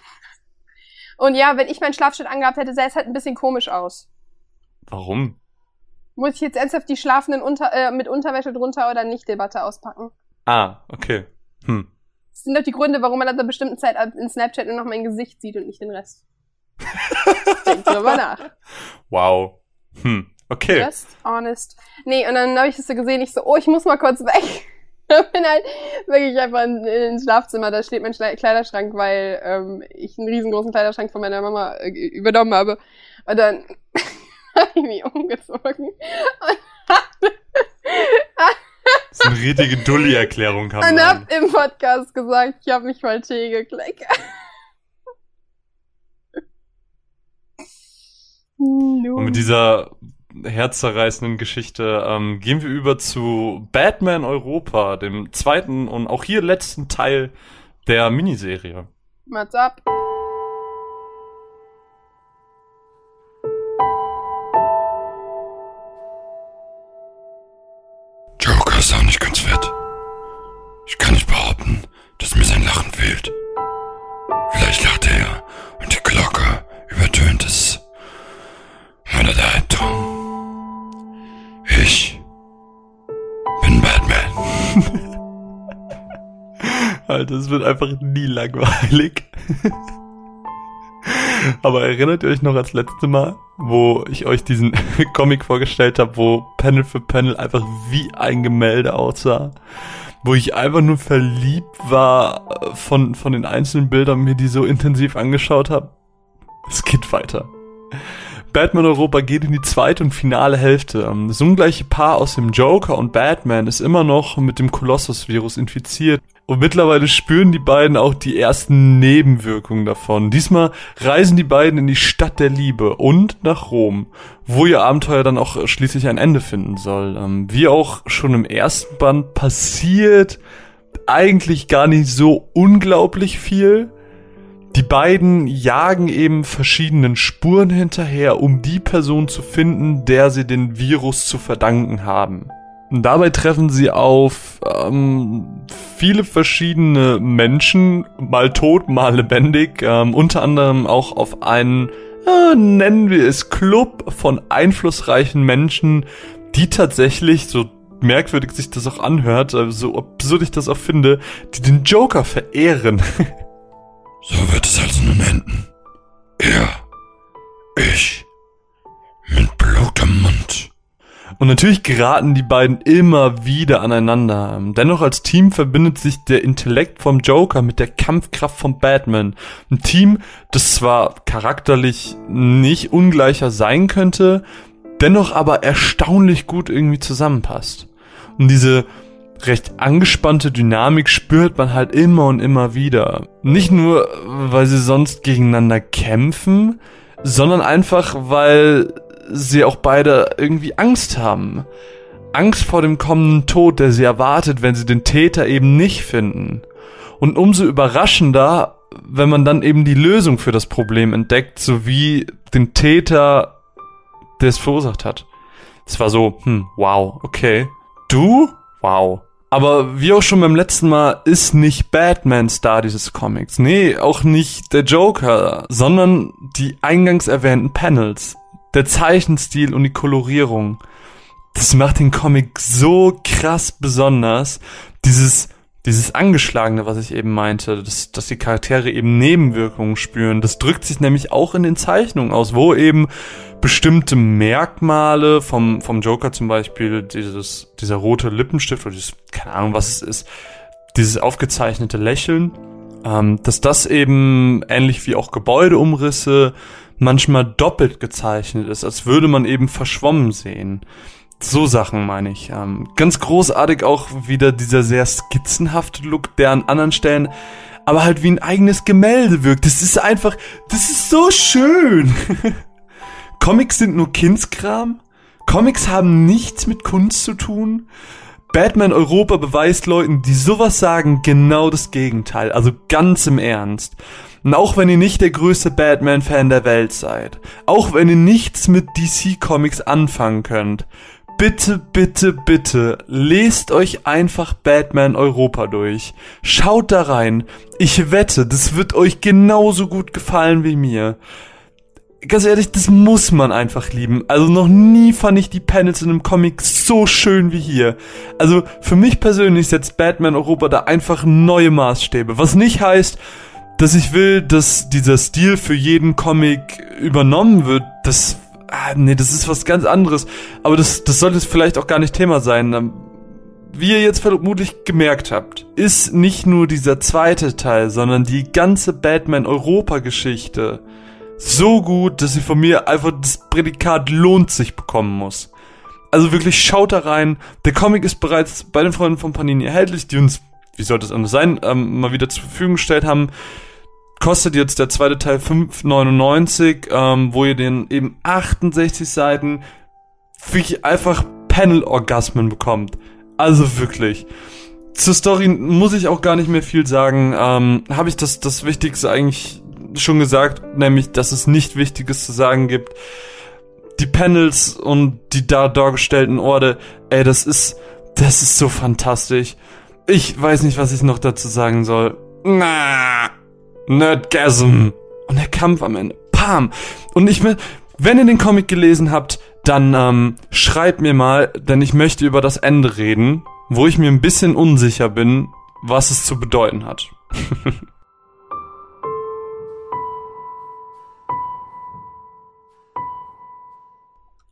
Und ja, wenn ich mein Schlafshirt angehabt hätte, sähe es halt ein bisschen komisch aus. Warum? Muss ich jetzt ernsthaft die Schlafenden unter, äh, mit Unterwäsche drunter oder nicht Debatte auspacken? Ah, okay. Hm. Das sind doch die Gründe, warum man ab einer bestimmten Zeit in Snapchat nur noch mein Gesicht sieht und nicht den Rest. Denk drüber nach. Wow. Hm. Okay. Just honest. Nee, und dann habe ich das so gesehen, ich so, oh, ich muss mal kurz weg. bin halt wirklich einfach in, in ins Schlafzimmer, da steht mein Schle Kleiderschrank, weil ähm, ich einen riesengroßen Kleiderschrank von meiner Mama äh, übernommen habe. Und dann habe ich mich umgezogen. Das ist eine richtige Dulli-Erklärung, kann Und man hab im Podcast gesagt, ich habe mich mal Tee gekleckert. Und mit dieser herzzerreißenden Geschichte ähm, gehen wir über zu Batman Europa, dem zweiten und auch hier letzten Teil der Miniserie. What's up? Alter, es wird einfach nie langweilig. Aber erinnert ihr euch noch als letzte Mal, wo ich euch diesen Comic vorgestellt habe, wo Panel für Panel einfach wie ein Gemälde aussah? Wo ich einfach nur verliebt war äh, von, von den einzelnen Bildern, mir die so intensiv angeschaut habe? Es geht weiter. Batman Europa geht in die zweite und finale Hälfte. Ähm, Das ungleiche Paar aus dem Joker und Batman ist immer noch mit dem Kolossus-Virus infiziert. Und mittlerweile spüren die beiden auch die ersten Nebenwirkungen davon. Diesmal reisen die beiden in die Stadt der Liebe und nach Rom, wo ihr Abenteuer dann auch schließlich ein Ende finden soll. Ähm, Wie auch schon im ersten Band passiert eigentlich gar nicht so unglaublich viel. Die beiden jagen eben verschiedenen Spuren hinterher, um die Person zu finden, der sie den Virus zu verdanken haben. Dabei treffen sie auf ähm, viele verschiedene Menschen, mal tot, mal lebendig, ähm, unter anderem auch auf einen, äh, nennen wir es Club von einflussreichen Menschen, die tatsächlich, so merkwürdig sich das auch anhört, äh, so absurd ich das auch finde, die den Joker verehren. So wird es also nun enden. Er, ich, mit Blut im Mund. Und natürlich geraten die beiden immer wieder aneinander. Dennoch als Team verbindet sich der Intellekt vom Joker mit der Kampfkraft von Batman. Ein Team, das zwar charakterlich nicht ungleicher sein könnte, dennoch aber erstaunlich gut irgendwie zusammenpasst. Und diese recht angespannte Dynamik spürt man halt immer und immer wieder. Nicht nur, weil sie sonst gegeneinander kämpfen, sondern einfach, weil sie auch beide irgendwie Angst haben. Angst vor dem kommenden Tod, der sie erwartet, wenn sie den Täter eben nicht finden. Und umso überraschender, wenn man dann eben die Lösung für das Problem entdeckt, sowie den Täter, der es verursacht hat. Es war so, hm, wow, okay. Du? Wow. Aber wie auch schon beim letzten Mal ist nicht Batman Star dieses Comics. Nee, auch nicht der Joker, sondern die eingangs erwähnten Panels. Der Zeichenstil und die Kolorierung. Das macht den Comic so krass besonders. Dieses, dieses Angeschlagene, was ich eben meinte, dass, dass die Charaktere eben Nebenwirkungen spüren. Das drückt sich nämlich auch in den Zeichnungen aus, wo eben bestimmte Merkmale vom, vom Joker zum Beispiel, dieses, dieser rote Lippenstift oder dieses, keine Ahnung, was es ist, dieses aufgezeichnete Lächeln, ähm, dass das eben ähnlich wie auch Gebäudeumrisse manchmal doppelt gezeichnet ist, als würde man eben verschwommen sehen. So Sachen meine ich. Ähm, ganz großartig auch wieder dieser sehr skizzenhafte Look, der an anderen Stellen aber halt wie ein eigenes Gemälde wirkt. Das ist einfach, das ist so schön. Comics sind nur Kindskram. Comics haben nichts mit Kunst zu tun. Batman Europa beweist Leuten, die sowas sagen, genau das Gegenteil. Also ganz im Ernst. Und auch wenn ihr nicht der größte Batman-Fan der Welt seid, auch wenn ihr nichts mit DC Comics anfangen könnt, bitte, bitte, bitte, lest euch einfach Batman Europa durch. Schaut da rein. Ich wette, das wird euch genauso gut gefallen wie mir. Ganz ehrlich, das muss man einfach lieben. Also noch nie fand ich die Panels in einem Comic so schön wie hier. Also für mich persönlich setzt Batman Europa da einfach neue Maßstäbe. Was nicht heißt, dass ich will, dass dieser Stil für jeden Comic übernommen wird. Das Ah, nee, das ist was ganz anderes. Aber das, das sollte vielleicht auch gar nicht Thema sein. Ähm, Wie ihr jetzt vermutlich gemerkt habt, ist nicht nur dieser zweite Teil, sondern die ganze Batman-Europa-Geschichte so gut, dass sie von mir einfach das Prädikat lohnt sich bekommen muss. Also wirklich schaut da rein. Der Comic ist bereits bei den Freunden von Panini erhältlich, die uns, wie sollte es anders sein, ähm, mal wieder zur Verfügung gestellt haben kostet jetzt der zweite Teil 5,99, ähm, wo ihr den eben 68 Seiten wirklich einfach Panel-Orgasmen bekommt. Also wirklich. Zur Story muss ich auch gar nicht mehr viel sagen. Ähm, Habe ich das, das Wichtigste eigentlich schon gesagt, nämlich, dass es nicht Wichtiges zu sagen gibt. Die Panels und die da dargestellten Orte, ey, das ist, das ist so fantastisch. Ich weiß nicht, was ich noch dazu sagen soll. Na. Nerdgasm. Und der Kampf am Ende. Pam. Und ich will, wenn ihr den Comic gelesen habt, dann ähm, schreibt mir mal, denn ich möchte über das Ende reden, wo ich mir ein bisschen unsicher bin, was es zu bedeuten hat.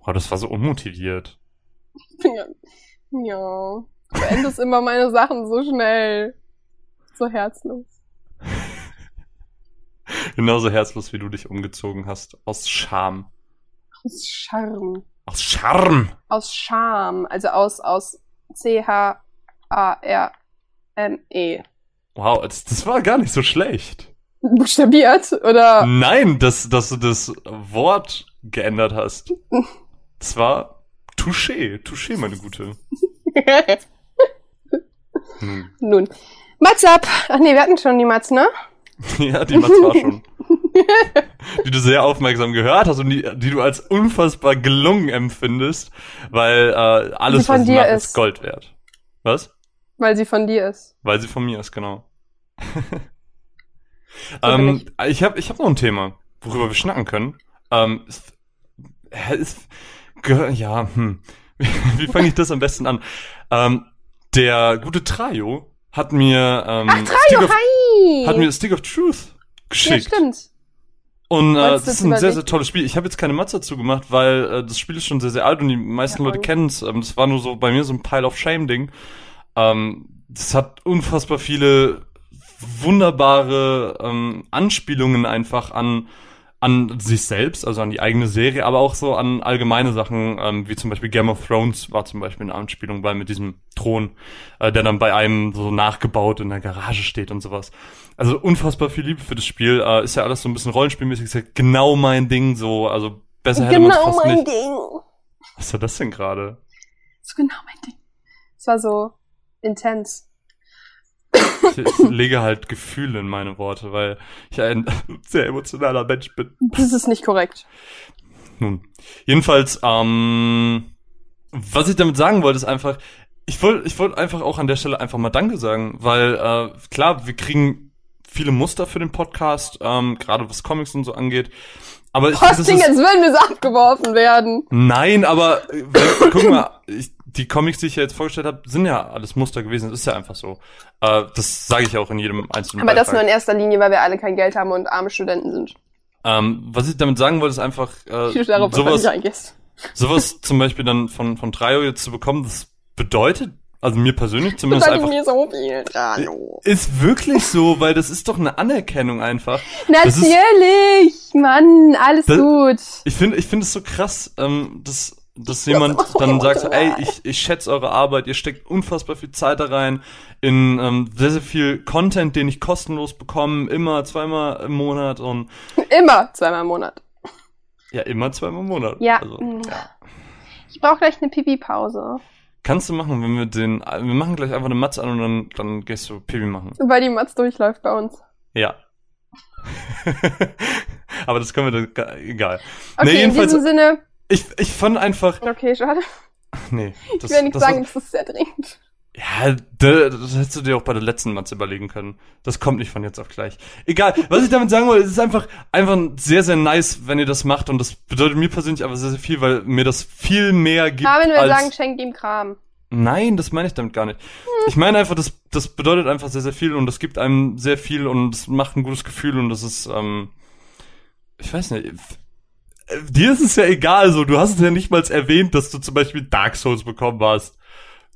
oh, das war so unmotiviert. Ja. ja. Du beendest immer meine Sachen so schnell. So herzlos. Genauso herzlos, wie du dich umgezogen hast. Aus Scham. Aus Charme. Aus Charme. Aus Scham. Also aus, aus C-H-A-R-M-E. Wow, das, das war gar nicht so schlecht. Buchstabiert, oder? Nein, dass, dass du das Wort geändert hast. Das war Touché. Touché, meine Gute. Hm. Nun. Mats ab! Ach nee, wir hatten schon die Mats, ne? Ja, die Mats war schon. die du sehr aufmerksam gehört hast und die, die du als unfassbar gelungen empfindest, weil äh, alles, von was sie dir macht, ist. ist Gold wert. Was? Weil sie von dir ist. Weil sie von mir ist, genau. ähm, ich. ich habe ich hab noch ein Thema, worüber wir schnacken können. Ähm, es, gehör- ja, hm. Wie fange ich das am besten an? Ähm, der gute Trajo hat mir ähm, Ach, Trajo, of, hat mir Stick of Truth ja, geschickt. stimmt. Und äh, Wolltest das ist ein das sehr, sehr tolles Spiel. Ich habe jetzt keine Matz dazu gemacht, weil äh, das Spiel ist schon sehr, sehr alt und die meisten Ja, Leute und? kennen es. Ähm, das war nur so bei mir so ein Pile of Shame-Ding. Ähm, das hat unfassbar viele wunderbare ähm, Anspielungen einfach an an sich selbst, also an die eigene Serie, aber auch so an allgemeine Sachen, ähm, wie zum Beispiel Game of Thrones war zum Beispiel eine Anspielung, weil mit diesem Thron, äh, der dann bei einem so nachgebaut in der Garage steht und sowas. Also unfassbar viel Liebe für das Spiel. Äh, ist ja alles so ein bisschen rollenspielmäßig, ist ja genau mein Ding so. Also besser hätte man Genau fast mein nicht. Ding. Was war das denn gerade? So genau mein Ding. Es war so intens. Ich, lege halt Gefühle in meine Worte, weil ich ein sehr emotionaler Mensch bin. Das ist nicht korrekt. Nun, jedenfalls, ähm, was ich damit sagen wollte, ist einfach, ich wollte ich wollte einfach auch an der Stelle einfach mal Danke sagen, weil äh, klar, wir kriegen viele Muster für den Podcast, ähm, gerade was Comics und so angeht. Aber ich ist, als würden wir so abgeworfen werden. Nein, aber äh, guck mal, ich, die Comics, die ich ja jetzt vorgestellt habe, sind ja alles Muster gewesen. Das ist ja einfach so. Äh, das sage ich auch in jedem einzelnen Aber das nur Beitrag. in erster Linie, weil wir alle kein Geld haben und arme Studenten sind. ähm, Was ich damit sagen wollte, ist einfach äh, darauf sowas, sowas zum Beispiel dann von, von Trio jetzt zu bekommen, das bedeutet, Also mir persönlich Das zumindest einfach. mir so viel dran. Ist wirklich so, weil das ist doch eine Anerkennung einfach. Das ist- Natürlich! Mann, alles Das- gut. Ich finde, ich finde es so krass, ähm, dass, dass jemand dann sagt, so, ey, ich, ich schätze eure Arbeit, ihr steckt unfassbar viel Zeit da rein, in ähm, sehr, sehr viel Content, den ich kostenlos bekomme, immer zweimal im Monat und Immer zweimal im Monat. ja, immer zweimal im Monat. Ja. Also, mm. Ich brauche gleich eine Pipi-Pause. kannst du machen, wenn wir den, wir machen gleich einfach eine Matz an und dann, dann gehst du Pipi machen. Weil die Matz durchläuft bei uns. Ja. Aber das können wir dann, egal. Okay, Nee, in diesem Sinne. Ich, ich fand einfach, Okay, schade. nee. Das, Ich will nichts das sagen, das ist sehr dringend. Ja, da- das hättest du dir auch bei der letzten Matz überlegen können. Das kommt nicht von jetzt auf gleich. Egal, was ich damit sagen wollte, es ist einfach, einfach sehr, sehr nice, wenn ihr das macht und das bedeutet mir persönlich aber sehr, sehr viel, weil mir das viel mehr gibt Marvin will als... sagen, schenkt ihm Kram. Nein, das meine ich damit gar nicht. Ich meine einfach, das, das bedeutet einfach sehr, sehr viel und das gibt einem sehr viel und es macht ein gutes Gefühl und das ist, ähm, ich weiß nicht, dir ist es ja egal, so, du hast es ja nicht mal erwähnt, dass du zum Beispiel Dark Souls bekommen hast.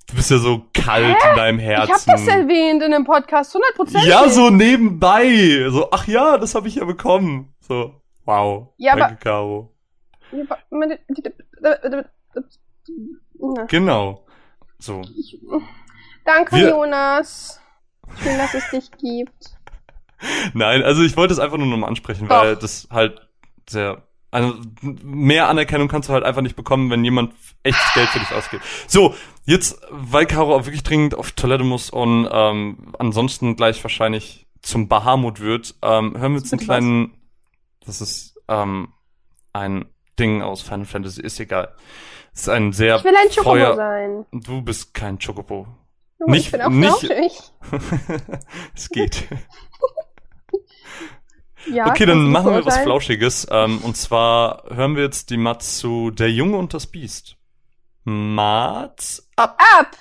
Du bist ja so kalt in deinem Herzen. Ich habe das erwähnt in dem Podcast, 100%. Ja, so nebenbei. So, ach ja, das habe ich ja bekommen. So, wow. Ja, aber- Danke, Caro. Na, Genau. So. Danke, Wir- Jonas. Schön, dass es dich gibt. Nein, also ich wollte es einfach nur nochmal ansprechen, Doch. weil das halt sehr. Also mehr Anerkennung kannst du halt einfach nicht bekommen, wenn jemand echtes Geld für dich ausgibt. So, jetzt, weil Caro auch wirklich dringend auf Toilette muss und ähm, ansonsten gleich wahrscheinlich zum Bahamut wird, ähm, hören wir jetzt einen kleinen. Das ist ähm, ein Ding aus Final Fantasy, ist egal. Es ist ein sehr Ich will ein Chocobo Feuer- sein. Du bist kein Chocobo. Oh, Nicht- ich bin auch nicht- es geht. Ja, okay, dann machen wir was? Flauschiges. Ähm, und zwar hören wir jetzt die Mats zu Der Junge und das Biest. Mats ab. Ab!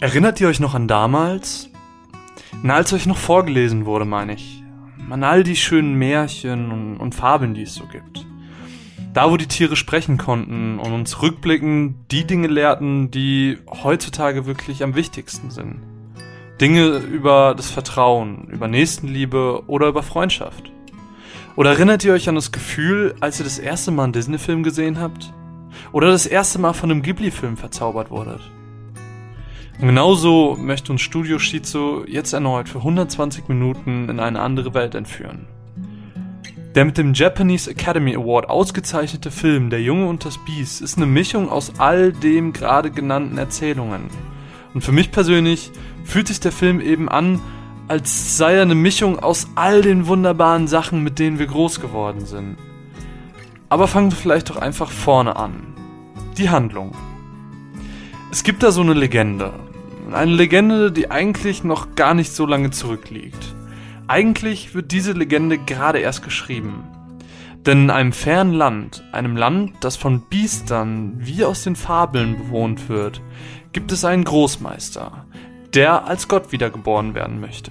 Erinnert ihr euch noch an damals? Na, als euch noch vorgelesen wurde, meine ich. An all die schönen Märchen und, und Fabeln, die es so gibt. Da, wo die Tiere sprechen konnten und uns rückblickend die Dinge lehrten, die heutzutage wirklich am wichtigsten sind. Dinge über das Vertrauen, über Nächstenliebe oder über Freundschaft. Oder erinnert ihr euch an das Gefühl, als ihr das erste Mal einen Disney-Film gesehen habt? Oder das erste Mal von einem Ghibli-Film verzaubert wurdet? Und genauso möchte uns Studio Shizu jetzt erneut für 120 Minuten in eine andere Welt entführen. Der mit dem Japanese Academy Award ausgezeichnete Film Der Junge und das Biest ist eine Mischung aus all dem gerade genannten Erzählungen. Und für mich persönlich fühlt sich der Film eben an, als sei er eine Mischung aus all den wunderbaren Sachen, mit denen wir groß geworden sind. Aber fangen wir vielleicht doch einfach vorne an. Die Handlung. Es gibt da so eine Legende. Eine Legende, die eigentlich noch gar nicht so lange zurückliegt. Eigentlich wird diese Legende gerade erst geschrieben. Denn in einem fernen Land, einem Land, das von Biestern wie aus den Fabeln bewohnt wird, gibt es einen Großmeister, der als Gott wiedergeboren werden möchte.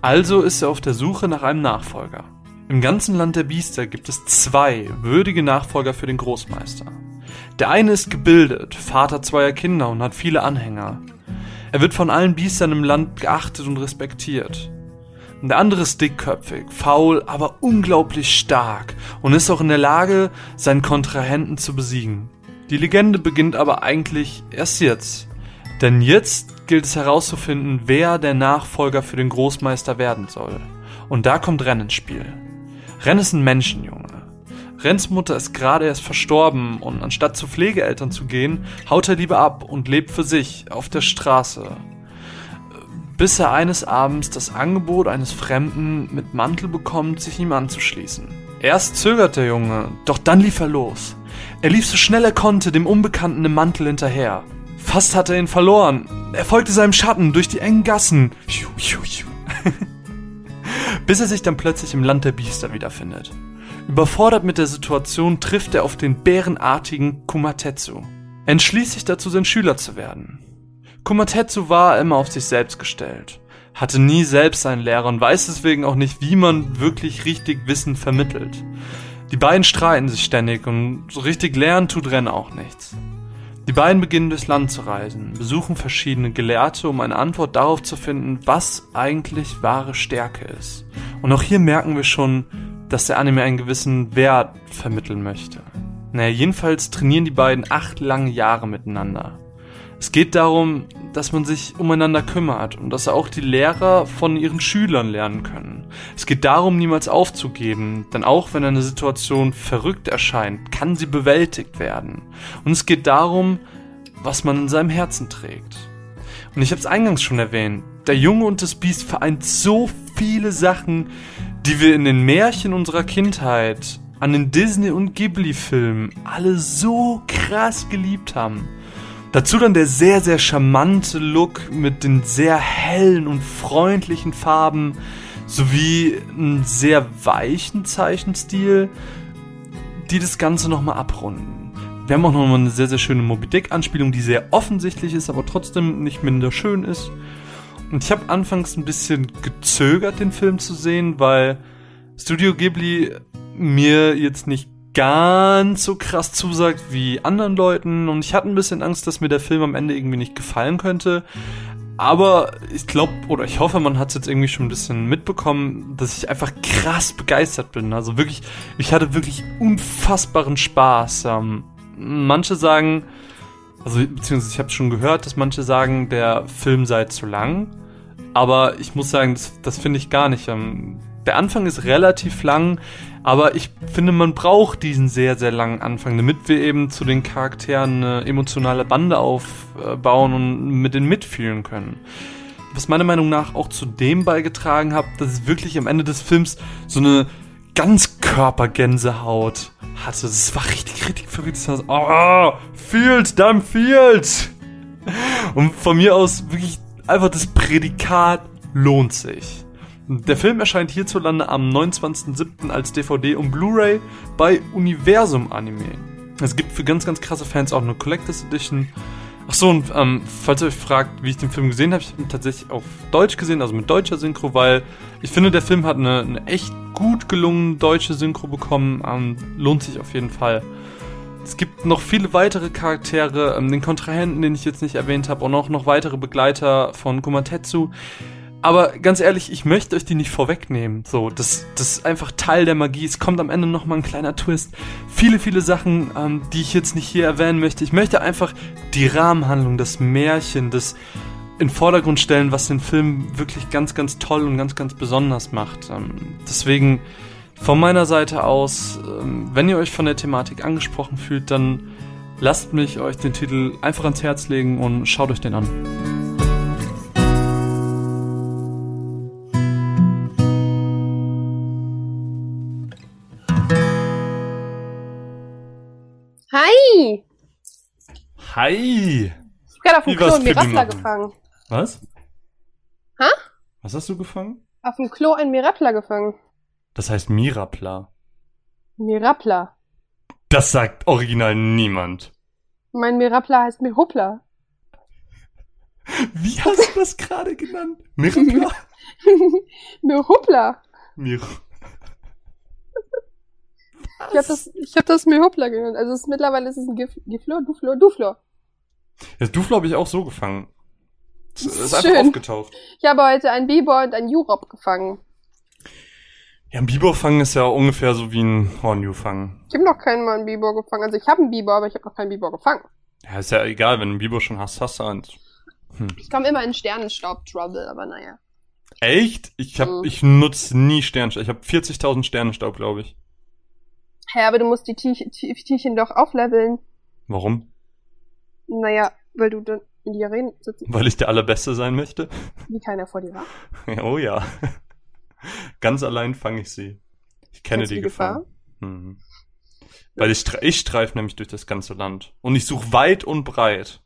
Also ist er auf der Suche nach einem Nachfolger. Im ganzen Land der Biester gibt es zwei würdige Nachfolger für den Großmeister. Der eine ist gebildet, Vater zweier Kinder und hat viele Anhänger. Er wird von allen Biestern im Land geachtet und respektiert. Und der andere ist dickköpfig, faul, aber unglaublich stark und ist auch in der Lage, seinen Kontrahenten zu besiegen. Die Legende beginnt aber eigentlich erst jetzt. Denn jetzt gilt es herauszufinden, wer der Nachfolger für den Großmeister werden soll. Und da kommt Ren ins Spiel. Ren ist ein Menschenjunge. Rens Mutter ist gerade erst verstorben und anstatt zu Pflegeeltern zu gehen, haut er lieber ab und lebt für sich auf der Straße. Bis er eines Abends das Angebot eines Fremden mit Mantel bekommt, sich ihm anzuschließen. Erst zögert der Junge, doch dann lief er los. Er lief so schnell er konnte dem Unbekannten im Mantel hinterher. Fast hatte er ihn verloren. Er folgte seinem Schatten durch die engen Gassen. Bis er sich dann plötzlich im Land der Biester wiederfindet. Überfordert mit der Situation trifft er auf den bärenartigen Kumatetsu. Entschließt sich dazu, sein Schüler zu werden. Kumatetsu war immer auf sich selbst gestellt, hatte nie selbst einen Lehrer und weiß deswegen auch nicht, wie man wirklich richtig Wissen vermittelt. Die beiden streiten sich ständig und so richtig lernen tut Ren auch nichts. Die beiden beginnen durchs Land zu reisen, besuchen verschiedene Gelehrte, um eine Antwort darauf zu finden, was eigentlich wahre Stärke ist. Und auch hier merken wir schon, dass der Anime einen gewissen Wert vermitteln möchte. Naja, jedenfalls trainieren die beiden acht lange Jahre miteinander. Es geht darum, dass man sich umeinander kümmert und dass auch die Lehrer von ihren Schülern lernen können. Es geht darum, niemals aufzugeben, denn auch wenn eine Situation verrückt erscheint, kann sie bewältigt werden. Und es geht darum, was man in seinem Herzen trägt. Und ich habe es eingangs schon erwähnt, der Junge und das Biest vereint so viele Sachen, die wir in den Märchen unserer Kindheit, an den Disney- und Ghibli-Filmen alle so krass geliebt haben. Dazu dann der sehr, sehr charmante Look mit den sehr hellen und freundlichen Farben sowie einen sehr weichen Zeichenstil, die das Ganze nochmal abrunden. Wir haben auch nochmal eine sehr, sehr schöne Moby Dick-Anspielung, die sehr offensichtlich ist, aber trotzdem nicht minder schön ist. Und ich habe anfangs ein bisschen gezögert, den Film zu sehen, weil Studio Ghibli mir jetzt nicht ganz so krass zusagt wie anderen Leuten und ich hatte ein bisschen Angst, dass mir der Film am Ende irgendwie nicht gefallen könnte. Aber ich glaube oder ich hoffe, man hat es jetzt irgendwie schon ein bisschen mitbekommen, dass ich einfach krass begeistert bin. Also wirklich, ich hatte wirklich unfassbaren Spaß. Ähm, manche sagen, also beziehungsweise ich habe schon gehört, dass manche sagen, der Film sei zu lang. Aber ich muss sagen, das, das finde ich gar nicht. Ähm, der Anfang ist relativ lang, aber ich finde, man braucht diesen sehr, sehr langen Anfang, damit wir eben zu den Charakteren eine emotionale Bande aufbauen und mit denen mitfühlen können. Was meiner Meinung nach auch zu dem beigetragen hat, dass es wirklich am Ende des Films so eine Ganzkörpergänsehaut hatte. Das war richtig, richtig verrückt. Das war so, oh, Field, damn Field! Und von mir aus wirklich einfach das Prädikat lohnt sich. Der Film erscheint hierzulande am 29.07. als DVD und Blu-ray bei Universum Anime. Es gibt für ganz, ganz krasse Fans auch eine Collectors Edition. Achso, und ähm, falls ihr euch fragt, wie ich den Film gesehen habe, ich habe ihn tatsächlich auf Deutsch gesehen, also mit deutscher Synchro, weil ich finde, der Film hat eine, eine echt gut gelungene deutsche Synchro bekommen. Ähm, lohnt sich auf jeden Fall. Es gibt noch viele weitere Charaktere, ähm, den Kontrahenten, den ich jetzt nicht erwähnt habe, und auch noch weitere Begleiter von Kumatetsu. Aber ganz ehrlich, ich möchte euch die nicht vorwegnehmen. So, das, das ist einfach Teil der Magie. Es kommt am Ende nochmal ein kleiner Twist. Viele, viele Sachen, ähm, die ich jetzt nicht hier erwähnen möchte. Ich möchte einfach die Rahmenhandlung, das Märchen, das in Vordergrund stellen, was den Film wirklich ganz, ganz toll und ganz, ganz besonders macht. Ähm, deswegen von meiner Seite aus, ähm, wenn ihr euch von der Thematik angesprochen fühlt, dann lasst mich euch den Titel einfach ans Herz legen und schaut euch den an. Hi! Hi! Ich hab gerade auf dem Klo Mirapla Machen? gefangen. Was? Hä? Was hast du gefangen? Auf dem Klo einen Mirapla gefangen. Das heißt Mirapla. Mirapla. Das sagt original niemand. Mein Mirapla heißt Mirupla. Wie hast du das gerade genannt? Mirapla? Mirupla. Mir. Ich hab das, ich hab das Mirupla genannt. Also es ist, mittlerweile ist es ein Gif Giflor, Duflor, Duflor. Ja, Duflo habe ich auch so gefangen. Es Das ist ist einfach aufgetaucht. Ich habe heute einen Bibor und einen Jurop gefangen. Ja, ein Bibor fangen ist ja ungefähr so wie ein Hornju fangen. Ich habe noch keinen Mal einen Bibor gefangen. Also ich habe einen Bibor, aber ich habe noch keinen Bibor gefangen. Ja, ist ja egal, wenn du einen Bibor schon hast, hast du eins. Ich komme immer in Sternenstaub-Trouble, aber naja. Echt? Ich hab, Mhm. ich nutze nie Sternenstaub. Ich habe 40.000 Sternenstaub, glaube ich. Hä, aber du musst die Tierchen doch aufleveln. Warum? Naja, weil du dann in die Arena sitzt, Weil ich der Allerbeste sein möchte? wie keiner vor dir war. oh ja. Ganz allein fange ich sie. Ich kenne die die Gefahr. Mhm. Weil ich, ich streife nämlich durch das ganze Land. Und ich suche weit und breit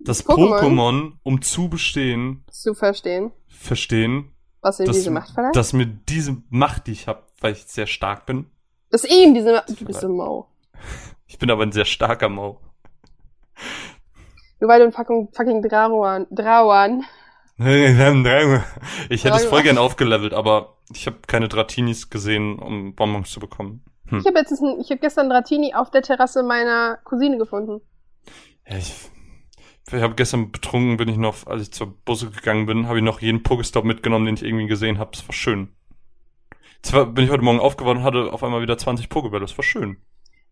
das Pokémon? Um zu bestehen, Zu verstehen, verstehen, was dass, diese Macht verleiht. dass mir diese Macht, die ich habe, weil ich sehr stark bin. Das ist ihm diese. Du bist so mau. Ich bin aber ein sehr starker Mau. Nur weil du ein fucking, fucking Drauan, Drauan, Ich hätte es voll gern aufgelevelt, aber ich habe keine Dratinis gesehen, um Bonbons zu bekommen. Hm. Ich habe jetzt, ein- ich habe gestern Dratini auf der Terrasse meiner Cousine gefunden. Ja, ich ich habe gestern betrunken, bin ich noch, als ich zur Busse gegangen bin, habe ich noch jeden Pokestop mitgenommen, den ich irgendwie gesehen habe. Das war schön. Zwar bin ich heute Morgen aufgewacht und hatte auf einmal wieder 20 Pokebälle. Das war schön.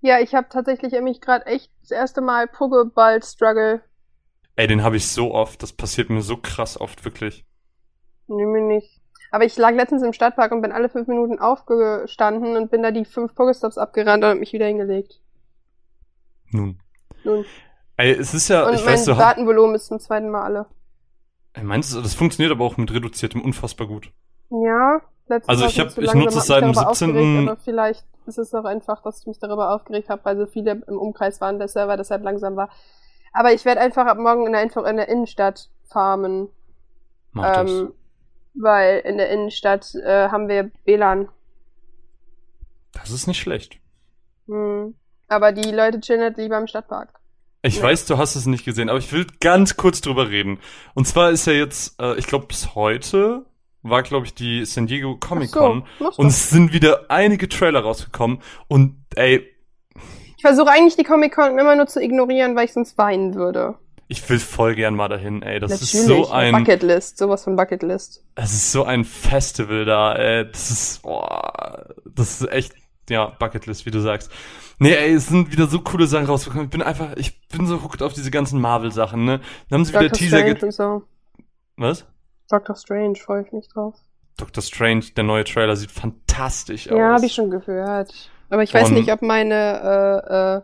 Ja, ich habe tatsächlich mich gerade echt das erste Mal Pokéball-Struggle. Ey, den habe ich so oft. Das passiert mir so krass oft, wirklich. Nee, mir nicht. Aber ich lag letztens im Stadtpark und bin alle fünf Minuten aufgestanden und bin da die fünf Pokestops abgerannt und hab mich wieder hingelegt. Nun. Nun. Ey, es ist ja, und ich mein weiß, du Datenvolumen ist zum zweiten Mal alle. Ey, meinst du, das funktioniert aber auch mit reduziertem unfassbar gut. Ja, letztens Also ich hab- ich langsam, nutze es seit dem darüber 17. aufgeregt, Aber vielleicht ist es auch einfach, dass ich mich darüber aufgeregt habe, weil so viele im Umkreis waren, der Server deshalb langsam war. Aber ich werde einfach ab morgen in der, einfach in der Innenstadt farmen. Mach das. Ähm, weil in der Innenstadt äh, haben wir WLAN. Das ist nicht schlecht. Hm. Aber die Leute chillen halt lieber im Stadtpark. Ich Ja. weiß, du hast es nicht gesehen, aber ich will ganz kurz drüber reden. Und zwar ist ja jetzt, äh, ich glaube, bis heute war, glaube ich, die San Diego Comic Con. So, Und es sind wieder einige Trailer rausgekommen. Und ey, Ich versuche eigentlich die Comic-Con immer nur zu ignorieren, weil ich sonst weinen würde. ich will voll gern mal dahin, ey. Das Natürlich, ist so ein, Bucketlist, sowas von Bucketlist. das ist so ein Festival da, ey. Das ist, boah, das ist echt, ja, Bucketlist, wie du sagst. Nee, ey, es sind wieder so coole Sachen rausgekommen. Ich bin einfach, ich bin so hooked auf diese ganzen Marvel-Sachen, ne? Dann haben sie wieder Doctor Teaser so. Was? Doctor Strange freue ich mich drauf. Doctor Strange, der neue Trailer sieht fantastisch aus. Ja, habe ich schon gehört. Aber ich weiß Und- nicht, ob meine, äh, äh,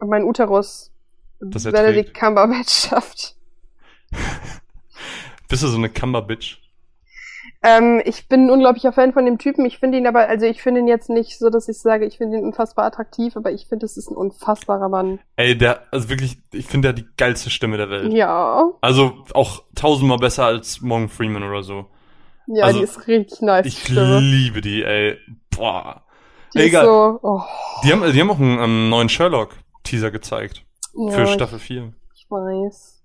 ob mein Uterus Das Benedict. Cumberbatch schafft. Bist du so eine Cumber-Bitch? Ähm, ich bin ein unglaublicher Fan von dem Typen. Ich finde ihn aber, also ich finde ihn jetzt nicht so, dass ich sage, ich finde ihn unfassbar attraktiv, aber ich finde, es ist ein unfassbarer Mann. Ey, der, also wirklich, ich finde, der die geilste Stimme der Welt. Ja. Also auch tausendmal besser als Morgan Freeman oder so. Ja, Also, die ist richtig nice. Ich Stimme. liebe die, ey. Boah. Die ist egal. so, oh, Die haben, die haben auch einen ähm, neuen Sherlock-Teaser gezeigt. ja, für Staffel 4. Ich, ich weiß.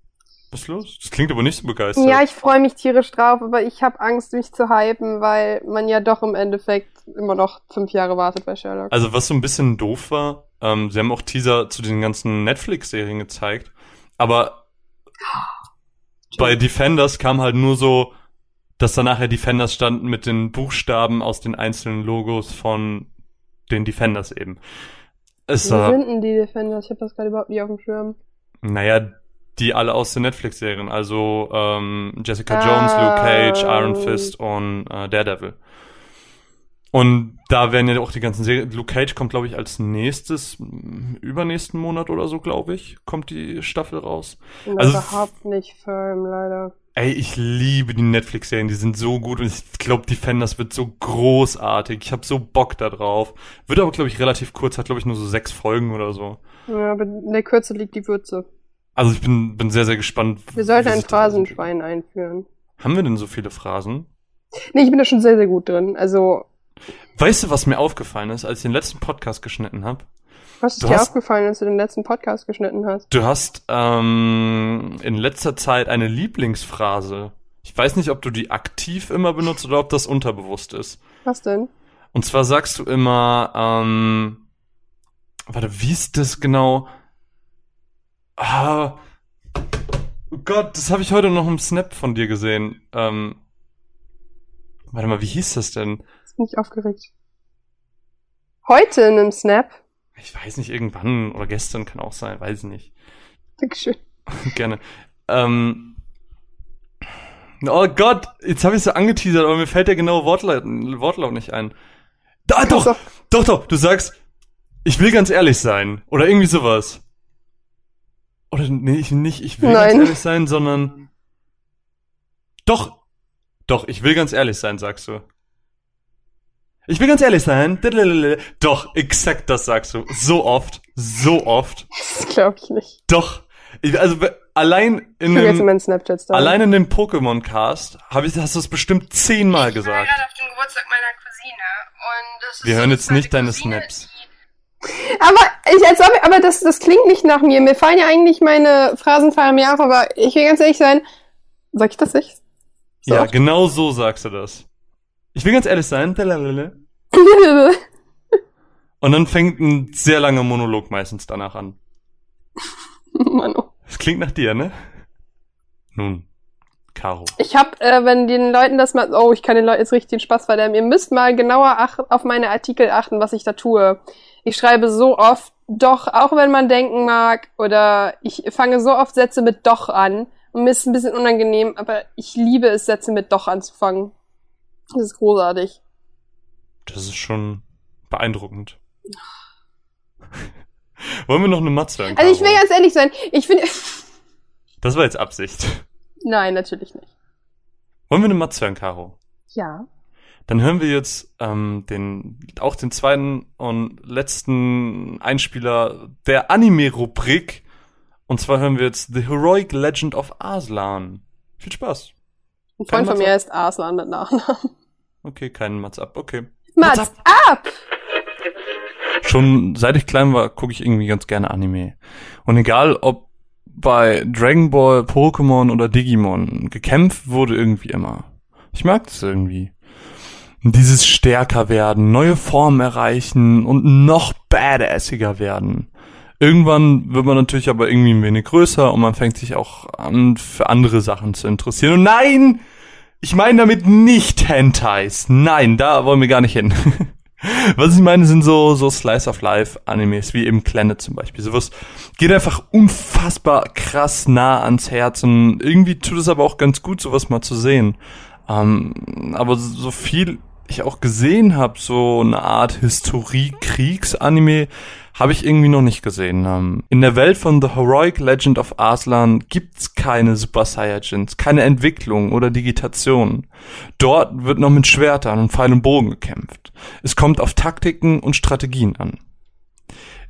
Was ist los? Das klingt aber nicht so begeistert. Ja, ich freue mich tierisch drauf, aber ich habe Angst, mich zu hypen, weil man ja doch im Endeffekt immer noch fünf Jahre wartet bei Sherlock. Also was so ein bisschen doof war, ähm, sie haben auch Teaser zu den ganzen Netflix-Serien gezeigt, aber bei Defenders kam halt nur so, dass da nachher Defenders standen mit den Buchstaben aus den einzelnen Logos von den Defenders eben. Es Wo war, sind denn die Defenders? Ich habe das gerade überhaupt nicht auf dem Schirm. naja, die alle aus den Netflix-Serien, also ähm, Jessica Ah. Jones, Luke Cage, Iron Fist und äh, Daredevil. Und da werden ja auch die ganzen Serien. Luke Cage kommt, glaube ich, als nächstes, übernächsten Monat oder so, glaube ich, kommt die Staffel raus. Ich Also- überhaupt nicht firm, leider. Ey, ich liebe die Netflix-Serien, die sind so gut und ich glaube, Defenders wird so großartig. Ich habe so Bock da drauf. Wird aber, glaube ich, relativ kurz, hat, glaube ich, nur so sechs Folgen oder so. Ja, aber in der Kürze liegt die Würze. Also ich bin, bin sehr, sehr gespannt. Wir sollten ein. Phrasenschwein einführen. Haben wir denn so viele Phrasen? Nee, ich bin da schon sehr, sehr gut drin. Also, Weißt du, was mir aufgefallen ist, als ich den letzten Podcast geschnitten habe? was ist Du dir hast- aufgefallen, als du den letzten Podcast geschnitten hast? Du hast ähm, in letzter Zeit eine Lieblingsphrase. Ich weiß nicht, ob du die aktiv immer benutzt oder ob das unterbewusst ist. Was denn? Und zwar sagst du immer, ähm, warte, wie ist das genau? Ah, oh Gott, das habe ich heute noch im Snap von dir gesehen. Ähm, warte mal, wie hieß das denn? Jetzt bin ich aufgeregt. Heute in einem Snap. Ich weiß nicht, irgendwann oder gestern kann auch sein, weiß ich nicht. Dankeschön. Gerne. Ähm, oh Gott, jetzt habe ich so angeteasert, aber mir fällt der genaue Wortlaut, Wortlaut nicht ein. Da, doch, doch, doch, du sagst, ich will ganz ehrlich sein. Oder irgendwie sowas. Oder nee, ich nicht, ich will Nein. ganz ehrlich sein, sondern. Doch, doch, ich will ganz ehrlich sein, sagst du. Ich will ganz ehrlich sein. Doch, exakt das sagst du. So oft, so oft. Das glaube ich nicht. Doch. Ich, also allein in Ich will jetzt in dem, allein in dem Pokémon-Cast habe ich, hast du es bestimmt zehnmal gesagt. auf den Geburtstag meiner Cousine und das Wir hören jetzt nicht deine Snaps. Aber ich als ob, aber das, das klingt nicht nach mir. Mir fallen ja eigentlich meine Phrasen fallen mir auf, aber ich will ganz ehrlich sein. Sag ich das nicht? So. Ja, genau so sagst du das. Ich will ganz ehrlich sein. Und dann fängt ein sehr langer Monolog meistens danach an. Manu. Das klingt nach dir, ne? Nun, Caro. Ich hab, äh, wenn den Leuten das mal, oh, ich kann den Leuten jetzt richtig den Spaß verderben. Ihr müsst mal genauer ach auf meine Artikel achten, was ich da tue. Ich schreibe so oft doch, auch wenn man denken mag, oder ich fange so oft Sätze mit doch an. Und mir ist ein bisschen unangenehm, aber ich liebe es, Sätze mit doch anzufangen. Das ist großartig. Das ist schon beeindruckend. Wollen wir noch eine Matze hören? Also ich will ganz ehrlich sein, ich finde. Das war jetzt Absicht. Nein, natürlich nicht. Wollen wir eine Matze hören, Caro? Ja. Dann hören wir jetzt ähm, den, auch den zweiten und letzten Einspieler der Anime-Rubrik. Und zwar hören wir jetzt The Heroic Legend of Arslan. Viel Spaß. Ein Kein Freund von mir ist Arslan mit Nachnamen. Okay, keinen Mats ab. Okay. Mats ab! Schon seit ich klein war, gucke ich irgendwie ganz gerne Anime. Und egal, ob bei Dragon Ball, Pokémon oder Digimon, gekämpft wurde irgendwie immer. Ich mag das irgendwie. Dieses stärker werden, neue Formen erreichen und noch badassiger werden. Irgendwann wird man natürlich aber irgendwie ein wenig größer und man fängt sich auch an, für andere Sachen zu interessieren. Und nein! Ich meine damit nicht Hentais. Nein, da wollen wir gar nicht hin. Was ich meine, sind so, so Slice of Life Animes, wie eben Planet zum Beispiel. Sowas geht einfach unfassbar krass nah ans Herz und irgendwie tut es aber auch ganz gut, sowas mal zu sehen. Ähm, aber so viel ich auch gesehen habe, so eine Art Historie-Kriegs-Anime, habe ich irgendwie noch nicht gesehen. Ähm, in der Welt von The Heroic Legend of Arslan gibt's keine Super Saiyajins, keine Entwicklung oder Digitation. Dort wird noch mit Schwertern und und Bogen gekämpft. Es kommt auf Taktiken und Strategien an.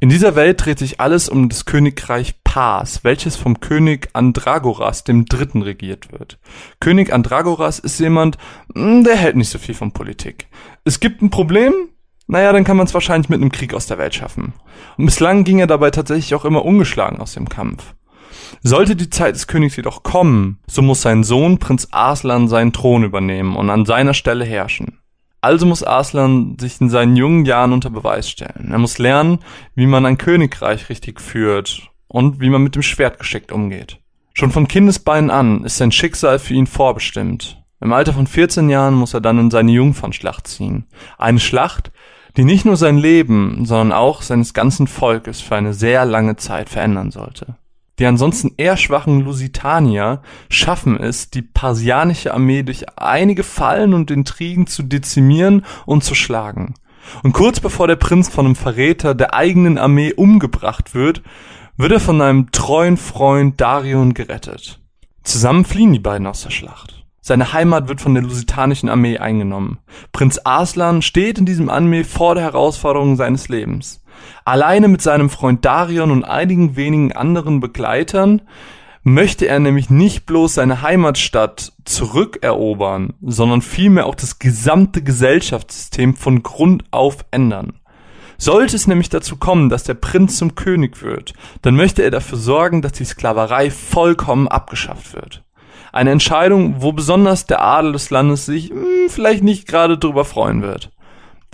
In dieser Welt dreht sich alles um das Königreich Pars, welches vom König Andragoras dem Dritten regiert wird. König Andragoras ist jemand, mm, der hält nicht so viel von Politik. Es gibt ein Problem? Naja, dann kann man es wahrscheinlich mit einem Krieg aus der Welt schaffen. Und bislang ging er dabei tatsächlich auch immer ungeschlagen aus dem Kampf. Sollte die Zeit des Königs jedoch kommen, so muss sein Sohn Prinz Arslan seinen Thron übernehmen und an seiner Stelle herrschen. Also muss Arslan sich in seinen jungen Jahren unter Beweis stellen. Er muss lernen, wie man ein Königreich richtig führt und wie man mit dem Schwert geschickt umgeht. Schon von Kindesbeinen an ist sein Schicksal für ihn vorbestimmt. Im Alter von 14 Jahren muss er dann in seine Jungfernschlacht ziehen. Eine Schlacht, die nicht nur sein Leben, sondern auch seines ganzen Volkes für eine sehr lange Zeit verändern sollte. Die ansonsten eher schwachen Lusitanier schaffen es, die parsianische Armee durch einige Fallen und Intrigen zu dezimieren und zu schlagen. Und kurz bevor der Prinz von einem Verräter der eigenen Armee umgebracht wird, wird er von einem treuen Freund Darion gerettet. Zusammen fliehen die beiden aus der Schlacht. Seine Heimat wird von der lusitanischen Armee eingenommen. Prinz Arslan steht in diesem Armee vor der Herausforderung seines Lebens. Alleine mit seinem Freund Darion und einigen wenigen anderen Begleitern möchte er nämlich nicht bloß seine Heimatstadt zurückerobern, sondern vielmehr auch das gesamte Gesellschaftssystem von Grund auf ändern. Sollte es nämlich dazu kommen, dass der Prinz zum König wird, dann möchte er dafür sorgen, dass die Sklaverei vollkommen abgeschafft wird. Eine Entscheidung, wo besonders der Adel des Landes sich hm, vielleicht nicht gerade drüber freuen wird.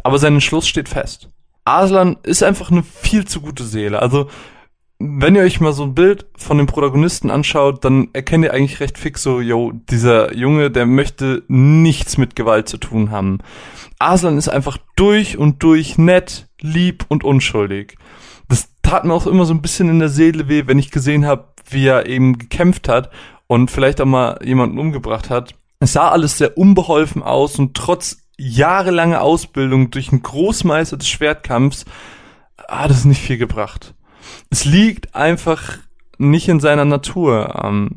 Aber sein Entschluss steht fest. Arslan ist einfach eine viel zu gute Seele. Also, wenn ihr euch mal so ein Bild von dem Protagonisten anschaut, dann erkennt ihr eigentlich recht fix so, yo, dieser Junge, der möchte nichts mit Gewalt zu tun haben. Arslan ist einfach durch und durch nett, lieb und unschuldig. Das tat mir auch immer so ein bisschen in der Seele weh, wenn ich gesehen habe, wie er eben gekämpft hat und vielleicht auch mal jemanden umgebracht hat. Es sah alles sehr unbeholfen aus und trotz jahrelange Ausbildung durch einen Großmeister des Schwertkampfs hat es nicht viel gebracht. Es liegt einfach nicht in seiner Natur. Ähm,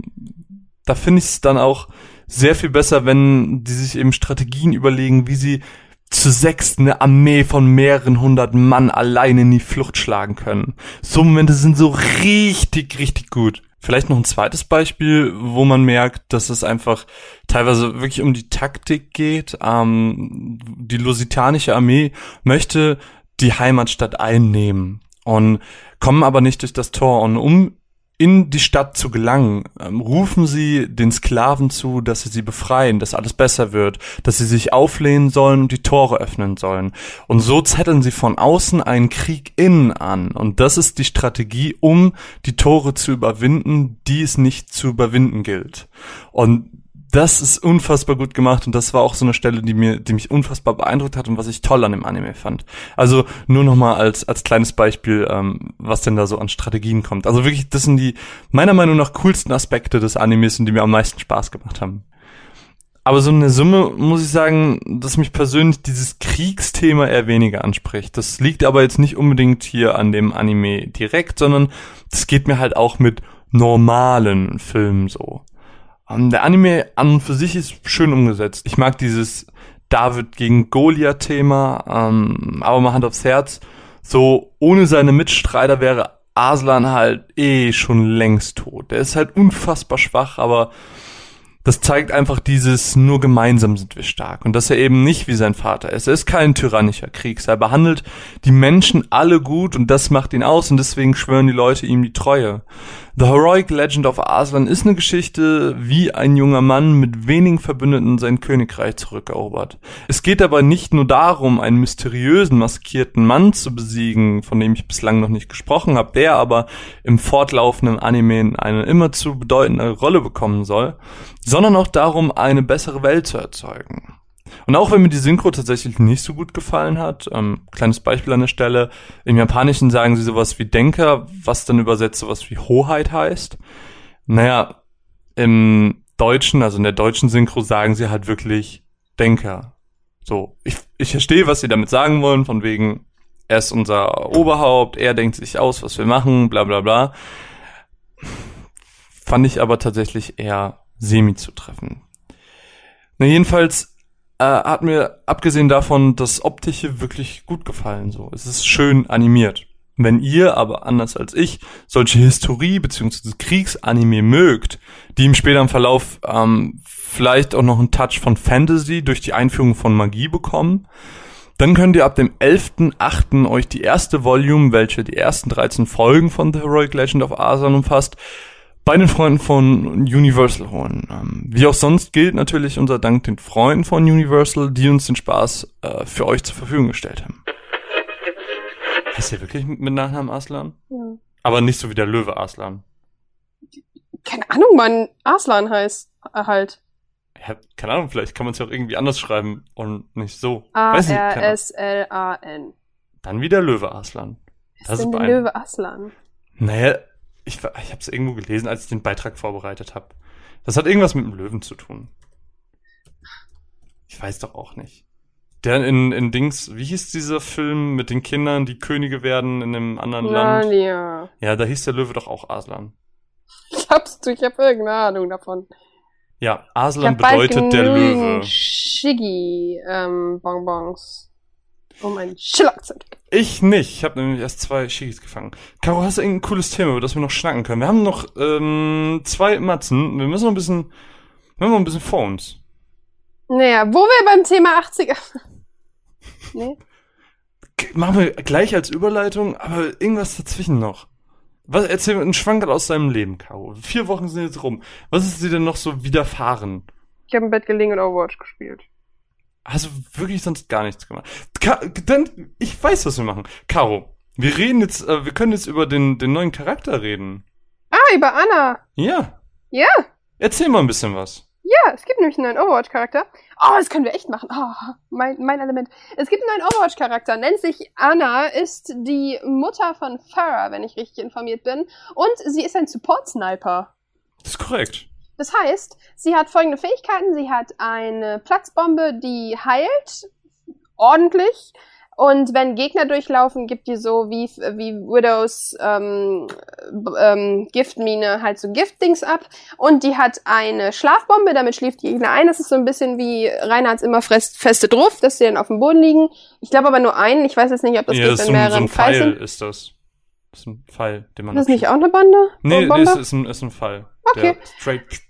da finde ich es dann auch sehr viel besser, wenn die sich eben Strategien überlegen, wie sie zu sechst eine Armee von mehreren hundert Mann alleine in die Flucht schlagen können. So Momente sind so richtig, richtig gut. Vielleicht noch ein zweites Beispiel, wo man merkt, dass es einfach teilweise wirklich um die Taktik geht. Ähm, die lusitanische Armee möchte die Heimatstadt einnehmen und kommen aber nicht durch das Tor. Und um in die Stadt zu gelangen, ähm, rufen sie den Sklaven zu, dass sie sie befreien, dass alles besser wird, dass sie sich auflehnen sollen und die Tore öffnen sollen. Und so zetteln sie von außen einen Krieg innen an. Und das ist die Strategie, um die Tore zu überwinden, die es nicht zu überwinden gilt. Und das ist unfassbar gut gemacht und das war auch so eine Stelle, die mir, die mich unfassbar beeindruckt hat und was ich toll an dem Anime fand. Also nur noch mal als als kleines Beispiel, ähm, was denn da so an Strategien kommt. Also wirklich, das sind die meiner Meinung nach coolsten Aspekte des Animes und die mir am meisten Spaß gemacht haben. Aber so eine Summe muss ich sagen, dass mich persönlich dieses Kriegsthema eher weniger anspricht. Das liegt aber jetzt nicht unbedingt hier an dem Anime direkt, sondern das geht mir halt auch mit normalen Filmen so. Ähm, der Anime an und für sich ist schön umgesetzt. Ich mag dieses David gegen Goliath-Thema, ähm, aber mal Hand aufs Herz, so ohne seine Mitstreiter wäre Aslan halt eh schon längst tot. Der ist halt unfassbar schwach, aber das zeigt einfach dieses nur gemeinsam sind wir stark und dass er eben nicht wie sein Vater ist. Er ist kein tyrannischer Kriegsherr. Er behandelt die Menschen alle gut und das macht ihn aus und deswegen schwören die Leute ihm die Treue. The Heroic Legend of Aslan ist eine Geschichte, wie ein junger Mann mit wenigen Verbündeten sein Königreich zurückerobert. Es geht aber nicht nur darum, einen mysteriösen, maskierten Mann zu besiegen, von dem ich bislang noch nicht gesprochen habe, der aber im fortlaufenden Anime eine immer zu bedeutende Rolle bekommen soll, sondern auch darum, eine bessere Welt zu erzeugen. Und auch wenn mir die Synchro tatsächlich nicht so gut gefallen hat, ähm, kleines Beispiel an der Stelle, im Japanischen sagen sie sowas wie Denker, was dann übersetzt sowas wie Hoheit heißt. Naja, im Deutschen, also in der deutschen Synchro sagen sie halt wirklich Denker. So, ich, ich verstehe, was sie damit sagen wollen, von wegen, er ist unser Oberhaupt, er denkt sich aus, was wir machen, bla bla bla. Fand ich aber tatsächlich eher semi zutreffend. Na, jedenfalls äh, hat mir abgesehen davon das Optische wirklich gut gefallen. So, es ist schön animiert. Wenn ihr aber anders als ich solche Historie bzw. Kriegsanime mögt, die im späteren Verlauf ähm, vielleicht auch noch einen Touch von Fantasy durch die Einführung von Magie bekommen, dann könnt ihr ab dem 11.8. euch die erste Volume, welche die ersten 13 Folgen von The Heroic Legend of Asan umfasst, bei den Freunden von Universal holen. Ähm, wie auch sonst gilt natürlich unser Dank den Freunden von Universal, die uns den Spaß äh, für euch zur Verfügung gestellt haben. Heißt der wirklich mit Nachnamen Aslan? Ja. Aber nicht so wie der Löwe Aslan. Keine Ahnung, Mann. Arslan heißt er halt. Ja, keine Ahnung, vielleicht kann man es ja auch irgendwie anders schreiben und nicht so. A-R-S-L-A-N. Dann wieder Löwe Aslan. Was Das ist denn ist Löwe Aslan? Naja, ich, ich habe es irgendwo gelesen, als ich den Beitrag vorbereitet habe. Das hat irgendwas mit dem Löwen zu tun. Ich weiß doch auch nicht. Der in, in Dings, wie hieß dieser Film mit den Kindern, die Könige werden in einem anderen Land? Narnia. Ja, da hieß der Löwe doch auch Aslan. Glaubst du, ich habe irgendeine Ahnung davon. Ja, Ich Aslan hab bedeutet der Löwe. Shiggy-Bonbons, um einen Schiller zu entwickeln. Ich nicht. Ich habe nämlich erst zwei Shigis gefangen. Caro, hast du irgendein cooles Thema, über das wir noch schnacken können? Wir haben noch ähm, zwei Matzen. Wir müssen noch ein bisschen, wir haben noch ein bisschen vor uns. Naja, wo wir beim Thema 80er... nee? Machen wir gleich als Überleitung, aber irgendwas dazwischen noch. Was, erzähl mir einen Schwankerl aus deinem Leben, Caro. Vier Wochen sind jetzt rum. Was ist dir denn noch so widerfahren? Ich habe im Bett gelegen und Overwatch gespielt. Hast du wirklich sonst gar nichts gemacht? Ka dann, ich weiß, was wir machen. Caro, wir reden jetzt, äh, wir können jetzt über den, den neuen Charakter reden. Ah, über Anna. Ja. Ja. Erzähl mal ein bisschen was. Ja, es gibt nämlich einen neuen Overwatch-Charakter. Oh, das können wir echt machen. Oh, mein, mein Element. Es gibt einen neuen Overwatch-Charakter, nennt sich Anna, ist die Mutter von Farah, wenn ich richtig informiert bin. Und sie ist ein Support-Sniper. Das ist korrekt. Das heißt, sie hat folgende Fähigkeiten. Sie hat eine Platzbombe, die heilt ordentlich. Und wenn Gegner durchlaufen, gibt die so wie, wie Widows ähm, ähm, Giftmine halt so Giftdings ab. Und die hat eine Schlafbombe, damit schläft die Gegner ein. Das ist so ein bisschen wie Reinhards immer fest, feste drauf, dass sie dann auf dem Boden liegen. Ich glaube aber nur einen. Ich weiß jetzt nicht, ob das ja, geht, das ist wenn so, ein- Pfeil, sind. ist das. Das ist ein Pfeil, den man Ist das nicht abschießt. auch eine Bande? Nee, nee, Bombe? es ist ein, ist ein Fall. Okay. Der straight.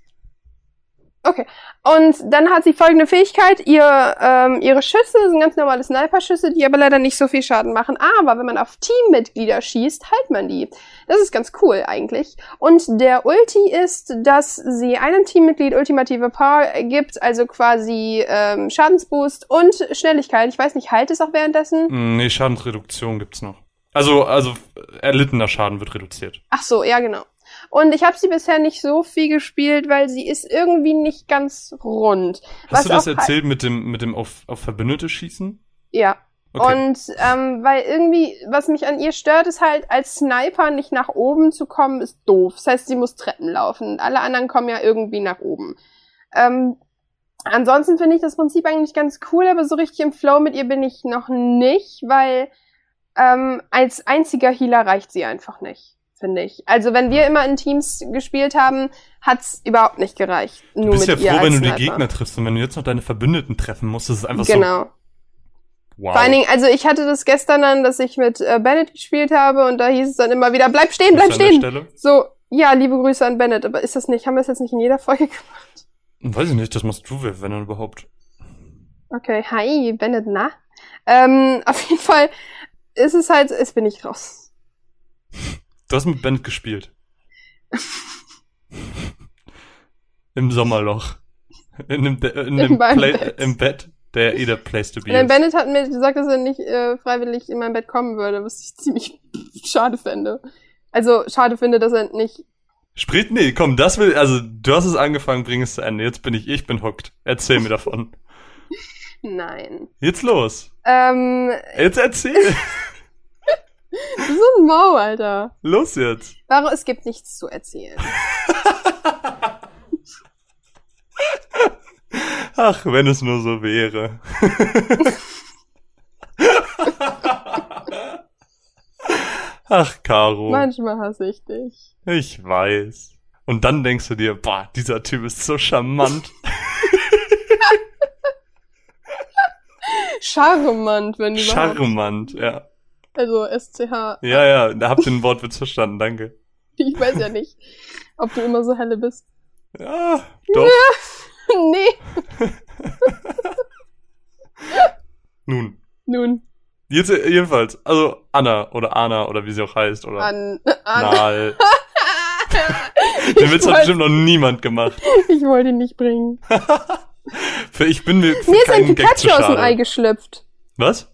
Und dann hat sie folgende Fähigkeit. Ihr, ähm, ihre Schüsse sind ganz normale Sniper-Schüsse, die aber leider nicht so viel Schaden machen. Aber wenn man auf Teammitglieder schießt, heilt man die. Das ist ganz cool eigentlich. Und der Ulti ist, dass sie einem Teammitglied ultimative Power gibt, also quasi ähm, Schadensboost und Schnelligkeit. Ich weiß nicht, heilt es auch währenddessen? Mm, Nee, Schadensreduktion gibt's noch. Also, also erlittener Schaden wird reduziert. Ach so, ja genau. Und ich habe sie bisher nicht so viel gespielt, weil sie ist irgendwie nicht ganz rund. Hast du das erzählt mit dem, mit dem auf, auf Verbündete schießen? Ja. Okay. Und ähm, weil irgendwie, was mich an ihr stört, ist halt, als Sniper nicht nach oben zu kommen, ist doof. Das heißt, sie muss Treppen laufen. Alle anderen kommen ja irgendwie nach oben. Ähm, ansonsten finde ich das Prinzip eigentlich ganz cool, aber so richtig im Flow mit ihr bin ich noch nicht, weil ähm, als einziger Healer reicht sie einfach nicht, finde ich. Also wenn wir immer in Teams gespielt haben, hat's überhaupt nicht gereicht. Nur du bist ja froh, wenn du die. Gegner triffst und wenn du jetzt noch deine Verbündeten treffen musst, das ist einfach so. Genau. Wow. Vor allen Dingen, also ich hatte das gestern dann, dass ich mit äh, Bennett gespielt habe und da hieß es dann immer wieder, bleib stehen, bleib stehen. So, ja, liebe Grüße an Bennett, aber ist das nicht, haben wir es jetzt nicht in jeder Folge gemacht? Weiß ich nicht, das machst du, wenn dann überhaupt. Okay, hi, Bennett, na? Ähm, auf jeden Fall ist es halt, jetzt bin ich raus. Du hast mit Bennett gespielt. Im Sommerloch. In dem, in In dem Play, Bett. im Bett, der der Place to be Denn. Bennett hat mir gesagt, dass er nicht äh, freiwillig in mein Bett kommen würde, was ich ziemlich schade fände. Also schade finde, dass er nicht. Sprich, nee, komm, das will, also du hast es angefangen, bring es zu Ende. Jetzt bin ich, ich bin hooked. Erzähl mir davon. Nein. Jetzt los. Ähm, Jetzt erzähl. du so ein Mau, Alter. los jetzt. Warum? Es gibt nichts zu erzählen. Ach, wenn es nur so wäre. Ach, Caro. Manchmal hasse ich dich. Ich weiß. Und dann denkst du dir, boah, dieser Typ ist so charmant. Charmant, wenn überhaupt. Charmant, ja. Also SCH. Ja, ja, da habt ihr den Wortwitz verstanden, danke. Ich weiß ja nicht, ob du immer so helle bist. Ja, doch. nee. Nun. Nun, Jetzt, jedenfalls, also Anna oder Anna oder wie sie auch heißt oder an. an Nal. Den Witz hat bestimmt noch niemand gemacht. ich wollte ihn nicht bringen. Für ich bin mir für Mir ist ein Pikachu aus dem Ei geschlüpft. Was?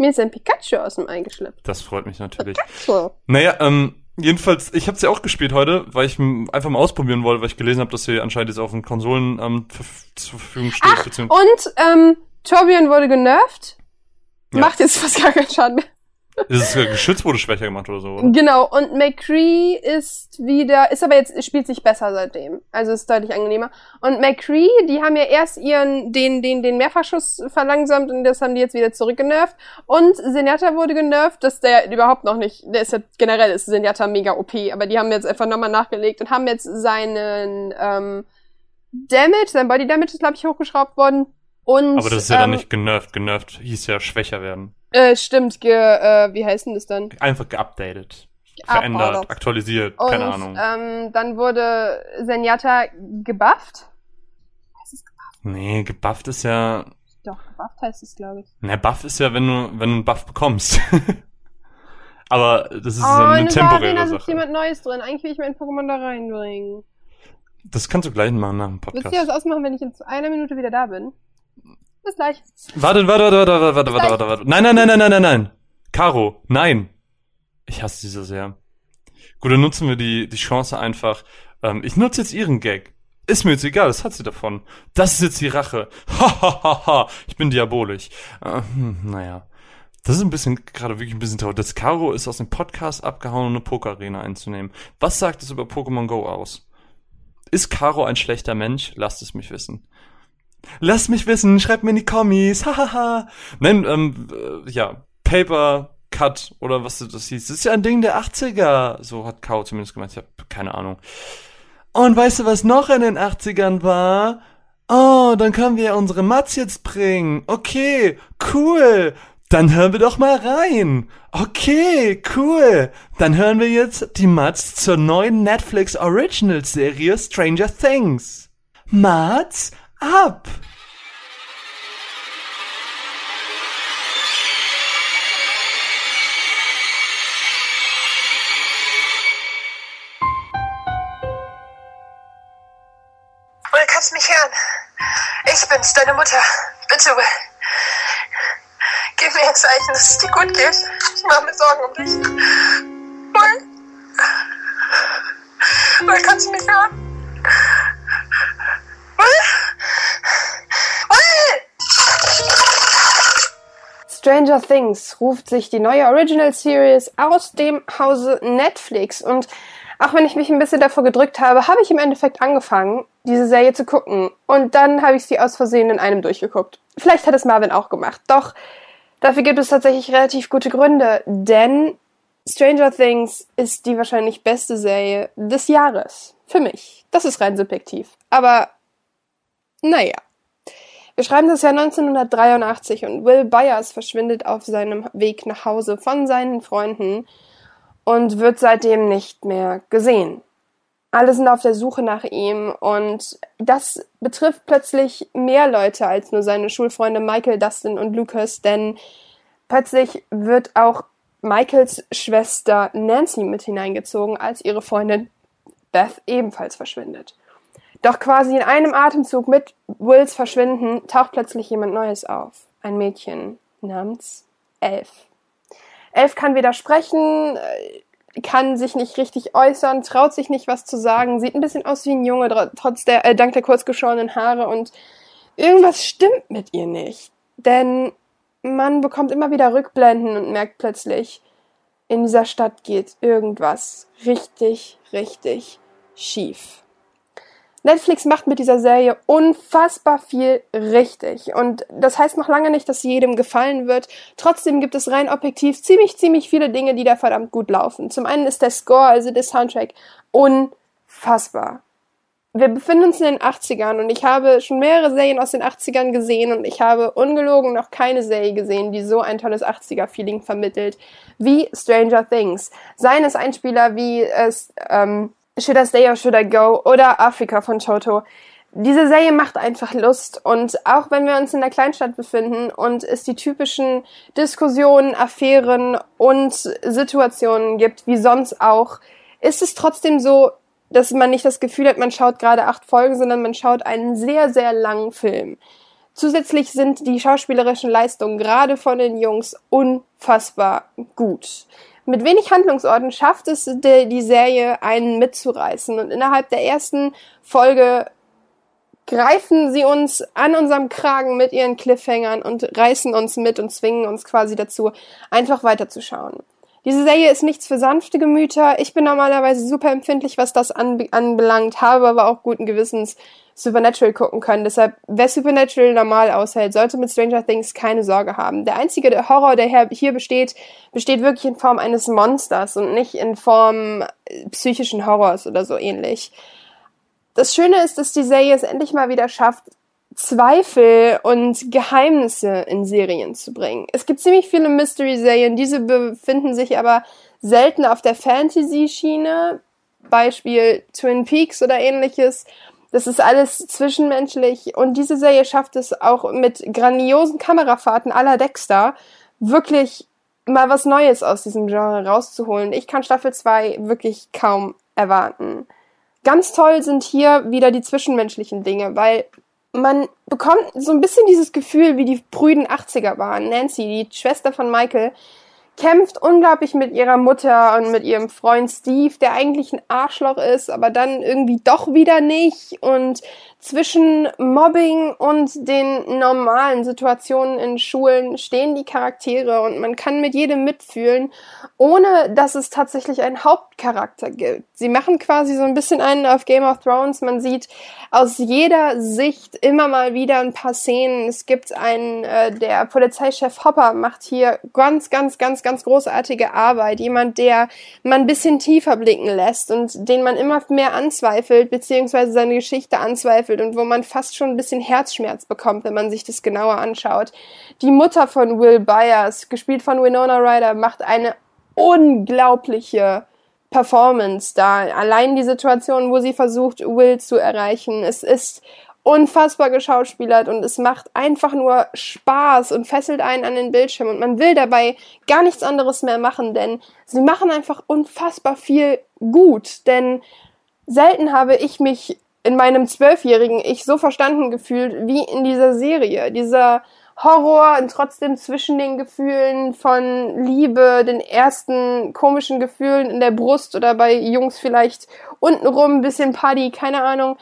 Mir ist ein Pikachu aus dem Ei geschlüpft. Das freut mich natürlich. So. Naja, ähm, jedenfalls, ich habe sie auch gespielt heute, weil ich einfach mal ausprobieren wollte, weil ich gelesen habe, dass sie anscheinend jetzt auf den Konsolen ähm, zur Verfügung steht. Ach, und ähm, Torbjörn wurde genervt. Ja. Macht jetzt fast gar keinen Schaden mehr. Ist das Geschütz wurde schwächer gemacht oder so, oder? Genau, und McCree ist wieder, ist aber jetzt, spielt sich besser seitdem. Also ist deutlich angenehmer. Und McCree, die haben ja erst ihren, den, den, den Mehrfachschuss verlangsamt und das haben die jetzt wieder zurückgenervt. Und Zenyatta wurde genervt, dass der überhaupt noch nicht, der ist ja generell ist Zenyatta mega OP, aber die haben jetzt einfach nochmal nachgelegt und haben jetzt seinen, ähm, Damage, sein Body Damage ist, glaube ich, hochgeschraubt worden. Und, Aber das ist ja dann ähm, nicht genervt. Genervt hieß ja schwächer werden. Äh, stimmt, ge, äh, wie heißt denn das dann? Einfach geupdatet. Geupdatet. Verändert, aktualisiert, Und keine Ahnung. Ähm, dann wurde Zenyatta gebufft. Heißt es gebufft? nee, gebufft ist ja. Doch, gebufft heißt es, glaube ich. Na, Buff ist ja, wenn du, wenn du einen Buff bekommst. Aber das ist oh, eine temporäre Arena ist Sache. jemand Neues drin. Eigentlich will ich mein Pokémon da reinbringen. Das kannst du gleich machen nach dem Willst Podcast. du das ausmachen, wenn ich in einer Minute wieder da bin? Bis gleich. Warte, warte, warte, warte, warte, warte, warte, warte, warte. Nein, nein, nein, nein, nein, nein, nein. Caro, nein. Ich hasse sie so sehr. Gut, dann nutzen wir die, die Chance einfach. Ähm, ich nutze jetzt ihren Gag. Ist mir jetzt egal, das hat sie davon. Das ist jetzt die Rache. Ha, ha, ha, ha. Ich bin diabolisch. Äh, hm, naja. Das ist ein bisschen, gerade wirklich ein bisschen traurig. Das Caro ist aus dem Podcast abgehauen, um eine Pokerarena einzunehmen. Was sagt es über Pokémon Go aus? Ist Caro ein schlechter Mensch? Lasst es mich wissen. Lasst mich wissen, schreibt mir in die Kommis, hahaha. Nein, ähm, äh, ja, Paper Cut oder was das hieß. Das ist ja ein Ding der 80er. So hat Kao zumindest gemeint. Ich habe keine Ahnung. Und weißt du, was noch in den 80ern war? Oh, dann können wir unsere Mats jetzt bringen. Okay, cool. Dann hören wir doch mal rein. Okay, cool. Dann hören wir jetzt die Mats zur neuen Netflix Original Serie Stranger Things. Mats, ab. Will, kannst mich hören? Ich bin's, deine Mutter. Bitte, Will. Gib mir ein Zeichen, dass es dir gut geht. Ich mache mir Sorgen um dich. Will? Will, kannst du mich hören? Will? Stranger Things ruft sich die neue Original Series aus dem Hause Netflix und auch wenn ich mich ein bisschen davor gedrückt habe, habe ich im Endeffekt angefangen, diese Serie zu gucken und dann habe ich sie aus Versehen in einem durchgeguckt. Vielleicht hat es Marvin auch gemacht, doch dafür gibt es tatsächlich relativ gute Gründe, denn Stranger Things ist die wahrscheinlich beste Serie des Jahres. Für mich. Das ist rein subjektiv. Aber, naja. Wir schreiben das Jahr 1983 und Will Byers verschwindet auf seinem Weg nach Hause von seinen Freunden und wird seitdem nicht mehr gesehen. Alle sind auf der Suche nach ihm und das betrifft plötzlich mehr Leute als nur seine Schulfreunde Michael, Dustin und Lucas, denn plötzlich wird auch Michaels Schwester Nancy mit hineingezogen, als ihre Freundin Beth ebenfalls verschwindet. Doch quasi in einem Atemzug mit Wills Verschwinden taucht plötzlich jemand Neues auf. Ein Mädchen namens Elf. Elf kann weder sprechen, äh, kann sich nicht richtig äußern, traut sich nicht was zu sagen, sieht ein bisschen aus wie ein Junge, tr- trotz der, äh, dank der kurzgeschorenen Haare und irgendwas stimmt mit ihr nicht. Denn man bekommt immer wieder Rückblenden und merkt plötzlich, in dieser Stadt geht irgendwas richtig, richtig schief. Netflix macht mit dieser Serie unfassbar viel richtig. Und das heißt noch lange nicht, dass sie jedem gefallen wird. Trotzdem gibt es rein objektiv ziemlich, ziemlich viele Dinge, die da verdammt gut laufen. Zum einen ist der Score, also der Soundtrack, unfassbar. Wir befinden uns in den 80ern und ich habe schon mehrere Serien aus den 80ern gesehen und ich habe ungelogen noch keine Serie gesehen, die so ein tolles 80er-Feeling vermittelt wie Stranger Things. Seien es Einspieler wie es, ähm, Should I Stay or Should I Go oder Afrika von Toto. Diese Serie macht einfach Lust und auch wenn wir uns in der Kleinstadt befinden und es die typischen Diskussionen, Affären und Situationen gibt, wie sonst auch, ist es trotzdem so, dass man nicht das Gefühl hat, man schaut gerade acht Folgen, sondern man schaut einen sehr, sehr langen Film. Zusätzlich sind die schauspielerischen Leistungen gerade von den Jungs unfassbar gut. Mit wenig Handlungsorten schafft es die, die Serie, einen mitzureißen. Und innerhalb der ersten Folge greifen sie uns an unserem Kragen mit ihren Cliffhangern und reißen uns mit und zwingen uns quasi dazu, einfach weiterzuschauen. Diese Serie ist nichts für sanfte Gemüter. Ich bin normalerweise super empfindlich, was das anbe anbelangt, habe aber auch guten Gewissens Supernatural gucken können. Deshalb, wer Supernatural normal aushält, sollte mit Stranger Things keine Sorge haben. Der einzige Horror, der hier- hier besteht, besteht wirklich in Form eines Monsters und nicht in Form äh, psychischen Horrors oder so ähnlich. Das Schöne ist, dass die Serie es endlich mal wieder schafft, Zweifel und Geheimnisse in Serien zu bringen. Es gibt ziemlich viele Mystery-Serien, diese befinden sich aber selten auf der Fantasy-Schiene. Beispiel Twin Peaks oder ähnliches. Das ist alles zwischenmenschlich und diese Serie schafft es auch mit grandiosen Kamerafahrten aller Dexter wirklich mal was Neues aus diesem Genre rauszuholen. Ich kann Staffel 2 wirklich kaum erwarten. Ganz toll sind hier wieder die zwischenmenschlichen Dinge, weil man bekommt so ein bisschen dieses Gefühl, wie die prüden 80er waren. Nancy, die Schwester von Michael, kämpft unglaublich mit ihrer Mutter und mit ihrem Freund Steve, der eigentlich ein Arschloch ist, aber dann irgendwie doch wieder nicht. Und zwischen Mobbing und den normalen Situationen in Schulen stehen die Charaktere und man kann mit jedem mitfühlen, ohne dass es tatsächlich einen Hauptcharakter gibt. Sie machen quasi so ein bisschen einen auf Game of Thrones. Man sieht aus jeder Sicht immer mal wieder ein paar Szenen. Es gibt einen, äh, der Polizeichef Hopper macht hier ganz, ganz, ganz, ganz großartige Arbeit. Jemand, der man ein bisschen tiefer blicken lässt und den man immer mehr anzweifelt, beziehungsweise seine Geschichte anzweifelt und wo man fast schon ein bisschen Herzschmerz bekommt, wenn man sich das genauer anschaut. Die Mutter von Will Byers, gespielt von Winona Ryder, macht eine unglaubliche Performance da. Allein die Situation, wo sie versucht, Will zu erreichen. Es ist unfassbar geschauspielert und es macht einfach nur Spaß und fesselt einen an den Bildschirm und man will dabei gar nichts anderes mehr machen, denn sie machen einfach unfassbar viel gut, denn selten habe ich mich in meinem zwölfjährigen Ich so verstanden gefühlt wie in dieser Serie. Dieser Horror und trotzdem zwischen den Gefühlen von Liebe, den ersten komischen Gefühlen in der Brust oder bei Jungs vielleicht untenrum ein bisschen Party, keine Ahnung.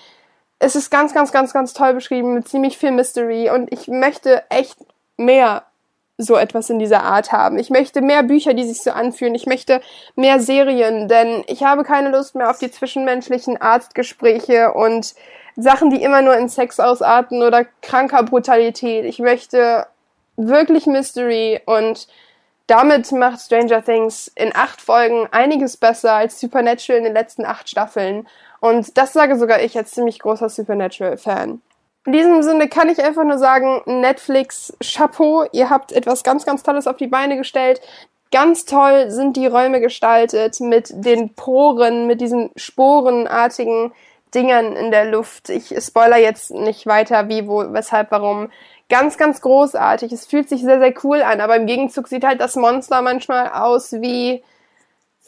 Es ist ganz, ganz, ganz, ganz toll beschrieben mit ziemlich viel Mystery und ich möchte echt mehr so etwas in dieser Art haben. Ich möchte mehr Bücher, die sich so anfühlen. Ich möchte mehr Serien, denn ich habe keine Lust mehr auf die zwischenmenschlichen Arztgespräche und Sachen, die immer nur in Sex ausarten oder kranker Brutalität. Ich möchte wirklich Mystery und damit macht Stranger Things in acht Folgen einiges besser als Supernatural in den letzten acht Staffeln. Und das sage sogar ich als ziemlich großer Supernatural-Fan. In diesem Sinne kann ich einfach nur sagen, Netflix, Chapeau, ihr habt etwas ganz, ganz Tolles auf die Beine gestellt. Ganz toll sind die Räume gestaltet mit den Poren, mit diesen sporenartigen Dingern in der Luft. Ich spoiler jetzt nicht weiter, wie, wo, weshalb, warum. Ganz, ganz großartig. Es fühlt sich sehr, sehr cool an, aber im Gegenzug sieht halt das Monster manchmal aus wie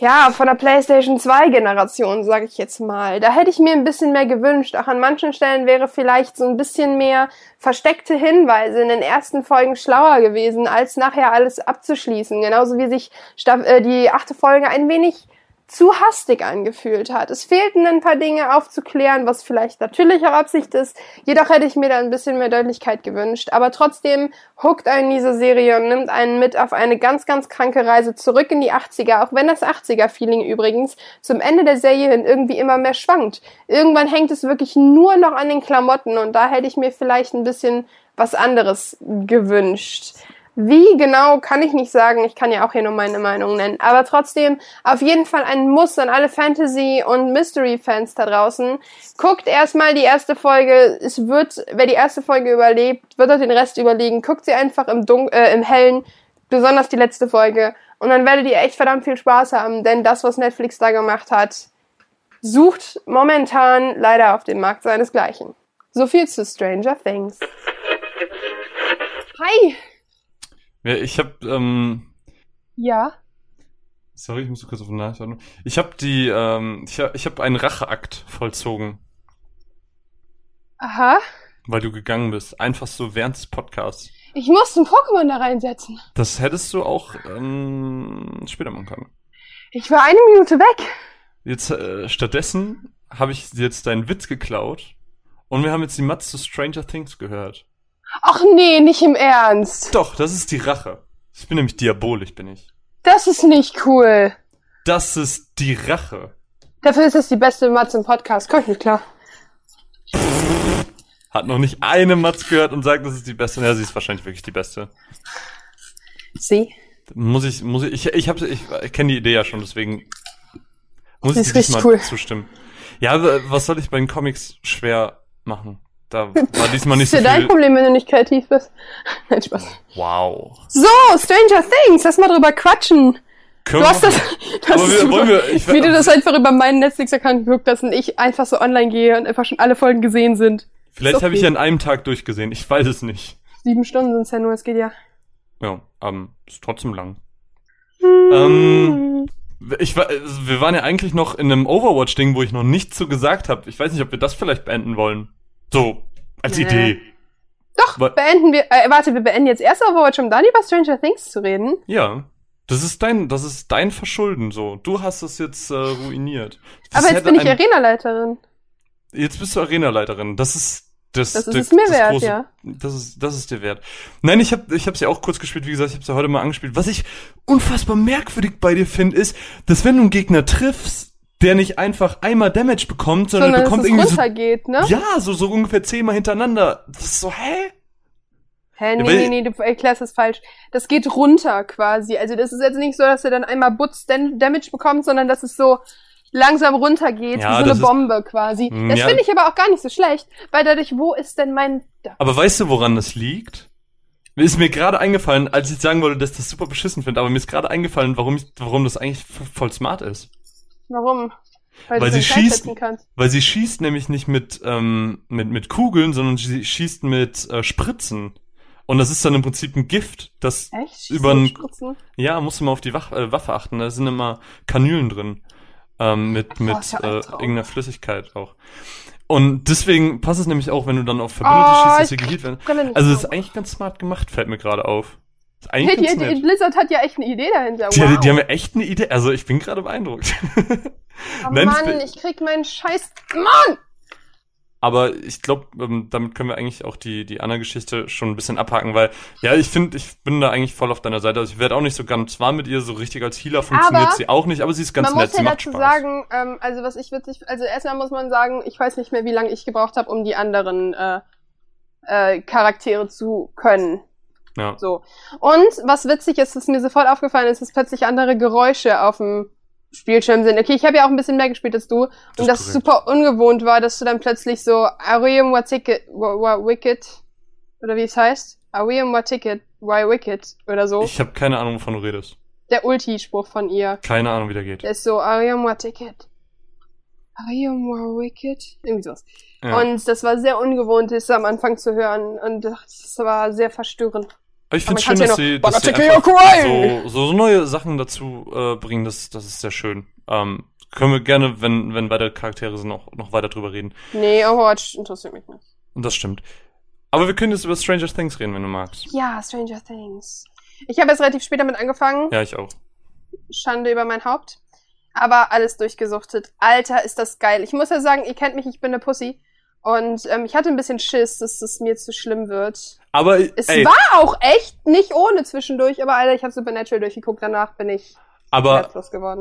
ja, von der PlayStation 2 Generation, sage ich jetzt mal. Da hätte ich mir ein bisschen mehr gewünscht. Auch an manchen Stellen wäre vielleicht so ein bisschen mehr versteckte Hinweise in den ersten Folgen schlauer gewesen, als nachher alles abzuschließen. Genauso wie sich äh, die achte Folge ein wenig zu hastig angefühlt hat. Es fehlten ein paar Dinge aufzuklären, was vielleicht natürlicher Absicht ist. Jedoch hätte ich mir da ein bisschen mehr Deutlichkeit gewünscht. Aber trotzdem huckt einen diese Serie und nimmt einen mit auf eine ganz, ganz kranke Reise zurück in die 80er, auch wenn das 80er-Feeling übrigens zum Ende der Serie hin irgendwie immer mehr schwankt. Irgendwann hängt es wirklich nur noch an den Klamotten und da hätte ich mir vielleicht ein bisschen was anderes gewünscht. Wie genau kann ich nicht sagen, ich kann ja auch hier nur meine Meinung nennen, aber trotzdem auf jeden Fall ein Muss an alle Fantasy- und Mystery-Fans da draußen. Guckt erstmal die erste Folge, es wird, wer die erste Folge überlebt, wird auch den Rest überlegen. Guckt sie einfach im, Dun äh, im Hellen, besonders die letzte Folge und dann werdet ihr echt verdammt viel Spaß haben, denn das, was Netflix da gemacht hat, sucht momentan leider auf dem Markt seinesgleichen. So viel zu Stranger Things. Hi! Ja, ich habe ähm, Ja. sorry, ich muss kurz auf den Nachschauen. Ich habe die ähm, ich habe ich hab einen Racheakt vollzogen, Aha. weil du gegangen bist, einfach so während des Podcasts. Ich muss ein Pokémon da reinsetzen. Das hättest du auch ähm, später machen können. Ich war eine Minute weg. Jetzt äh, stattdessen habe ich jetzt deinen Witz geklaut und wir haben jetzt die Matz zu Stranger Things gehört. Ach nee, nicht im Ernst. Doch, das ist die Rache. Ich bin nämlich diabolisch, bin ich. Das ist nicht cool. Das ist die Rache. Dafür ist das die beste Matz im Podcast. Komm ich nicht klar. Hat noch nicht eine Matz gehört und sagt, das ist die beste. Ja, sie ist wahrscheinlich wirklich die beste. Sie? Muss ich, muss ich, ich, ich hab, ich, ich kenne die Idee ja schon, deswegen muss Sie ich dir diesmal cool. zustimmen. Ja, was soll ich bei den Comics schwer machen? Da war diesmal nicht ist so ja dein viel. Problem, wenn du nicht kreativ bist. Nein, Spaß. Wow. So, Stranger Things, lass mal drüber quatschen. Können Du hast das, hast wir- super, wir- ich- wie du das einfach über meinen Netflix-Account geguckt hast und ich einfach so online gehe und einfach schon alle Folgen gesehen sind. Vielleicht Ist habe ich ja an einem Tag durchgesehen. Ich weiß es nicht. Sieben Stunden sind's ja nur, es geht ja. Ja, ähm, ist trotzdem lang. Hm. Ähm, ich also wir waren ja eigentlich noch in einem Overwatch-Ding, wo ich noch nichts zu gesagt habe. Ich weiß nicht, ob wir das vielleicht beenden wollen. So, als Nee. Idee. Doch, Wa- beenden wir, äh, warte, wir beenden jetzt erst Overwatch, um dann über Stranger Things zu reden. Ja. Das ist dein, das ist dein Verschulden so. Du hast es jetzt äh, ruiniert. Das Aber jetzt bin ich Arenaleiterin. Jetzt bist du Arenaleiterin. Das ist das, Das ist das, es mir wert, ja. Das ist das ist dir wert. Nein, ich habe ich hab's ja auch kurz gespielt, wie gesagt, ich habe ja heute mal angespielt. Was ich unfassbar merkwürdig bei dir finde, ist, dass wenn du einen Gegner triffst, der nicht einfach einmal Damage bekommt, sondern, Sondern bekommt irgendwie so runtergeht, ne? Ja, so so ungefähr zehnmal hintereinander. Das ist so, hä? Hä, nee, weil- nee, nee, du erklärst es falsch. Das geht runter quasi. Also das ist jetzt nicht so, dass er dann einmal Butz Damage bekommt, sondern dass es so langsam runtergeht, Ja, wie so eine ist- Bombe quasi. Mm, Das ja. finde ich aber auch gar nicht so schlecht, weil dadurch, wo ist denn mein... Da. Aber weißt du, woran das liegt? Mir ist mir gerade eingefallen, als ich sagen wollte, dass ich das super beschissen finde, aber mir ist gerade eingefallen, warum ich, warum das eigentlich voll smart ist. Warum? Weil, Weil sie schießt-. Weil sie schießt nämlich nicht mit, ähm, mit, mit Kugeln, sondern sie schießt mit äh, Spritzen. Und das ist dann im Prinzip ein Gift, das, Echt? Über ein- ja, musst du mal auf die Wach, äh, Waffe achten, da sind immer Kanülen drin. Ähm, mit mit ja äh, irgendeiner Flüssigkeit auch. Und deswegen passt es nämlich auch, wenn du dann auf Verbündete Oh, schießt, dass sie geheilt werden. Also das ist eigentlich ganz smart gemacht, fällt mir gerade auf. Ist Hey, eigentlich die, die. Blizzard hat ja echt eine Idee dahinter. Die, wow. die haben ja echt eine Idee. Also ich bin gerade beeindruckt. oh Nein, ich Mann, bin- ich krieg meinen Scheiß. Mann! Aber ich glaube, ähm, damit können wir eigentlich auch die, die Anna-Geschichte schon ein bisschen abhaken, weil, ja, ich finde, ich bin da eigentlich voll auf deiner Seite. Also ich werde auch nicht so ganz warm mit ihr, so richtig als Healer funktioniert Aber sie auch nicht, aber sie ist ganz man nett, muss sie ja macht dazu Spaß. sagen, ähm, also was ich witzig, also erstmal muss man sagen, ich weiß nicht mehr, wie lange ich gebraucht habe, um die anderen äh, äh, Charaktere zu können. Ja. So. Und was witzig ist, was mir sofort aufgefallen ist, dass plötzlich andere Geräusche auf dem Spielschirm sind. Okay, ich habe ja auch ein bisschen mehr gespielt als du. Das und das korrekt. super ungewohnt war, dass du dann plötzlich so Arium wa Ticket, wa, wa Wicked, oder wie es heißt? Arium wa Ticket, why Wicked, oder so. Ich habe keine Ahnung, wovon du redest. Der Ulti-Spruch von ihr. Keine Ahnung, wie der geht. Der ist so, Arium wa Ticket. Arium wa Wicked? Irgendwie sowas. Ja. Und das war sehr ungewohnt, das am Anfang zu hören. Und das war sehr verstörend. Aber ich finde man schön, kann's ja dass sie, dass sie so, so neue Sachen dazu äh, bringen. Das, das ist sehr schön. Ähm, können wir gerne, wenn, wenn weitere Charaktere sind, noch, noch weiter drüber reden. Nee, Overwatch interessiert mich nicht. Und das stimmt. Aber wir können jetzt über Stranger Things reden, wenn du magst. Ja, Stranger Things. Ich habe jetzt relativ spät damit angefangen. Ja, ich auch. Schande über mein Haupt. Aber alles durchgesuchtet. Alter, ist das geil. Ich muss ja sagen, ihr kennt mich, ich bin eine Pussy. Und ähm, ich hatte ein bisschen Schiss, dass es mir zu schlimm wird. Aber Es ey, war auch echt nicht ohne zwischendurch, aber Alter, ich habe Supernatural durchgeguckt, danach bin ich aber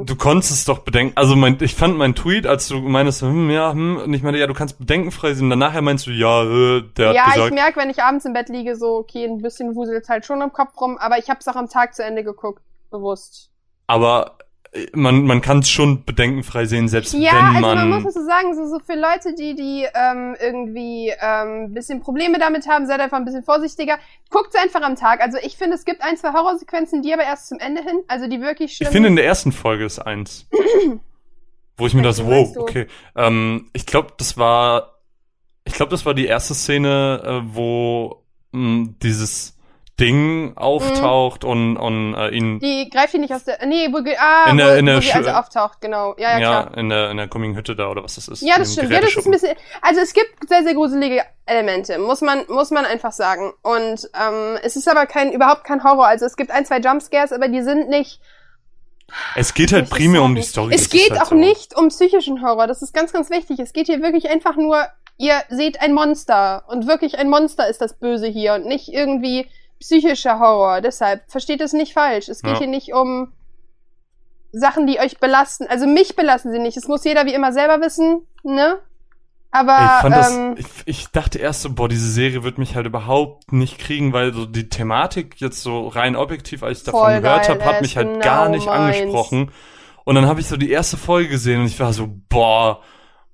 du konntest es doch bedenken. Also mein, ich fand meinen Tweet, als du meinst, hm, ja, hm, und ich meinte, ja, du kannst bedenkenfrei sein. Dann nachher meinst du, ja, äh, der ja, hat ich gesagt. merke, wenn ich abends im Bett liege, so, okay, ein bisschen wuselt halt schon im Kopf rum, aber ich habe es auch am Tag zu Ende geguckt, bewusst. Aber man, man kann es schon bedenkenfrei sehen, selbst Ja, wenn also man. man muss dazu sagen, so, so für Leute, die, die ähm, irgendwie ähm, ein bisschen Probleme damit haben, seid einfach ein bisschen vorsichtiger. Guckt's einfach am Tag. Also ich finde, es gibt ein, zwei Horrorsequenzen, die aber erst zum Ende hin, also die wirklich ich schlimm finde, in der ersten Folge ist eins. wo ich mir dachte, wow, okay. Ähm, ich glaube, das war. Ich glaube, das war die erste Szene, äh, wo mh, dieses Ding auftaucht und, und äh, ihn Die greift ihn nicht aus der. Nee, wo, ah, In der- wo, in der wo sie also auftaucht, genau. Ja, ja, ja, klar. in der in der Coming Hütte da oder was das ist. Ja, das stimmt. Ja, das ist ein bisschen. Also es gibt sehr, sehr gruselige Elemente, muss man, muss man einfach sagen. Und ähm, es ist aber kein, überhaupt kein Horror. Also es gibt ein, zwei Jumpscares, aber die sind nicht. Es geht halt primär um die Story. Es geht halt auch so. nicht um psychischen Horror. Das ist ganz, ganz wichtig. Es geht hier wirklich einfach nur, ihr seht ein Monster. Und wirklich ein Monster ist das Böse hier und nicht irgendwie psychischer Horror. Deshalb versteht es nicht falsch. Es geht Ja. hier nicht um Sachen, die euch belasten. Also mich belasten sie nicht. Es muss jeder wie immer selber wissen, ne? Aber ich fand das, ähm, ich, ich dachte erst so, boah, diese Serie wird mich halt überhaupt nicht kriegen, weil so die Thematik jetzt so rein objektiv, als ich davon gehört habe, hat mich halt genau gar nicht meins. angesprochen. Und dann habe ich so die erste Folge gesehen und ich war so, boah,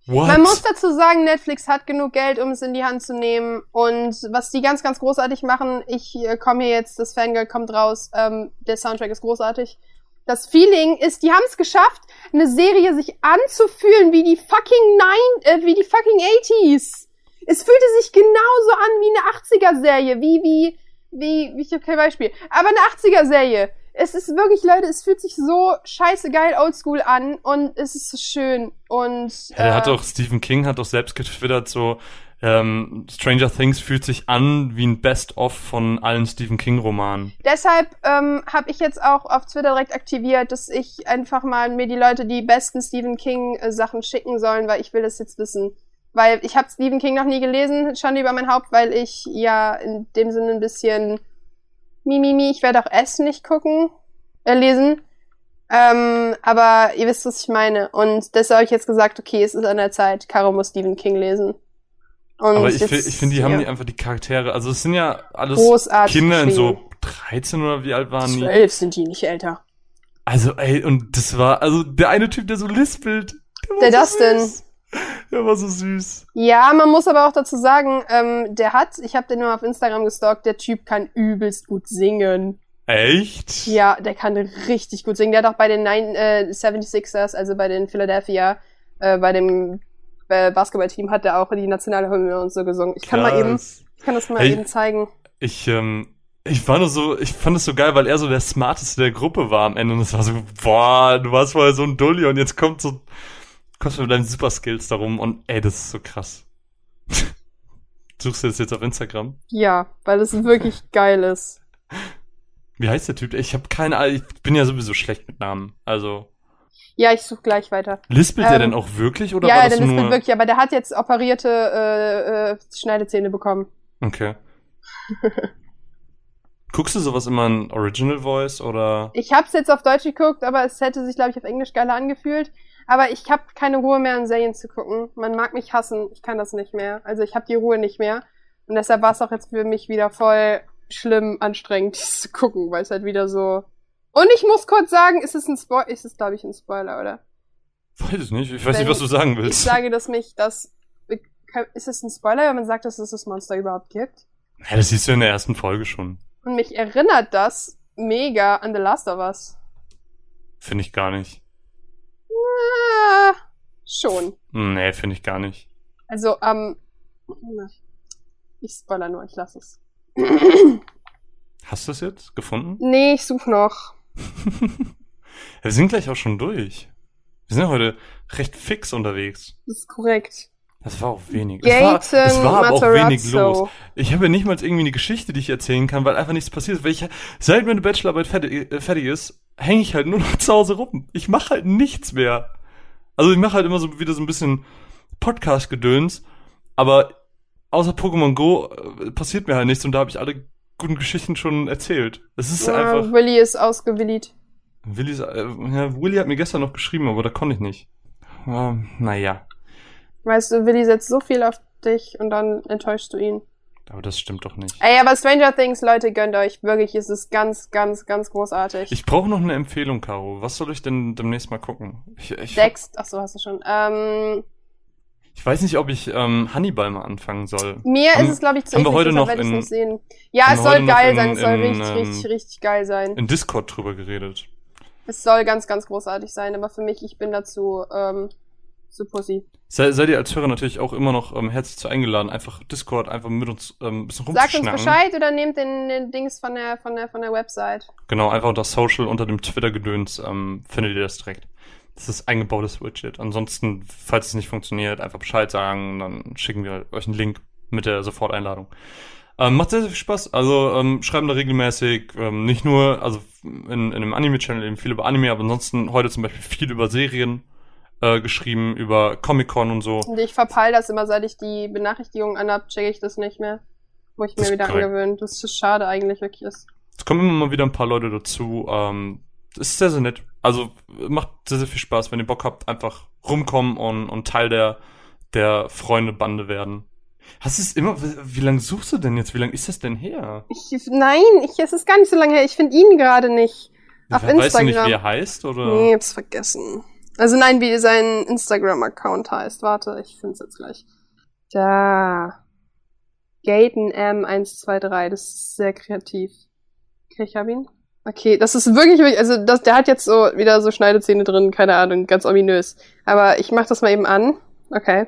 what? Man muss dazu sagen, Netflix hat genug Geld, um es in die Hand zu nehmen. Und was die ganz, ganz großartig machen, ich äh, komme hier jetzt, das Fangirl kommt raus, ähm, der Soundtrack ist großartig. Das Feeling ist, die haben es geschafft, eine Serie sich anzufühlen wie die fucking Nine, äh, wie die fucking 80s. Es fühlte sich genauso an wie eine 80er-Serie, wie, wie, wie, wie, ich habe kein Beispiel, aber eine 80er-Serie. Es ist wirklich, Leute, es fühlt sich so scheiße geil oldschool an und es ist so schön und ja, der hat äh, doch, Stephen King hat doch selbst getwittert so, ähm, Stranger Things fühlt sich an wie ein Best-of von allen Stephen King Romanen. Deshalb ähm, habe ich jetzt auch auf Twitter direkt aktiviert, dass ich einfach mal mir die Leute die besten Stephen King äh, Sachen schicken sollen, weil ich will das jetzt wissen. Weil ich habe Stephen King noch nie gelesen, schon über mein Haupt, weil ich ja in dem Sinne ein bisschen Mimimi, ich werde auch S nicht gucken, äh, lesen. Ähm, aber ihr wisst, was ich meine. Und deshalb habe ich jetzt gesagt, okay, es ist an der Zeit, Caro muss Stephen King lesen. Und Aber ich, jetzt, ich finde, die haben ja, die einfach die Charaktere, also es sind ja alles großartig Kinder in so geschrieben. 13 oder wie alt waren die? Zwölf sind die, nicht älter. Also, ey, und das war, also der eine Typ, der so lispelt. Der, Der Dustin. Süß. Der war so süß. Ja, man muss aber auch dazu sagen, ähm, der hat, ich habe den nur auf Instagram gestalkt, der Typ kann übelst gut singen. Echt? Ja, der kann richtig gut singen. Der hat auch bei den Nine, äh, 76ers, also bei den Philadelphia, äh, bei dem äh, Basketballteam hat er auch die nationale Hymne und so gesungen. Ich kann mal eben, Krass. ich kann das mal Hey. eben zeigen. Ich, ähm, ich war nur so, ich fand es so geil, weil er so der Smarteste der Gruppe war am Ende und es war so, boah, du warst vorher so ein Dulli und jetzt kommt so, kommst du mit deinen Super Skills darum und ey, das ist so krass. Suchst du das jetzt auf Instagram? Ja, weil es wirklich geil ist. Wie heißt der Typ? Ich habe keine Ahnung, ich bin ja sowieso schlecht mit Namen. Also, Ja, ich suche gleich weiter. lispelt der Ähm, denn auch wirklich oder ja, war ja, das der nur... lispelt wirklich, aber der hat jetzt operierte äh, äh, Schneidezähne bekommen. Okay. Guckst du sowas immer in Original Voice oder? Ich hab's jetzt auf Deutsch geguckt, aber es hätte sich, glaube ich, auf Englisch geiler angefühlt. Aber ich habe keine Ruhe mehr, in Serien zu gucken. Man mag mich hassen, ich kann das nicht mehr. Also ich habe die Ruhe nicht mehr. Und deshalb war es auch jetzt für mich wieder voll schlimm, anstrengend, dies zu gucken, weil es halt wieder so. Und ich muss kurz sagen, ist es ein Spoiler? Ist es, glaube ich, ein Spoiler, oder? Weiß ich nicht. Ich weiß Wenn nicht, was du sagen Ich willst. sage, dass mich das. Ist es ein Spoiler, wenn man sagt, dass es das Monster überhaupt gibt? Ja, das siehst du in der ersten Folge schon. Und mich erinnert das mega an The Last of Us. Finde ich gar nicht. Schon. Nee, finde ich gar nicht. Also, ähm, ich spoiler nur, ich lasse es. Hast du es jetzt gefunden? nee, ich suche noch. Wir sind gleich auch schon durch. Wir sind ja heute recht fix unterwegs. Das ist korrekt. Das war auch wenig. Es war, Gaten es war aber auch wenig los. Ich habe ja nicht mal irgendwie eine Geschichte, die ich erzählen kann, weil einfach nichts passiert ist. Weil ich, seit meine Bachelorarbeit fertig, äh, fertig ist, hänge ich halt nur noch zu Hause rum. Ich mache halt nichts mehr. Also ich mache halt immer so wieder so ein bisschen Podcast-Gedöns, aber außer Pokémon Go äh, passiert mir halt nichts und da habe ich alle guten Geschichten schon erzählt. Es ist Ja, einfach. Willy ist ausgewilligt. Willi, ist- äh, ja, Willi hat mir gestern noch geschrieben, aber da konnte ich nicht. Ja, naja, Weißt du, Willy setzt so viel auf dich und dann enttäuschst du ihn. Aber das stimmt doch nicht. Ey, aber Stranger Things, Leute, gönnt euch. Wirklich, es ist ganz, ganz, ganz großartig. Ich brauche noch eine Empfehlung, Caro. Was soll ich denn demnächst mal gucken? Ich, ich, Dext, ach so, hast du schon. Ähm, ich weiß nicht, ob ich ähm, Hannibal mal anfangen soll. mir Haben- ist es, glaube ich, zu haben wir heute noch in- nicht sehen. Ja, es soll geil in- sein, es soll in, richtig, ähm, richtig, richtig geil sein. In Discord drüber geredet. Es soll ganz, ganz großartig sein, aber für mich, ich bin dazu, ähm, zu Pussy. Sei, seid ihr als Hörer natürlich auch immer noch ähm, herzlich zu eingeladen. Einfach Discord, einfach mit uns ähm, ein bisschen Sagt uns rumzuschnacken. Bescheid oder nehmt den, den Dings von der, von der, von der Website. Genau, einfach unter Social, unter dem Twitter-Gedöns ähm, findet ihr das direkt. Das ist eingebautes Widget. Ansonsten, falls es nicht funktioniert, einfach Bescheid sagen, dann schicken wir euch einen Link mit der Soforteinladung. Ähm, macht sehr, sehr viel Spaß. Also ähm, schreiben da regelmäßig, ähm, nicht nur, also in, in einem Anime-Channel eben viel über Anime, aber ansonsten heute zum Beispiel viel über Serien äh, geschrieben, über Comic-Con und so. Und ich verpeil das immer, seit ich die Benachrichtigung anhab, checke ich das nicht mehr. Muss ich Das mir wieder korrekt. angewöhnen. Das ist schade eigentlich wirklich ist. Es kommen immer mal wieder ein paar Leute dazu. Ähm, das ist sehr, sehr nett. Also macht sehr, sehr viel Spaß, wenn ihr Bock habt, einfach rumkommen und, und Teil der, der Freunde-Bande werden. Hast du es immer, wie lange suchst du denn jetzt? Wie lange ist das denn her? Ich, nein, ich, es ist gar nicht so lange her. Ich finde ihn gerade nicht. Auf weißt du Instagram. nicht, wie er heißt? Oder? Nee, hab's vergessen. Also nein, wie sein Instagram-Account heißt. Warte, ich find's jetzt gleich. Da. Gaten M123, das ist sehr kreativ. Okay, ich hab ihn. Okay, das ist wirklich, wirklich- also das, der hat jetzt so wieder so Schneidezähne drin, keine Ahnung, ganz ominös. Aber ich mach das mal eben an. Okay.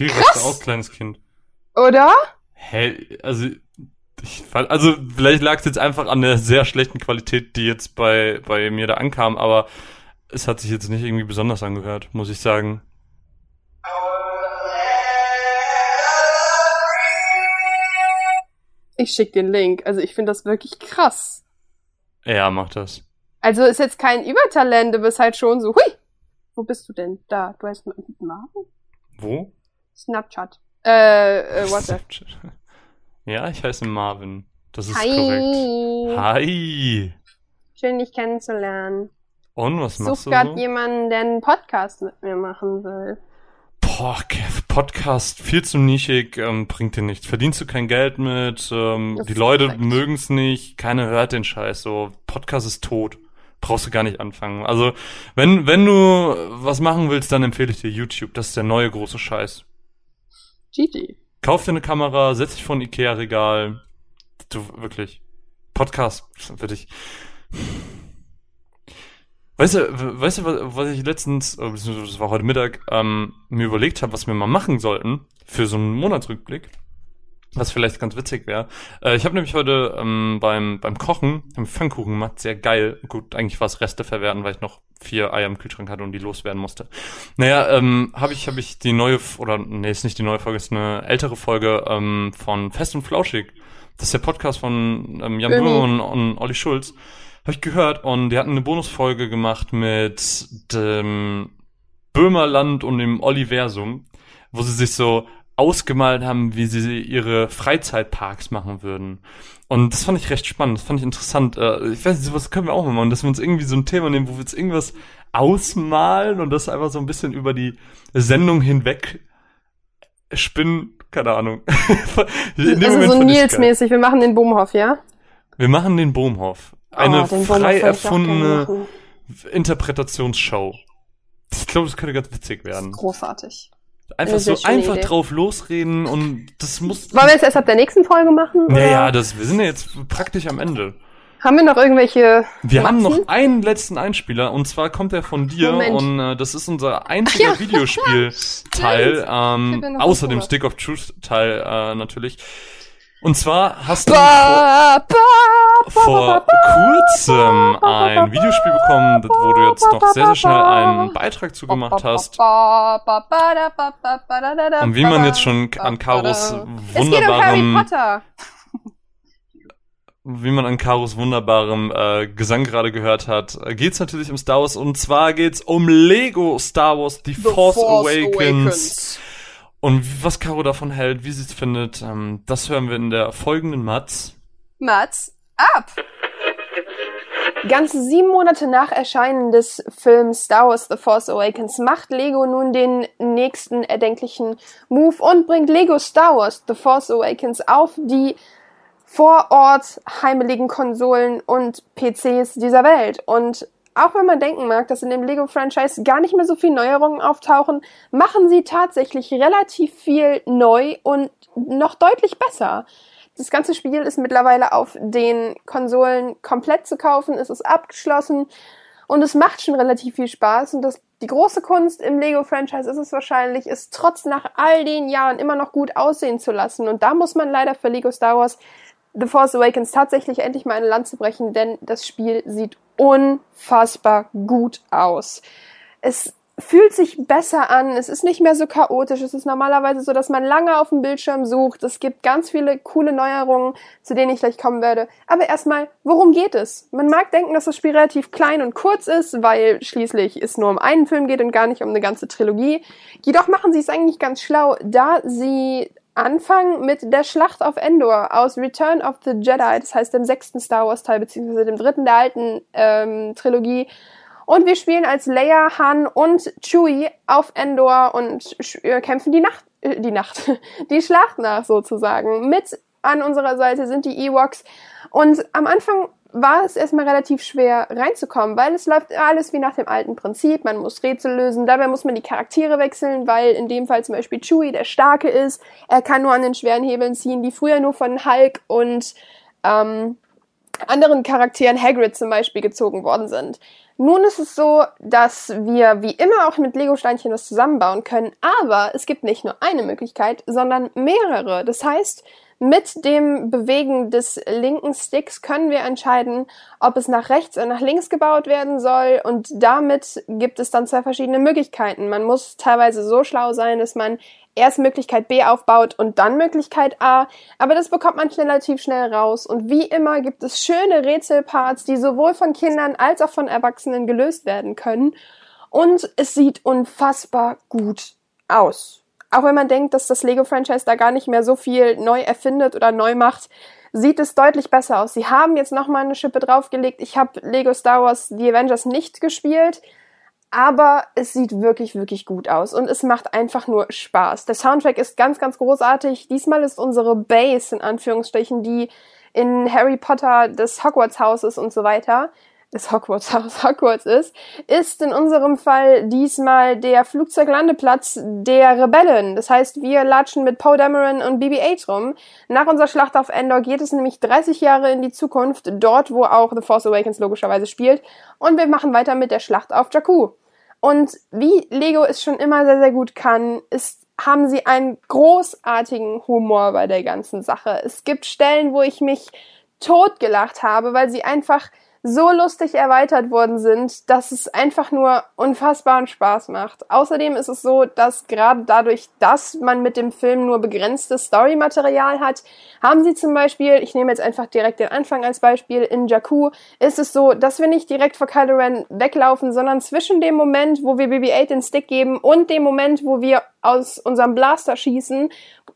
Okay, warst du auch kleines Kind. Oder? Hä, also, ich, also vielleicht lag es jetzt einfach an der sehr schlechten Qualität, die jetzt bei, bei mir da ankam, aber es hat sich jetzt nicht irgendwie besonders angehört, muss ich sagen. Ich schick den Link. Also ich finde das wirklich krass. Ja, mach das. Also ist jetzt kein Übertalent, du bist halt schon so, hui! Wo bist du denn? Da, du heißt Marvin? Wo? Snapchat. Äh, äh, WhatsApp. Ja, ich heiße Marvin. Das ist Hi. korrekt. Hi. Schön, dich kennenzulernen. Und was Ich machst du gerade so? jemanden, der einen Podcast mit mir machen will. Boah, Kev, Podcast viel zu nischig, ähm, bringt dir nichts. Verdienst du kein Geld mit, ähm, die Leute korrekt. mögen's nicht, keiner hört den Scheiß. So, Podcast ist tot. brauchst du gar nicht anfangen. Also, wenn, wenn du was machen willst, dann empfehle ich dir YouTube. Das ist der neue große Scheiß. GG. Kauf dir eine Kamera, setz dich vor ein Ikea-Regal. Du, wirklich. Podcast, würde ich. Weißt du, weißt du, was, ich letztens, äh, das war heute Mittag, ähm, mir überlegt habe, was wir mal machen sollten für so einen Monatsrückblick? Was vielleicht ganz witzig wäre. Äh, ich habe nämlich heute ähm, beim, beim Kochen einen Pfannkuchen gemacht, sehr geil. Gut, eigentlich war es Reste verwerten, weil ich noch vier Eier im Kühlschrank hatte und die loswerden musste. Naja, ähm, habe ich, hab ich die neue, oder nee, ist nicht die neue Folge, ist eine ältere Folge ähm, von Fest und Flauschig. Das ist der Podcast von ähm, Jan Böhmi. Böhme und, und Olli Schulz. Habe ich gehört und die hatten eine Bonusfolge gemacht mit dem Böhmerland und dem Olliversum, wo sie sich so ausgemalt haben, wie sie ihre Freizeitparks machen würden. Und das fand ich recht spannend, das fand ich interessant. Äh, Ich weiß nicht, sowas können wir auch mal machen, dass wir uns irgendwie so ein Thema nehmen, wo wir jetzt irgendwas ausmalen und das einfach so ein bisschen über die Sendung hinweg spinnen. Keine Ahnung. Also so. Nils-mäßig, wir machen den Boomhoff, ja? Wir machen den Bohmhoff. Eine Oh, den frei erfundene. Interpretationsshow. Ich glaube, das könnte ganz witzig werden. Großartig. Einfach so einfach Idee. drauf losreden und das muss. Wollen wir es erst ab der nächsten Folge machen? Naja, das, wir sind ja jetzt praktisch am Ende. Haben wir noch irgendwelche Wir haben Matzen? noch einen letzten Einspieler und zwar kommt er von dir Moment. und äh, das ist unser einziger ja. Videospiel-Teil, ähm, ja außer dem. Stick of Truth-Teil äh, natürlich. Und zwar hast du vor, Ba, kurzem ein Videospiel bekommen, wo du jetzt noch sehr, sehr schnell einen Beitrag zugemacht hast. Und wie man jetzt schon an Karos da. Es geht um Harry wunderbarem, Potter. wie man an Karos wunderbarem äh, Gesang gerade gehört hat, geht's natürlich um Star Wars und zwar geht's um Lego Star Wars The, Force, Awakens. Und was Caro davon hält, wie sie es findet, ähm, das hören wir in der folgenden Matz. Mats ab! Ganze sieben Monate nach Erscheinen des Films Star Wars The Force Awakens macht Lego nun den nächsten erdenklichen Move und bringt Lego Star Wars The Force Awakens auf die vor Ort heimeligen Konsolen und PCs dieser Welt. Und auch wenn man denken mag, dass in dem Lego-Franchise gar nicht mehr so viele Neuerungen auftauchen, machen sie tatsächlich relativ viel neu und noch deutlich besser. Das ganze Spiel ist mittlerweile auf den Konsolen komplett zu kaufen, es ist abgeschlossen und es macht schon relativ viel Spaß. Und das, die große Kunst im Lego-Franchise ist es wahrscheinlich, es trotz nach all den Jahren immer noch gut aussehen zu lassen. Und da muss man leider für Lego Star Wars The Force Awakens tatsächlich endlich mal eine Lanze brechen, denn das Spiel sieht unfassbar gut aus. Es fühlt sich besser an, es ist nicht mehr so chaotisch, es ist normalerweise so, dass man lange auf dem Bildschirm sucht, es gibt ganz viele coole Neuerungen, zu denen ich gleich kommen werde. Aber erstmal, worum geht es? Man mag denken, dass das Spiel relativ klein und kurz ist, weil schließlich es nur um einen Film geht und gar nicht um eine ganze Trilogie. Jedoch machen sie es eigentlich ganz schlau, da sie anfangen mit der Schlacht auf Endor aus Return of the Jedi, das heißt dem sechsten Star Wars Teil, beziehungsweise dem dritten der alten ähm, Trilogie. Und wir spielen als Leia, Han und Chewie auf Endor und äh, kämpfen die Nacht, äh, die Nacht, die Schlacht nach sozusagen. Mit an unserer Seite sind die Ewoks. Und am Anfang war es erstmal relativ schwer reinzukommen, weil es läuft alles wie nach dem alten Prinzip. Man muss Rätsel lösen, dabei muss man die Charaktere wechseln, weil in dem Fall zum Beispiel Chewie der Starke ist. Er kann nur an den schweren Hebeln ziehen, die früher nur von Hulk und ähm, anderen Charakteren, Hagrid zum Beispiel, gezogen worden sind. Nun ist es so, dass wir wie immer auch mit Lego-Steinchen was zusammenbauen können, aber es gibt nicht nur eine Möglichkeit, sondern mehrere. Das heißt, mit dem Bewegen des linken Sticks können wir entscheiden, ob es nach rechts oder nach links gebaut werden soll und damit gibt es dann zwei verschiedene Möglichkeiten. Man muss teilweise so schlau sein, dass man erst Möglichkeit B aufbaut und dann Möglichkeit A, aber das bekommt man relativ schnell raus und wie immer gibt es schöne Rätselparts, die sowohl von Kindern als auch von Erwachsenen gelöst werden können und es sieht unfassbar gut aus. Auch wenn man denkt, dass das Lego-Franchise da gar nicht mehr so viel neu erfindet oder neu macht, sieht es deutlich besser aus. Sie haben jetzt nochmal eine Schippe draufgelegt. Ich habe Lego Star Wars The Avengers nicht gespielt, aber es sieht wirklich, wirklich gut aus und es macht einfach nur Spaß. Der Soundtrack ist ganz, ganz großartig. Diesmal ist unsere Base, in Anführungsstrichen, die in Harry Potter des Hogwarts-Haus ist und so weiter, des Hogwarts Haus Hogwarts ist, ist in unserem Fall diesmal der Flugzeuglandeplatz der Rebellen. Das heißt, wir latschen mit Poe Dameron und BB-8 rum. Nach unserer Schlacht auf Endor geht es nämlich 30 Jahre in die Zukunft, dort wo auch The Force Awakens logischerweise spielt. Und wir machen weiter mit der Schlacht auf Jakku. Und wie Lego es schon immer sehr, sehr gut kann, ist haben sie einen großartigen Humor bei der ganzen Sache. Es gibt Stellen, wo ich mich totgelacht habe, weil sie einfach so lustig erweitert worden sind, dass es einfach nur unfassbaren Spaß macht. Außerdem ist es so, dass gerade dadurch, dass man mit dem Film nur begrenztes Storymaterial hat, haben sie zum Beispiel, ich nehme jetzt einfach direkt den Anfang als Beispiel, in Jakku ist es so, dass wir nicht direkt vor Kylo Ren weglaufen, sondern zwischen dem Moment, wo wir BB-8 den Stick geben und dem Moment, wo wir aus unserem Blaster schießen,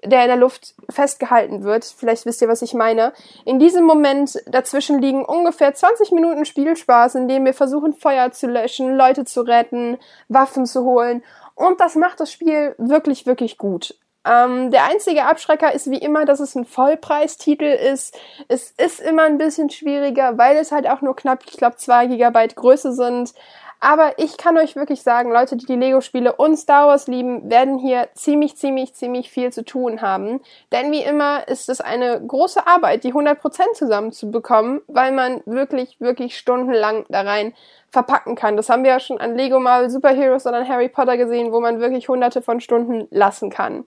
der in der Luft festgehalten wird. Vielleicht wisst ihr, was ich meine. In diesem Moment dazwischen liegen ungefähr 20 Minuten Spielspaß, in dem wir versuchen, Feuer zu löschen, Leute zu retten, Waffen zu holen. Und das macht das Spiel wirklich, wirklich gut. Ähm, der einzige Abschrecker ist wie immer, dass es ein Vollpreistitel ist. Es ist immer ein bisschen schwieriger, weil es halt auch nur knapp, ich glaube, zwei Gigabyte Größe sind. Aber ich kann euch wirklich sagen, Leute, die die Lego-Spiele und Star Wars lieben, werden hier ziemlich, ziemlich, ziemlich viel zu tun haben. Denn wie immer ist es eine große Arbeit, die 100% zusammenzubekommen, weil man wirklich, wirklich stundenlang da rein verpacken kann. Das haben wir ja schon an Lego Marvel Superheroes oder an Harry Potter gesehen, wo man wirklich hunderte von Stunden lassen kann.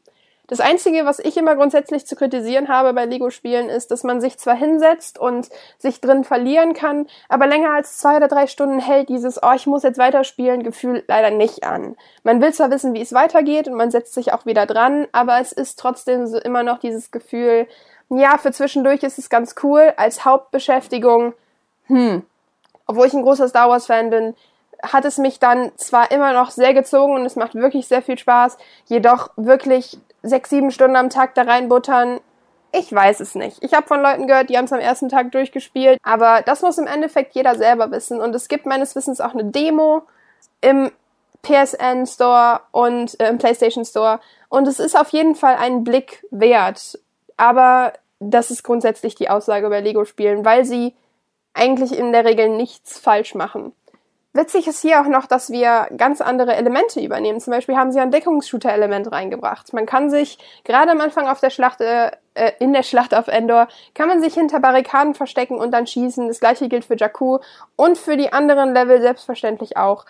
Das Einzige, was ich immer grundsätzlich zu kritisieren habe bei Lego-Spielen, ist, dass man sich zwar hinsetzt und sich drin verlieren kann, aber länger als zwei oder drei Stunden hält dieses, oh, ich muss jetzt weiterspielen, Gefühl leider nicht an. Man will zwar wissen, wie es weitergeht und man setzt sich auch wieder dran, aber es ist trotzdem so immer noch dieses Gefühl, ja, für zwischendurch ist es ganz cool, als Hauptbeschäftigung, hm, obwohl ich ein großer Star Wars-Fan bin, hat es mich dann zwar immer noch sehr gezogen und es macht wirklich sehr viel Spaß, jedoch wirklich sechs, sieben Stunden am Tag da reinbuttern. Ich weiß es nicht. Ich habe von Leuten gehört, die haben es am ersten Tag durchgespielt, aber das muss im Endeffekt jeder selber wissen. Und es gibt meines Wissens auch eine Demo im PSN Store und äh, im PlayStation Store. Und es ist auf jeden Fall einen Blick wert. Aber das ist grundsätzlich die Aussage bei Lego-Spielen, weil sie eigentlich in der Regel nichts falsch machen. Witzig ist hier auch noch, dass wir ganz andere Elemente übernehmen. Zum Beispiel haben sie ein Deckungsshooter-Element reingebracht. Man kann sich gerade am Anfang auf der Schlacht, äh, äh, in der Schlacht auf Endor, kann man sich hinter Barrikaden verstecken und dann schießen. Das gleiche gilt für Jakku und für die anderen Level selbstverständlich auch.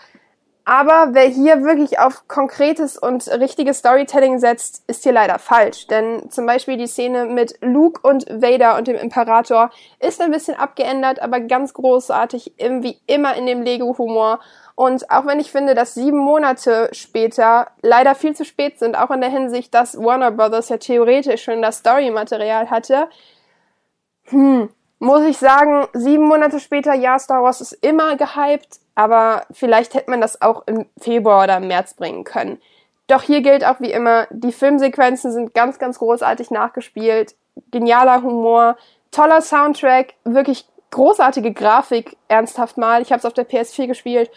Aber wer hier wirklich auf konkretes und richtiges Storytelling setzt, ist hier leider falsch. Denn zum Beispiel die Szene mit Luke und Vader und dem Imperator ist ein bisschen abgeändert, aber ganz großartig, wie immer in dem Lego-Humor. Und auch wenn ich finde, dass sieben Monate später leider viel zu spät sind, auch in der Hinsicht, dass Warner Brothers ja theoretisch schon das Story-Material hatte, hm, muss ich sagen, sieben Monate später, ja, Star Wars ist immer gehypt, aber vielleicht hätte man das auch im Februar oder im März bringen können. Doch hier gilt auch wie immer, die Filmsequenzen sind ganz, ganz großartig nachgespielt, genialer Humor, toller Soundtrack, wirklich großartige Grafik, ernsthaft mal. Ich habe es auf der PS4 gespielt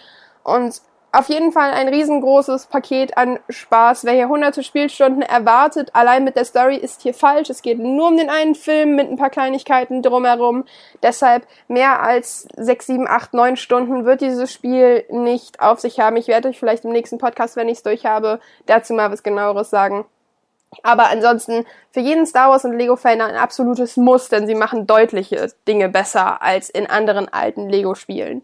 und auf jeden Fall ein riesengroßes Paket an Spaß. Wer hier hunderte Spielstunden erwartet, allein mit der Story ist hier falsch. Es geht nur um den einen Film mit ein paar Kleinigkeiten drumherum. Deshalb mehr als sechs, sieben, acht, neun Stunden wird dieses Spiel nicht auf sich haben. Ich werde euch vielleicht im nächsten Podcast, wenn ich es durch habe, dazu mal was genaueres sagen. Aber ansonsten für jeden Star Wars und Lego-Fan ein absolutes Muss, denn sie machen deutliche Dinge besser als in anderen alten Lego-Spielen.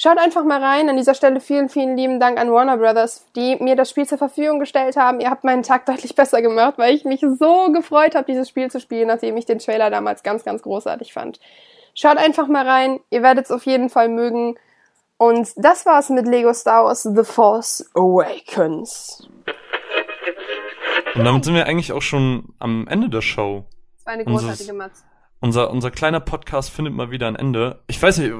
Schaut einfach mal rein. An dieser Stelle vielen, vielen lieben Dank an Warner Brothers, die mir das Spiel zur Verfügung gestellt haben. Ihr habt meinen Tag deutlich besser gemacht, weil ich mich so gefreut habe, dieses Spiel zu spielen, nachdem ich den Trailer damals ganz, ganz großartig fand. Schaut einfach mal rein. Ihr werdet es auf jeden Fall mögen. Und das war's mit Lego Star Wars The Force Awakens. Und damit sind wir eigentlich auch schon am Ende der Show. Das war eine großartige Matz. Unser, unser kleiner Podcast findet mal wieder ein Ende. Ich weiß nicht,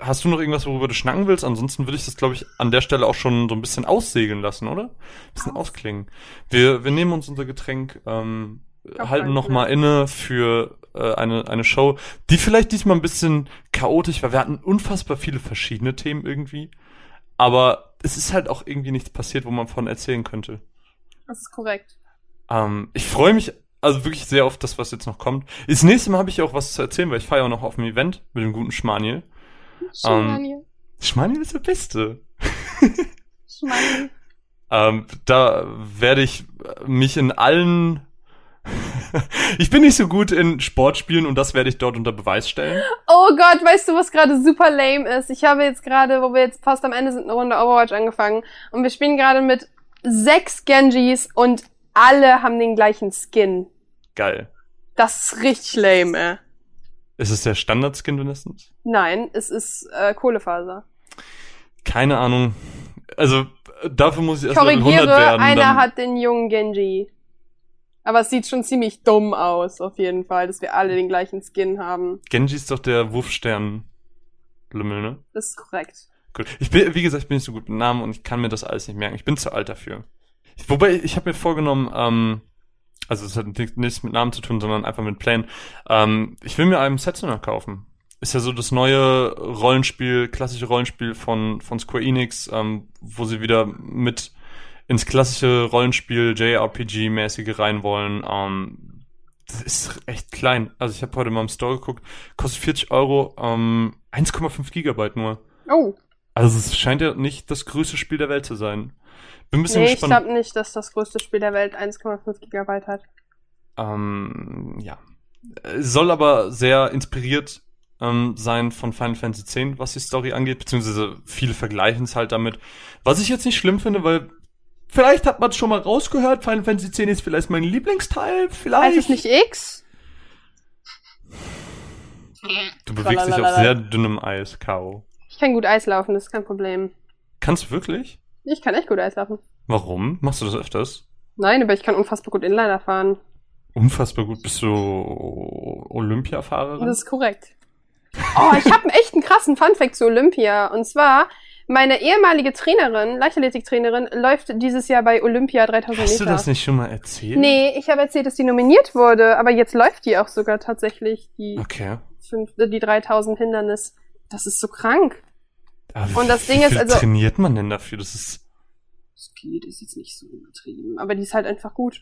hast du noch irgendwas, worüber du schnacken willst? Ansonsten würde ich das, glaube ich, an der Stelle auch schon so ein bisschen aussegeln lassen, oder? Ein bisschen ausklingen. Wir, wir nehmen uns unser Getränk, ähm, halten noch mal inne für äh, eine, eine Show, die vielleicht diesmal ein bisschen chaotisch war. Wir hatten unfassbar viele verschiedene Themen irgendwie. Aber es ist halt auch irgendwie nichts passiert, wo man von erzählen könnte. Das ist korrekt. Ähm, ich freue mich also wirklich sehr auf das, was jetzt noch kommt. Das nächste Mal habe ich auch was zu erzählen, weil ich fahre ja auch noch auf dem Event mit dem guten Schmaniel. Schmaniel. Schmaniel ist der Beste. Schmaniel. Ähm, da werde ich mich in allen. ich bin nicht so gut in Sportspielen und das werde ich dort unter Beweis stellen. Oh Gott, weißt du, was gerade super lame ist? Ich habe jetzt gerade, wo wir jetzt fast am Ende sind, eine Runde Overwatch angefangen und wir spielen gerade mit sechs Genjis und alle haben den gleichen Skin. Geil. Das ist richtig lame, ey. Ist es der Standard-Skin wenigstens? Nein, es ist äh, Kohlefaser. Keine Ahnung. Also, dafür muss ich erst Level 100 Korrigiere, werden. einer hat den jungen Genji. Aber es sieht schon ziemlich dumm aus, auf jeden Fall, dass wir alle den gleichen Skin haben. Genji ist doch der Wurfstern-Lümmel, ne? Das ist korrekt. Gut. Ich bin, wie gesagt, ich bin nicht so gut mit Namen und ich kann mir das alles nicht merken. Ich bin zu alt dafür. Wobei, ich habe mir vorgenommen, ähm, also es hat nichts- nichts mit Namen zu tun, sondern einfach mit Plänen. Ähm, ich will mir einen Setsuner kaufen. Ist ja so das neue Rollenspiel, klassische Rollenspiel von, von Square Enix, ähm, wo sie wieder mit ins klassische Rollenspiel JRPG-mäßige rein wollen. Ähm, das ist echt klein. Also ich habe heute mal im Store geguckt, kostet 40 Euro, ähm, 1,5 Gigabyte nur. Oh, Also es scheint ja nicht das größte Spiel der Welt zu sein. Bin ein bisschen nee, ich gespannt. glaube nicht, dass das größte Spiel der Welt 1,5 Gigabyte hat. Ähm, ja. Es Soll aber sehr inspiriert ähm, sein von Final Fantasy X, was die Story angeht, beziehungsweise viele vergleichen es halt damit. Was ich jetzt nicht schlimm finde, weil vielleicht hat man es schon mal rausgehört, Final Fantasy X ist vielleicht mein Lieblingsteil, vielleicht. Heißt es nicht X? du bewegst dich auf sehr dünnem Eis, K.O. Ich kann gut Eis laufen, das ist kein Problem. Kannst du wirklich? Ich kann echt gut Eis laufen. Warum? Machst du das öfters? Nein, aber ich kann unfassbar gut Inliner fahren. Unfassbar gut. Bist du Olympiafahrerin? Das ist korrekt. Oh, ich habe einen echten krassen Funfact zu Olympia. Und zwar, meine ehemalige Trainerin, Leichtathletiktrainerin, läuft dieses Jahr bei Olympia 3000 Hast du Meter. das nicht schon mal erzählt? Nee, ich habe erzählt, dass die nominiert wurde, aber jetzt läuft die auch sogar tatsächlich, die, Okay. fünf, äh, die 3000 Hindernis. Das ist so krank. Aber wie- Und das Ding wie ist viel also- trainiert man denn dafür? Das ist. Speed ist jetzt nicht so übertrieben, aber die ist halt einfach gut.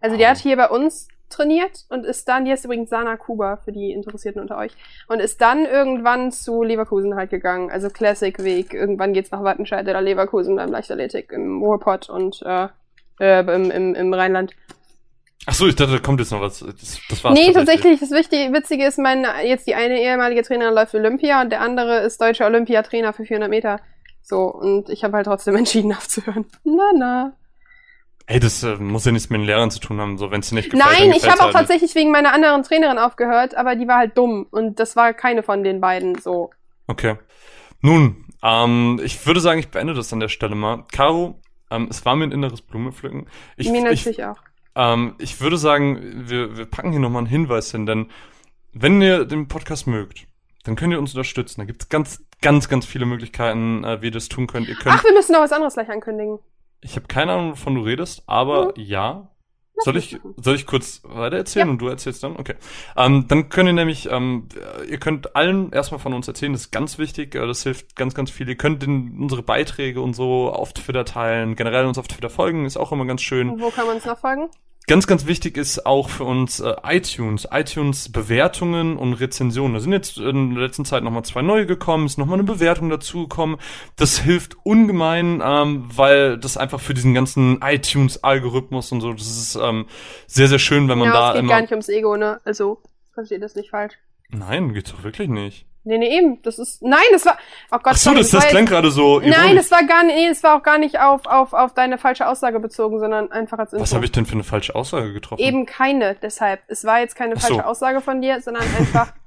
Also die Oh. hat hier bei uns trainiert und ist dann, die ist übrigens Sana Kuba für die Interessierten unter euch, und ist dann irgendwann zu Leverkusen halt gegangen, also Classic-Weg. Irgendwann geht's nach Wattenscheid oder Leverkusen beim Leichtathletik im Ruhrpott und äh, äh, im, im, im Rheinland. Ach so, ich dachte, da kommt jetzt noch was. Das, das war's nee, tatsächlich, das Wichtige, Witzige ist, mein, jetzt die eine ehemalige Trainerin läuft Olympia und der andere ist deutscher Olympiatrainer für 400 Meter. So, und ich habe halt trotzdem entschieden aufzuhören. Na, na. Ey, das äh, muss ja nichts mit den Lehrern zu tun haben, so wenn es dir nicht gefällt. Nein, ich habe auch halt tatsächlich wegen meiner anderen Trainerin aufgehört, aber die war halt dumm und das war keine von den beiden so. Okay. Nun, ähm, ich würde sagen, ich beende das an der Stelle mal. Caro, ähm, es war mir ein inneres Blumenpflücken. Ich, Mir ich, natürlich auch. Ähm, ich würde sagen, wir, wir packen hier nochmal einen Hinweis hin, denn wenn ihr den Podcast mögt, dann könnt ihr uns unterstützen. Da gibt's ganz, ganz, ganz viele Möglichkeiten, äh, wie ihr das tun könnt. Ihr könnt Ach, wir müssen noch was anderes gleich ankündigen. Ich habe keine Ahnung, wovon du redest, aber ja. Soll ich, soll ich kurz weiter erzählen Ja. und du erzählst dann? Okay. Ähm, dann könnt ihr nämlich, ähm, ihr könnt allen erstmal von uns erzählen, das ist ganz wichtig, äh, das hilft ganz, ganz viel. Ihr könnt in unsere Beiträge und so auf Twitter teilen, generell uns auf Twitter folgen, ist auch immer ganz schön. Wo kann man uns noch folgen? Ganz, ganz wichtig ist auch für uns äh, iTunes. iTunes Bewertungen und Rezensionen. Da sind jetzt in der letzten Zeit nochmal zwei neue gekommen, ist nochmal eine Bewertung dazugekommen. Das hilft ungemein, ähm, weil das einfach für diesen ganzen iTunes-Algorithmus und so, das ist ähm, sehr, sehr schön, wenn man ja, da es geht immer. gar nicht ums Ego, ne? Also, versteht das nicht falsch. Nein, geht's doch wirklich nicht. Nee, nee, eben. Das ist. Nein, das war. Oh Gott, Ach so, sorry, das, das war klang gerade so ironisch. Nein, das war gar nicht, nee, das war auch gar nicht auf, auf, auf deine falsche Aussage bezogen, sondern einfach als Info. Was habe ich denn für eine falsche Aussage getroffen? Eben keine, deshalb. Es war jetzt keine Ach so. falsche Aussage von dir, sondern einfach.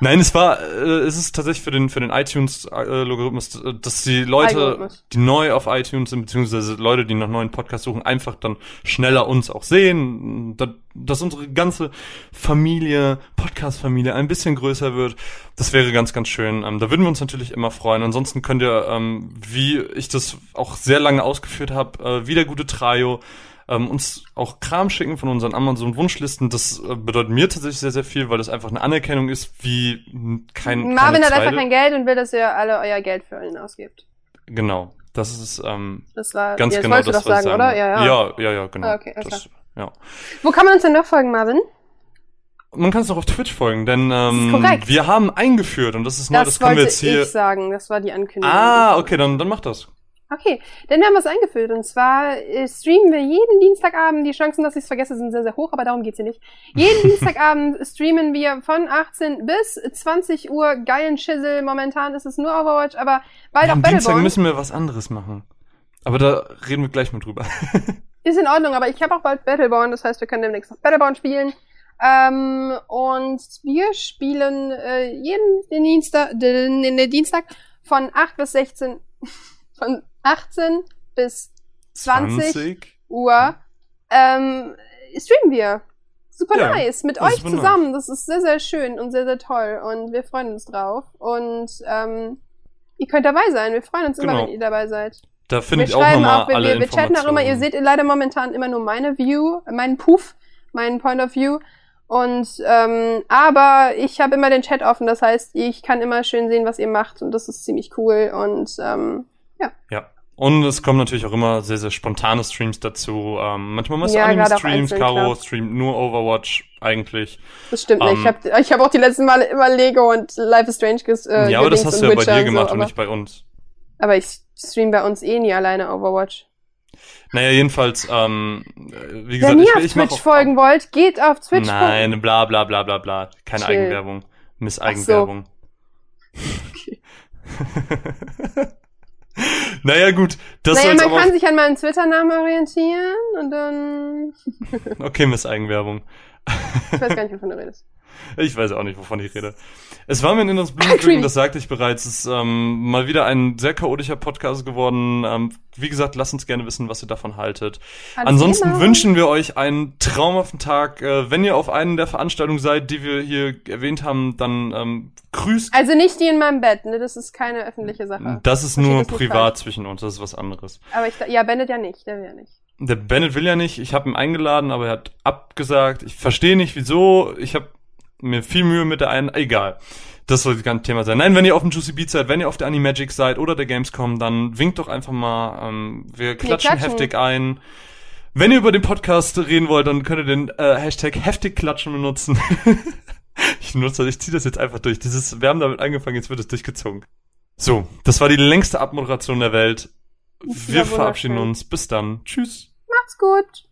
Nein, es war, äh, es ist tatsächlich für den für den iTunes-Logarithmus, äh, dass die Leute, die neu auf iTunes sind, beziehungsweise Leute, die nach neuen Podcasts suchen, einfach dann schneller uns auch sehen, da- dass unsere ganze Familie, Podcast-Familie ein bisschen größer wird. Das wäre ganz, ganz schön. Ähm, da würden wir uns natürlich immer freuen. Ansonsten könnt ihr, ähm, wie ich das auch sehr lange ausgeführt habe, äh, wieder gute Trio ähm, uns auch Kram schicken von unseren Amazon-Wunschlisten. Das äh, bedeutet mir tatsächlich sehr, sehr viel, weil das einfach eine Anerkennung ist, wie kein Marvin hat einfach kein Geld und will, dass ihr alle euer Geld für ihn ausgibt. Genau. Das ist ähm, Das war. ganz ja, das genau das, was sagen, ich oder? wollte. Ja, ja. ja, ja, ja, genau. Ah, okay, das, ja. Wo kann man uns denn noch folgen, Marvin? man kann es auch auf Twitch folgen, denn ähm, wir haben eingeführt und das ist neu, das, Das, können wir wollte jetzt hier. ich sagen. Das war die Ankündigung. Ah, okay, dann, dann mach das. Okay, denn wir haben was eingeführt. Und zwar äh, streamen wir jeden Dienstagabend. Die Chancen, dass ich es vergesse, sind sehr, sehr hoch, aber darum geht's hier nicht. Jeden Dienstagabend streamen wir von 18 bis 20 Uhr geilen Schissel. Momentan ist es nur Overwatch, aber bald auch Am Dienstag Battleborn. müssen wir was anderes machen. Aber da reden wir gleich mal drüber. Ist in Ordnung, aber ich habe auch bald Battleborn, das heißt, wir können demnächst noch Battleborn spielen. Ähm, und wir spielen äh, jeden den Dienstag, den, den Dienstag von 8 bis 16, von 18 bis 20, Uhr ähm, streamen wir. Super Ja, nice, mit euch zusammen. Das ist sehr, sehr schön und sehr, sehr toll. Und wir freuen uns drauf. Und ähm, ihr könnt dabei sein. Wir freuen uns immer, Genau. wenn ihr dabei seid. Da finde Wir ich auch schreiben nochmal alle wir, wir chatten auch immer. Ihr seht leider momentan immer nur meine View, meinen Puff, meinen Point of View. Und ähm, aber ich habe immer den Chat offen, das heißt, ich kann immer schön sehen, was ihr macht und das ist ziemlich cool. Und ähm, Ja. Und es kommen natürlich auch immer sehr, sehr spontane Streams dazu. Ähm, manchmal machst du Ja, auch Anime-Streams, Caro streamt nur Overwatch eigentlich. das stimmt nicht. Ähm, Ich habe ich hab auch die letzten Male immer Lego und Life is Strange ges äh, ja, aber das hast du ja bei Witcher dir und gemacht so, und nicht bei uns. aber ich stream bei uns eh nie alleine Overwatch. Naja, jedenfalls, ähm, äh, wie Wenn gesagt, ihr ich, auf Twitch folgen wollt, geht auf Twitch. Nein, bla bla bla bla bla. Keine Chill. Eigenwerbung. Miss Ach so. Eigenwerbung. naja, gut. Das naja, man kann sich an meinem Twitter-Namen orientieren und dann. Okay, Miss Eigenwerbung. Ich weiß gar nicht, wovon du redest. Ich weiß auch nicht, wovon ich rede. Es war mir ein inneres Creepy. Blumenpflücken, das sagte ich bereits. Es ist ähm, mal wieder ein sehr chaotischer Podcast geworden. Ähm, wie gesagt, lasst uns gerne wissen, was ihr davon haltet. Alles Ansonsten wünschen wir euch einen traumhaften Tag. Äh, wenn ihr auf einen der Veranstaltungen seid, die wir hier erwähnt haben, dann ähm, grüßt. Also nicht die in meinem Bett, ne? Das ist keine öffentliche Sache. Das ist Versteht nur das privat zwischen uns, das ist was anderes. Aber ich, ja, Bennett ja nicht, der will ja nicht. Der Bennett will ja nicht, ich habe ihn eingeladen, aber er hat abgesagt. Ich verstehe nicht, wieso. Ich habe mir viel Mühe mit der einen. Egal. Das soll das ganze Thema sein. Nein, wenn ihr auf dem Juicy Beat seid, wenn ihr auf der Animagic seid oder der Gamescom, dann winkt doch einfach mal. Ähm, wir klatschen, klatschen. heftig ein. Wenn ihr über den Podcast reden wollt, dann könnt ihr den äh, Hashtag heftig klatschen benutzen. ich nutze, ich ziehe das jetzt einfach durch. Dieses, wir haben damit angefangen, jetzt wird es durchgezogen. So, das war die längste Abmoderation der Welt. Wir verabschieden uns. Bis dann. Tschüss. Macht's gut.